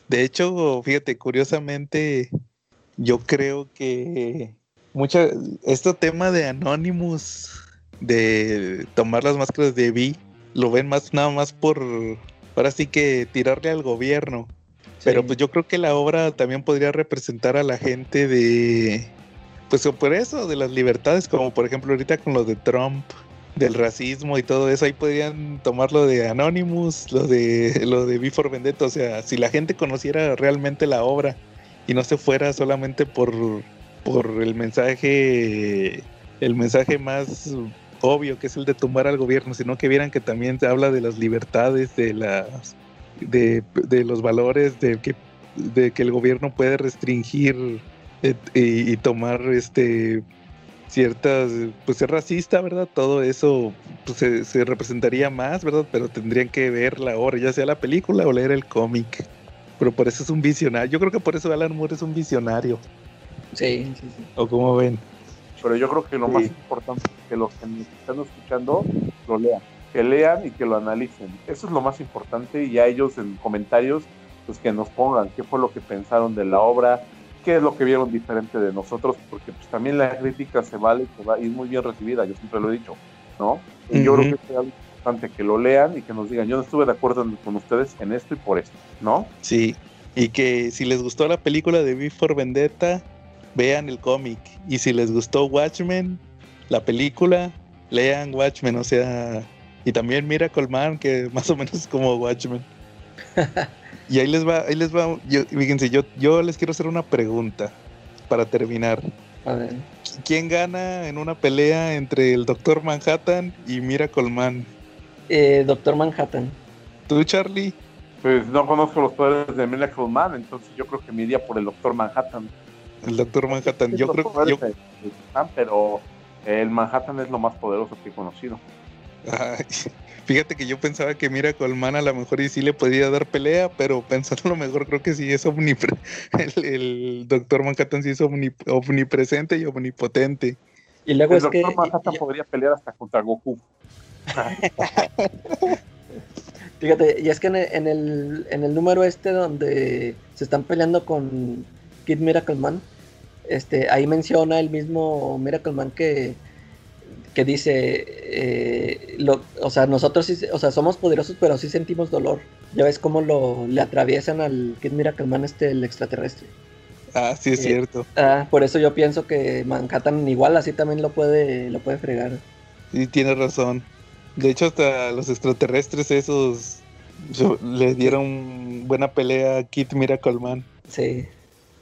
De hecho, fíjate, curiosamente, yo creo que mucha, este tema de Anonymous, de tomar las máscaras de Vi, lo ven más nada más por, ahora sí que tirarle al gobierno. Pero pues yo creo que la obra también podría representar a la gente de, pues por eso, de las libertades, como por ejemplo ahorita con lo de Trump, del racismo y todo eso, ahí podrían tomar lo de Anonymous, lo de lo de Before Vendetta, o sea, si la gente conociera realmente la obra y no se fuera solamente por, por el mensaje el mensaje más obvio que es el de tumbar al gobierno, sino que vieran que también se habla de las libertades, de las de, los valores, de que, de que el gobierno puede restringir y, tomar este ciertas, pues ser racista, ¿verdad? Todo eso pues, se, representaría más, ¿verdad? Pero tendrían que ver la obra, ya sea la película o leer el cómic. Pero por eso es un visionario. Yo creo que por eso Alan Moore es un visionario. Sí, sí, sí. ¿O cómo ven? Pero yo creo que lo más importante es que los que nos están escuchando lo lean. Que lean y que lo analicen. Eso es lo más importante y a ellos en comentarios, pues que nos pongan qué fue lo que pensaron de la obra, qué es lo que vieron diferente de nosotros, porque pues también la crítica se vale y es muy bien recibida, yo siempre lo he dicho, ¿no? Y yo creo que es importante que lo lean y que nos digan, yo no estuve de acuerdo con ustedes en esto y por esto, ¿no? Sí, y que si les gustó la película de Before Vendetta, vean el cómic, y si les gustó Watchmen, la película, lean Watchmen, o sea, y también Miracle Man, que más o menos es como Watchmen. Y ahí les va, ahí les va, yo, fíjense, yo, yo les quiero hacer una pregunta para terminar. A ver. ¿Quién gana en una pelea entre el Doctor Manhattan y Miracle Man? Eh, Doctor Manhattan. ¿Tú, Charlie? Pues no conozco los poderes de Miracle Man, entonces yo creo que me iría por el Doctor Manhattan. El Doctor Manhattan, yo creo que... Yo... Pero el Manhattan es lo más poderoso que he conocido. Ay, Fíjate que yo pensaba que Mira Colman a lo mejor y sí le podía dar pelea, pero pensando lo mejor creo que sí es omnipresente. El, doctor Manhattan sí es omnipresente y omnipotente. Y luego el es doctor Manhattan podría pelear hasta contra Goku. Fíjate, y es que en el, en el, número este donde se están peleando con Kid Miracle Man, este, ahí menciona el mismo Miracle Man que que dice, eh, lo, o sea, nosotros sí, o sea, somos poderosos, pero sí sentimos dolor. Ya ves cómo lo, le atraviesan al Kid Miracle Man este, el extraterrestre. Ah, sí es eh, cierto. Ah, por eso yo pienso que Manhattan igual así también lo puede, lo puede fregar. Sí, tienes razón. De hecho, hasta los extraterrestres esos le dieron buena pelea a Kid Miracle Man. Sí.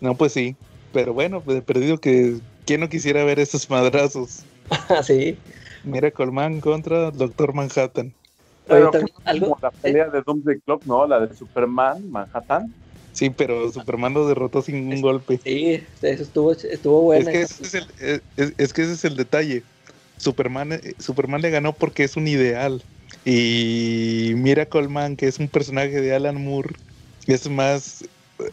No, pues sí. Pero bueno, pues he perdido que... ¿Quién no quisiera ver esos madrazos? sí. Mira, Colman contra Doctor Manhattan. Pero ¿algo? la pelea de Doomsday Clock, ¿no? La de Superman, Manhattan. Sí, pero Superman lo derrotó sin un golpe. Sí, eso estuvo, estuvo bueno. Es que, ese es, el, es, que ese es el detalle. Superman, eh, Superman le ganó porque es un ideal. Y mira Colman, que es un personaje de Alan Moore, es más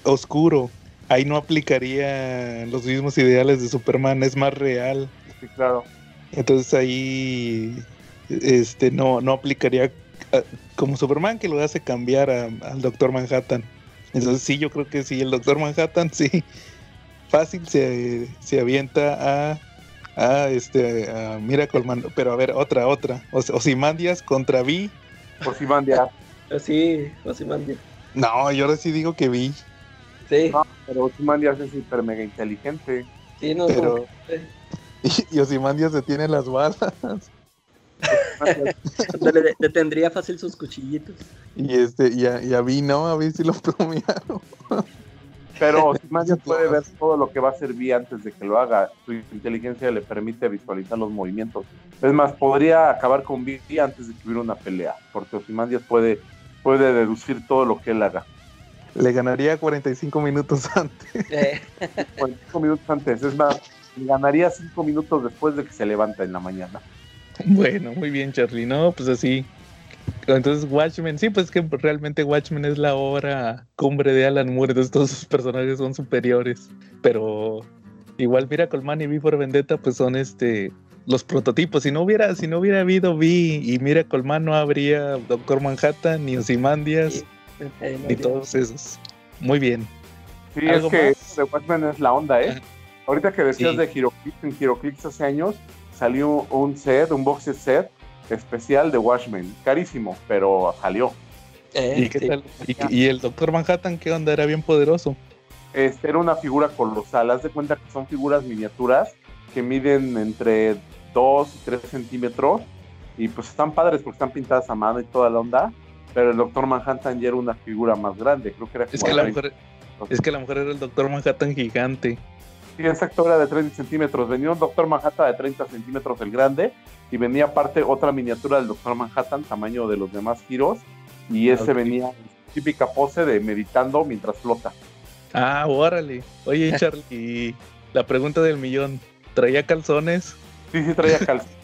oscuro. Ahí no aplicaría los mismos ideales de Superman, es más real. Sí, claro. Entonces ahí este no, no aplicaría ah, como Superman que lo hace cambiar al Doctor Manhattan. Entonces sí, yo creo que sí, el Doctor Manhattan sí fácil se, se avienta a, a este a Miracle Man, pero a ver, otra, otra. O, Osimandias contra Vi. Osimandias. sí, Osimandias. No, yo ahora sí digo que Vi. Sí. No, pero Osimandias es hiper mega inteligente. Sí, no, Pero- Y, y Ozymandias detiene las balas. ándale, de- detendría fácil sus cuchillitos. Y este, y a, y a Vi, ¿no? A Vi si lo plomearon. Pero Ozymandias puede ver todo lo que va a hacer Vi antes de que lo haga. Su inteligencia le permite visualizar los movimientos. Es más, podría acabar con Vi antes de que hubiera una pelea, porque Ozymandias puede, puede deducir todo lo que él haga. Le ganaría 45 minutos antes. Eh, 45 minutos antes, es más, le ganaría 5 minutos después de que se levanta en la mañana. Bueno, muy bien, Charlie. No, pues así. Entonces, Watchmen, sí, pues que realmente Watchmen es la obra cumbre de Alan Moore. Entonces, todos sus personajes son superiores. Pero igual Miracle Man y V for Vendetta, pues son este los prototipos. Si no hubiera, si no hubiera habido V y Miracle Man, no habría Doctor Manhattan, ni Ozymandias, ni todos esos. Muy bien. Sí, es ¿Algo que más? The Watchmen es la onda, ¿eh? Ajá. Ahorita que decías Sí. de HeroClix, en HeroClix hace años salió un set, un box set especial de Watchmen. Carísimo, pero salió. eh, ¿Y qué sí. tal? ¿Y, y el Doctor Manhattan qué onda? Era bien poderoso. Este, era una figura colosal. Haz de cuenta que son figuras miniaturas que miden entre 2 y 3 centímetros. Y pues están padres porque están pintadas a mano y toda la onda. Pero el Doctor Manhattan ya era una figura más grande. Creo que era Es que la mujer, es que la mujer era el Doctor Manhattan gigante. Sí, exacto, era de 30 centímetros. Venía un Doctor Manhattan de 30 centímetros el grande y venía aparte otra miniatura del Doctor Manhattan, tamaño de los demás giros. Y ese Ok. venía en su típica pose de meditando mientras flota. Ah, órale. Oye, Charlie, y la pregunta del millón. ¿Traía calzones? Sí, sí traía calzones.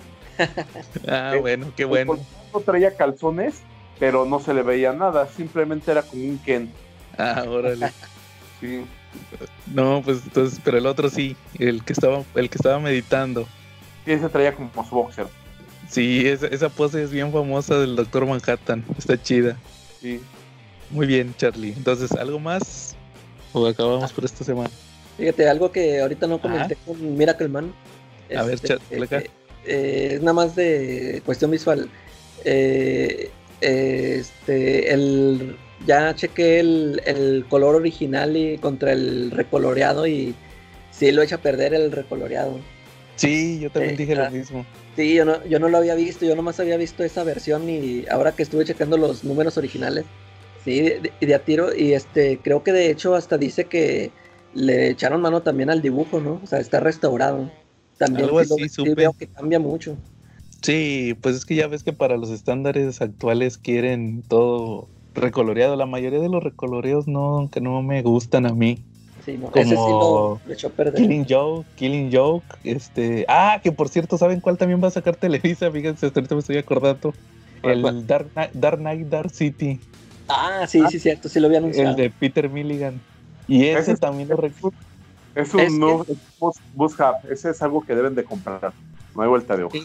Ah, Eh, bueno, qué bueno. No traía calzones, pero no se le veía nada. Simplemente era como un Ken. Ah, órale. Sí. No, pues entonces, pero el otro sí, el que estaba, el que estaba meditando. Y ese traía como su boxer. Sí, esa, esa pose es bien famosa del Doctor Manhattan. Está chida. Sí. Muy bien, Charlie. Entonces, ¿algo más? ¿O acabamos por esta semana? Fíjate, algo que ahorita no comenté con Miracle Man. A ver, este, chat, placa. eh, eh, es nada más de cuestión visual. Eh, este, el, ya chequé el, el color original y contra el recoloreado y sí lo echa a perder el recoloreado. Sí, yo también Eh, dije ah. lo mismo. Sí, yo no, yo no lo había visto, yo nomás había visto esa versión y ahora que estuve checando los números originales, sí, de, de- de a tiro, y este, creo que de hecho hasta dice que le echaron mano también al dibujo, ¿no? O sea, está restaurado. También sí lo- sí veo que cambia mucho. Sí, pues es que ya ves que para los estándares actuales quieren todo recoloreado. La mayoría de los recoloreos no, que no me gustan a mí. Sí, no, ese sí lo, Como lo echó a perder. Killing Joke, Killing Joke, este, ah, que por cierto, ¿saben cuál también va a sacar Televisa? Fíjense, hasta ahorita me estoy acordando. El Dark Knight, Dark Knight, Dark City, Ah, sí, sí, cierto, sí lo había anunciado. el de Peter Milligan. Y ese, Ese es- también lo recuerdo. Es un Es que- no, es. Ese es algo que deben de comprar. No hay vuelta de hoja.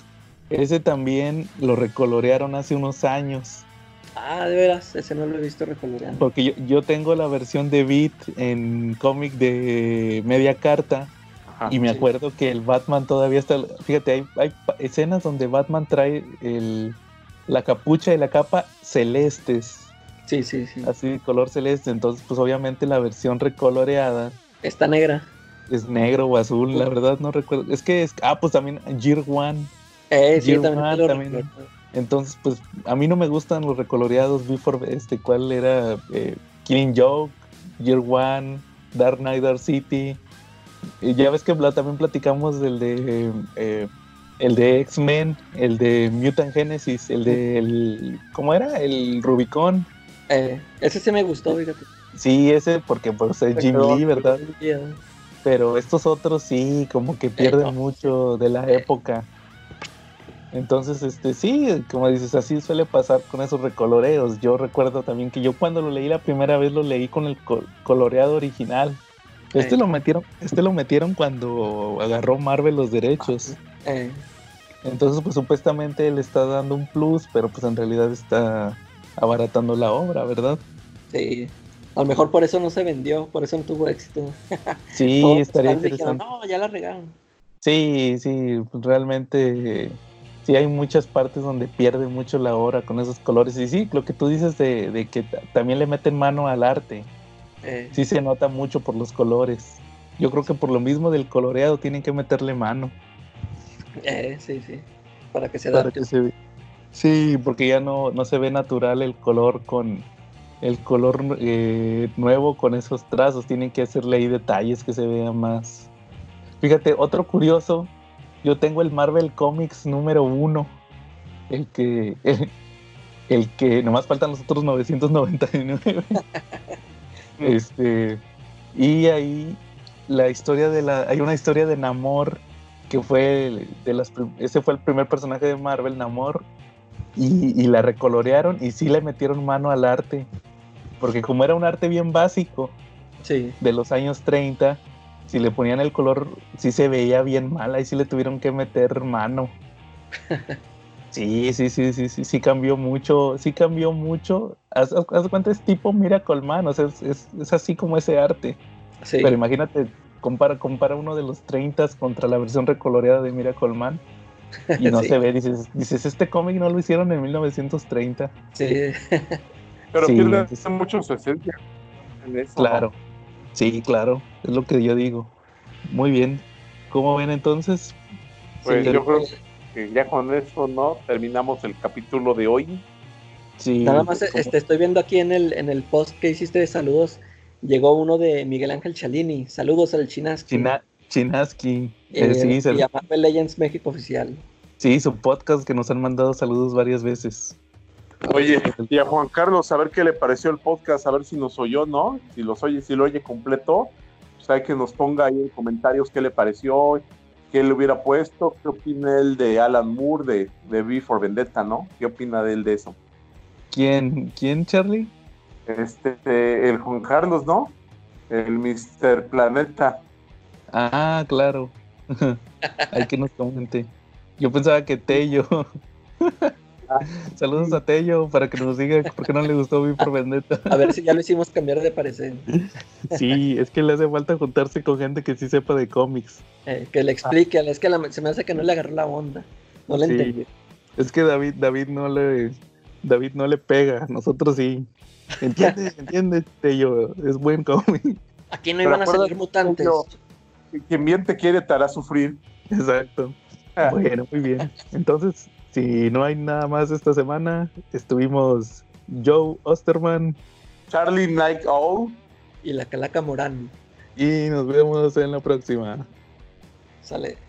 Ese también lo recolorearon hace unos años. Ah, de veras, ese no lo he visto recoloreado. Porque yo, yo tengo la versión de Beat en cómic de media carta. Ajá. Y me sí. acuerdo que el Batman todavía está. Fíjate, hay, hay escenas donde Batman trae el, la capucha y la capa celestes, Sí, sí, sí. así de color celeste. Entonces, pues obviamente la versión recoloreada Está negra. es negro o azul, la verdad no recuerdo. Es que es. Ah, pues también Year One. Eh, sí, también. Entonces, pues a mí no me gustan los recoloreados. Before, este, ¿cuál era? Eh, Killing Joke, Year One, Dark Knight, Dark City. Y ya ves que también platicamos del de eh, el de X-Men, el de Mutant Genesis, el de el- ¿cómo era? El Rubicon. Eh, ese sí me gustó, fíjate. Sí, ese porque pues es Jim Lee, ¿verdad? Yeah. Pero estos otros sí, como que pierden no. mucho de la época. Entonces, este, sí, como dices, así suele pasar con esos recoloreos. Yo recuerdo también que yo cuando lo leí la primera vez lo leí con el col- coloreado original. Este lo metieron, este lo metieron cuando agarró Marvel los derechos. Eh, Entonces, pues supuestamente le está dando un plus, pero pues en realidad está abaratando la obra, ¿verdad? sí. A lo mejor por eso no se vendió, por eso no tuvo éxito. Sí, Todos estaría dijeron, interesante. no, ya la regaron. Sí, sí, realmente sí hay muchas partes donde pierde mucho la obra con esos colores. Y sí, lo que tú dices de, de que ta- también le meten mano al arte, Eh, sí se nota mucho por los colores. Yo creo que por lo mismo del coloreado tienen que meterle mano. Eh, sí, sí. Para que se para adapte. que se Sí, porque ya no, no se ve natural el color con el color eh, nuevo con esos trazos. Tienen que hacerle ahí detalles que se vean más. Fíjate, otro curioso. Yo tengo el Marvel Comics número uno. El que. El, el que nomás faltan los otros 999. este. Y ahí la historia de la. Hay una historia de Namor que fue de las ese fue el primer personaje de Marvel, Namor, y, y la recolorearon y sí le metieron mano al arte, porque como era un arte bien básico Sí. de los años 30, si le ponían el color, sí se veía bien mal, ahí sí le tuvieron que meter mano. Sí, sí, sí, sí, sí, sí cambió mucho, sí cambió mucho. Haz, haz- cuenta, es tipo Miracle Man, o sea, es, es- es así como ese arte. Sí. Pero imagínate, compara, compara uno de los 30 contra la versión recoloreada de Miracle Man. Y no Sí. se ve, dices, dices, este cómic no lo hicieron en 1930. sí. Pero Sí, pierde sí. mucho su esencia en eso. Claro. Sí, claro, es lo que yo digo. Muy bien. ¿Cómo ven entonces? Pues Sí. yo creo que ya con eso, ¿no? Terminamos el capítulo de hoy. Sí. Nada más este, estoy viendo aquí en el, en el post que hiciste de saludos. Llegó uno de Miguel Ángel Chalini. Saludos al Chinas. China- Chinaski. Eh, eh, sí, se- y a Marvel Legends México Oficial. sí, su podcast que nos han mandado saludos varias veces. Oye, y a Juan Carlos, a ver qué le pareció el podcast, a ver si nos oyó, ¿no? Si los oye, si lo oye completo, pues hay que nos ponga ahí en comentarios qué le pareció, qué le hubiera puesto, qué opina él de Alan Moore, de, de V for Vendetta, ¿no? ¿Qué opina de él de eso? ¿Quién, quién Charlie? Este, el Juan Carlos, ¿no? El Mr. Planeta. Ah, claro. Hay que nos comente. Yo pensaba que Tello. Saludos a Tello para que nos diga por qué no le gustó Vi por Vendetta. A ver si ya lo hicimos cambiar de parecer. Sí, es que le hace falta juntarse con gente que sí sepa de cómics. Eh, que le explique. Es que la- se me hace que no le agarró la onda. No le Sí. entendí. Es que David, David no le, David no le pega, nosotros sí. Entiende, entiende, Tello, es buen cómic. Aquí no Pero iban a salir mutantes. Quien bien te quiere te hará sufrir. Exacto. Ah. Bueno, muy bien. Entonces, si no hay nada más esta semana, estuvimos Joe Osterman Charlie Night Owl. Y la calaca Morán. y nos vemos en la próxima. Sale.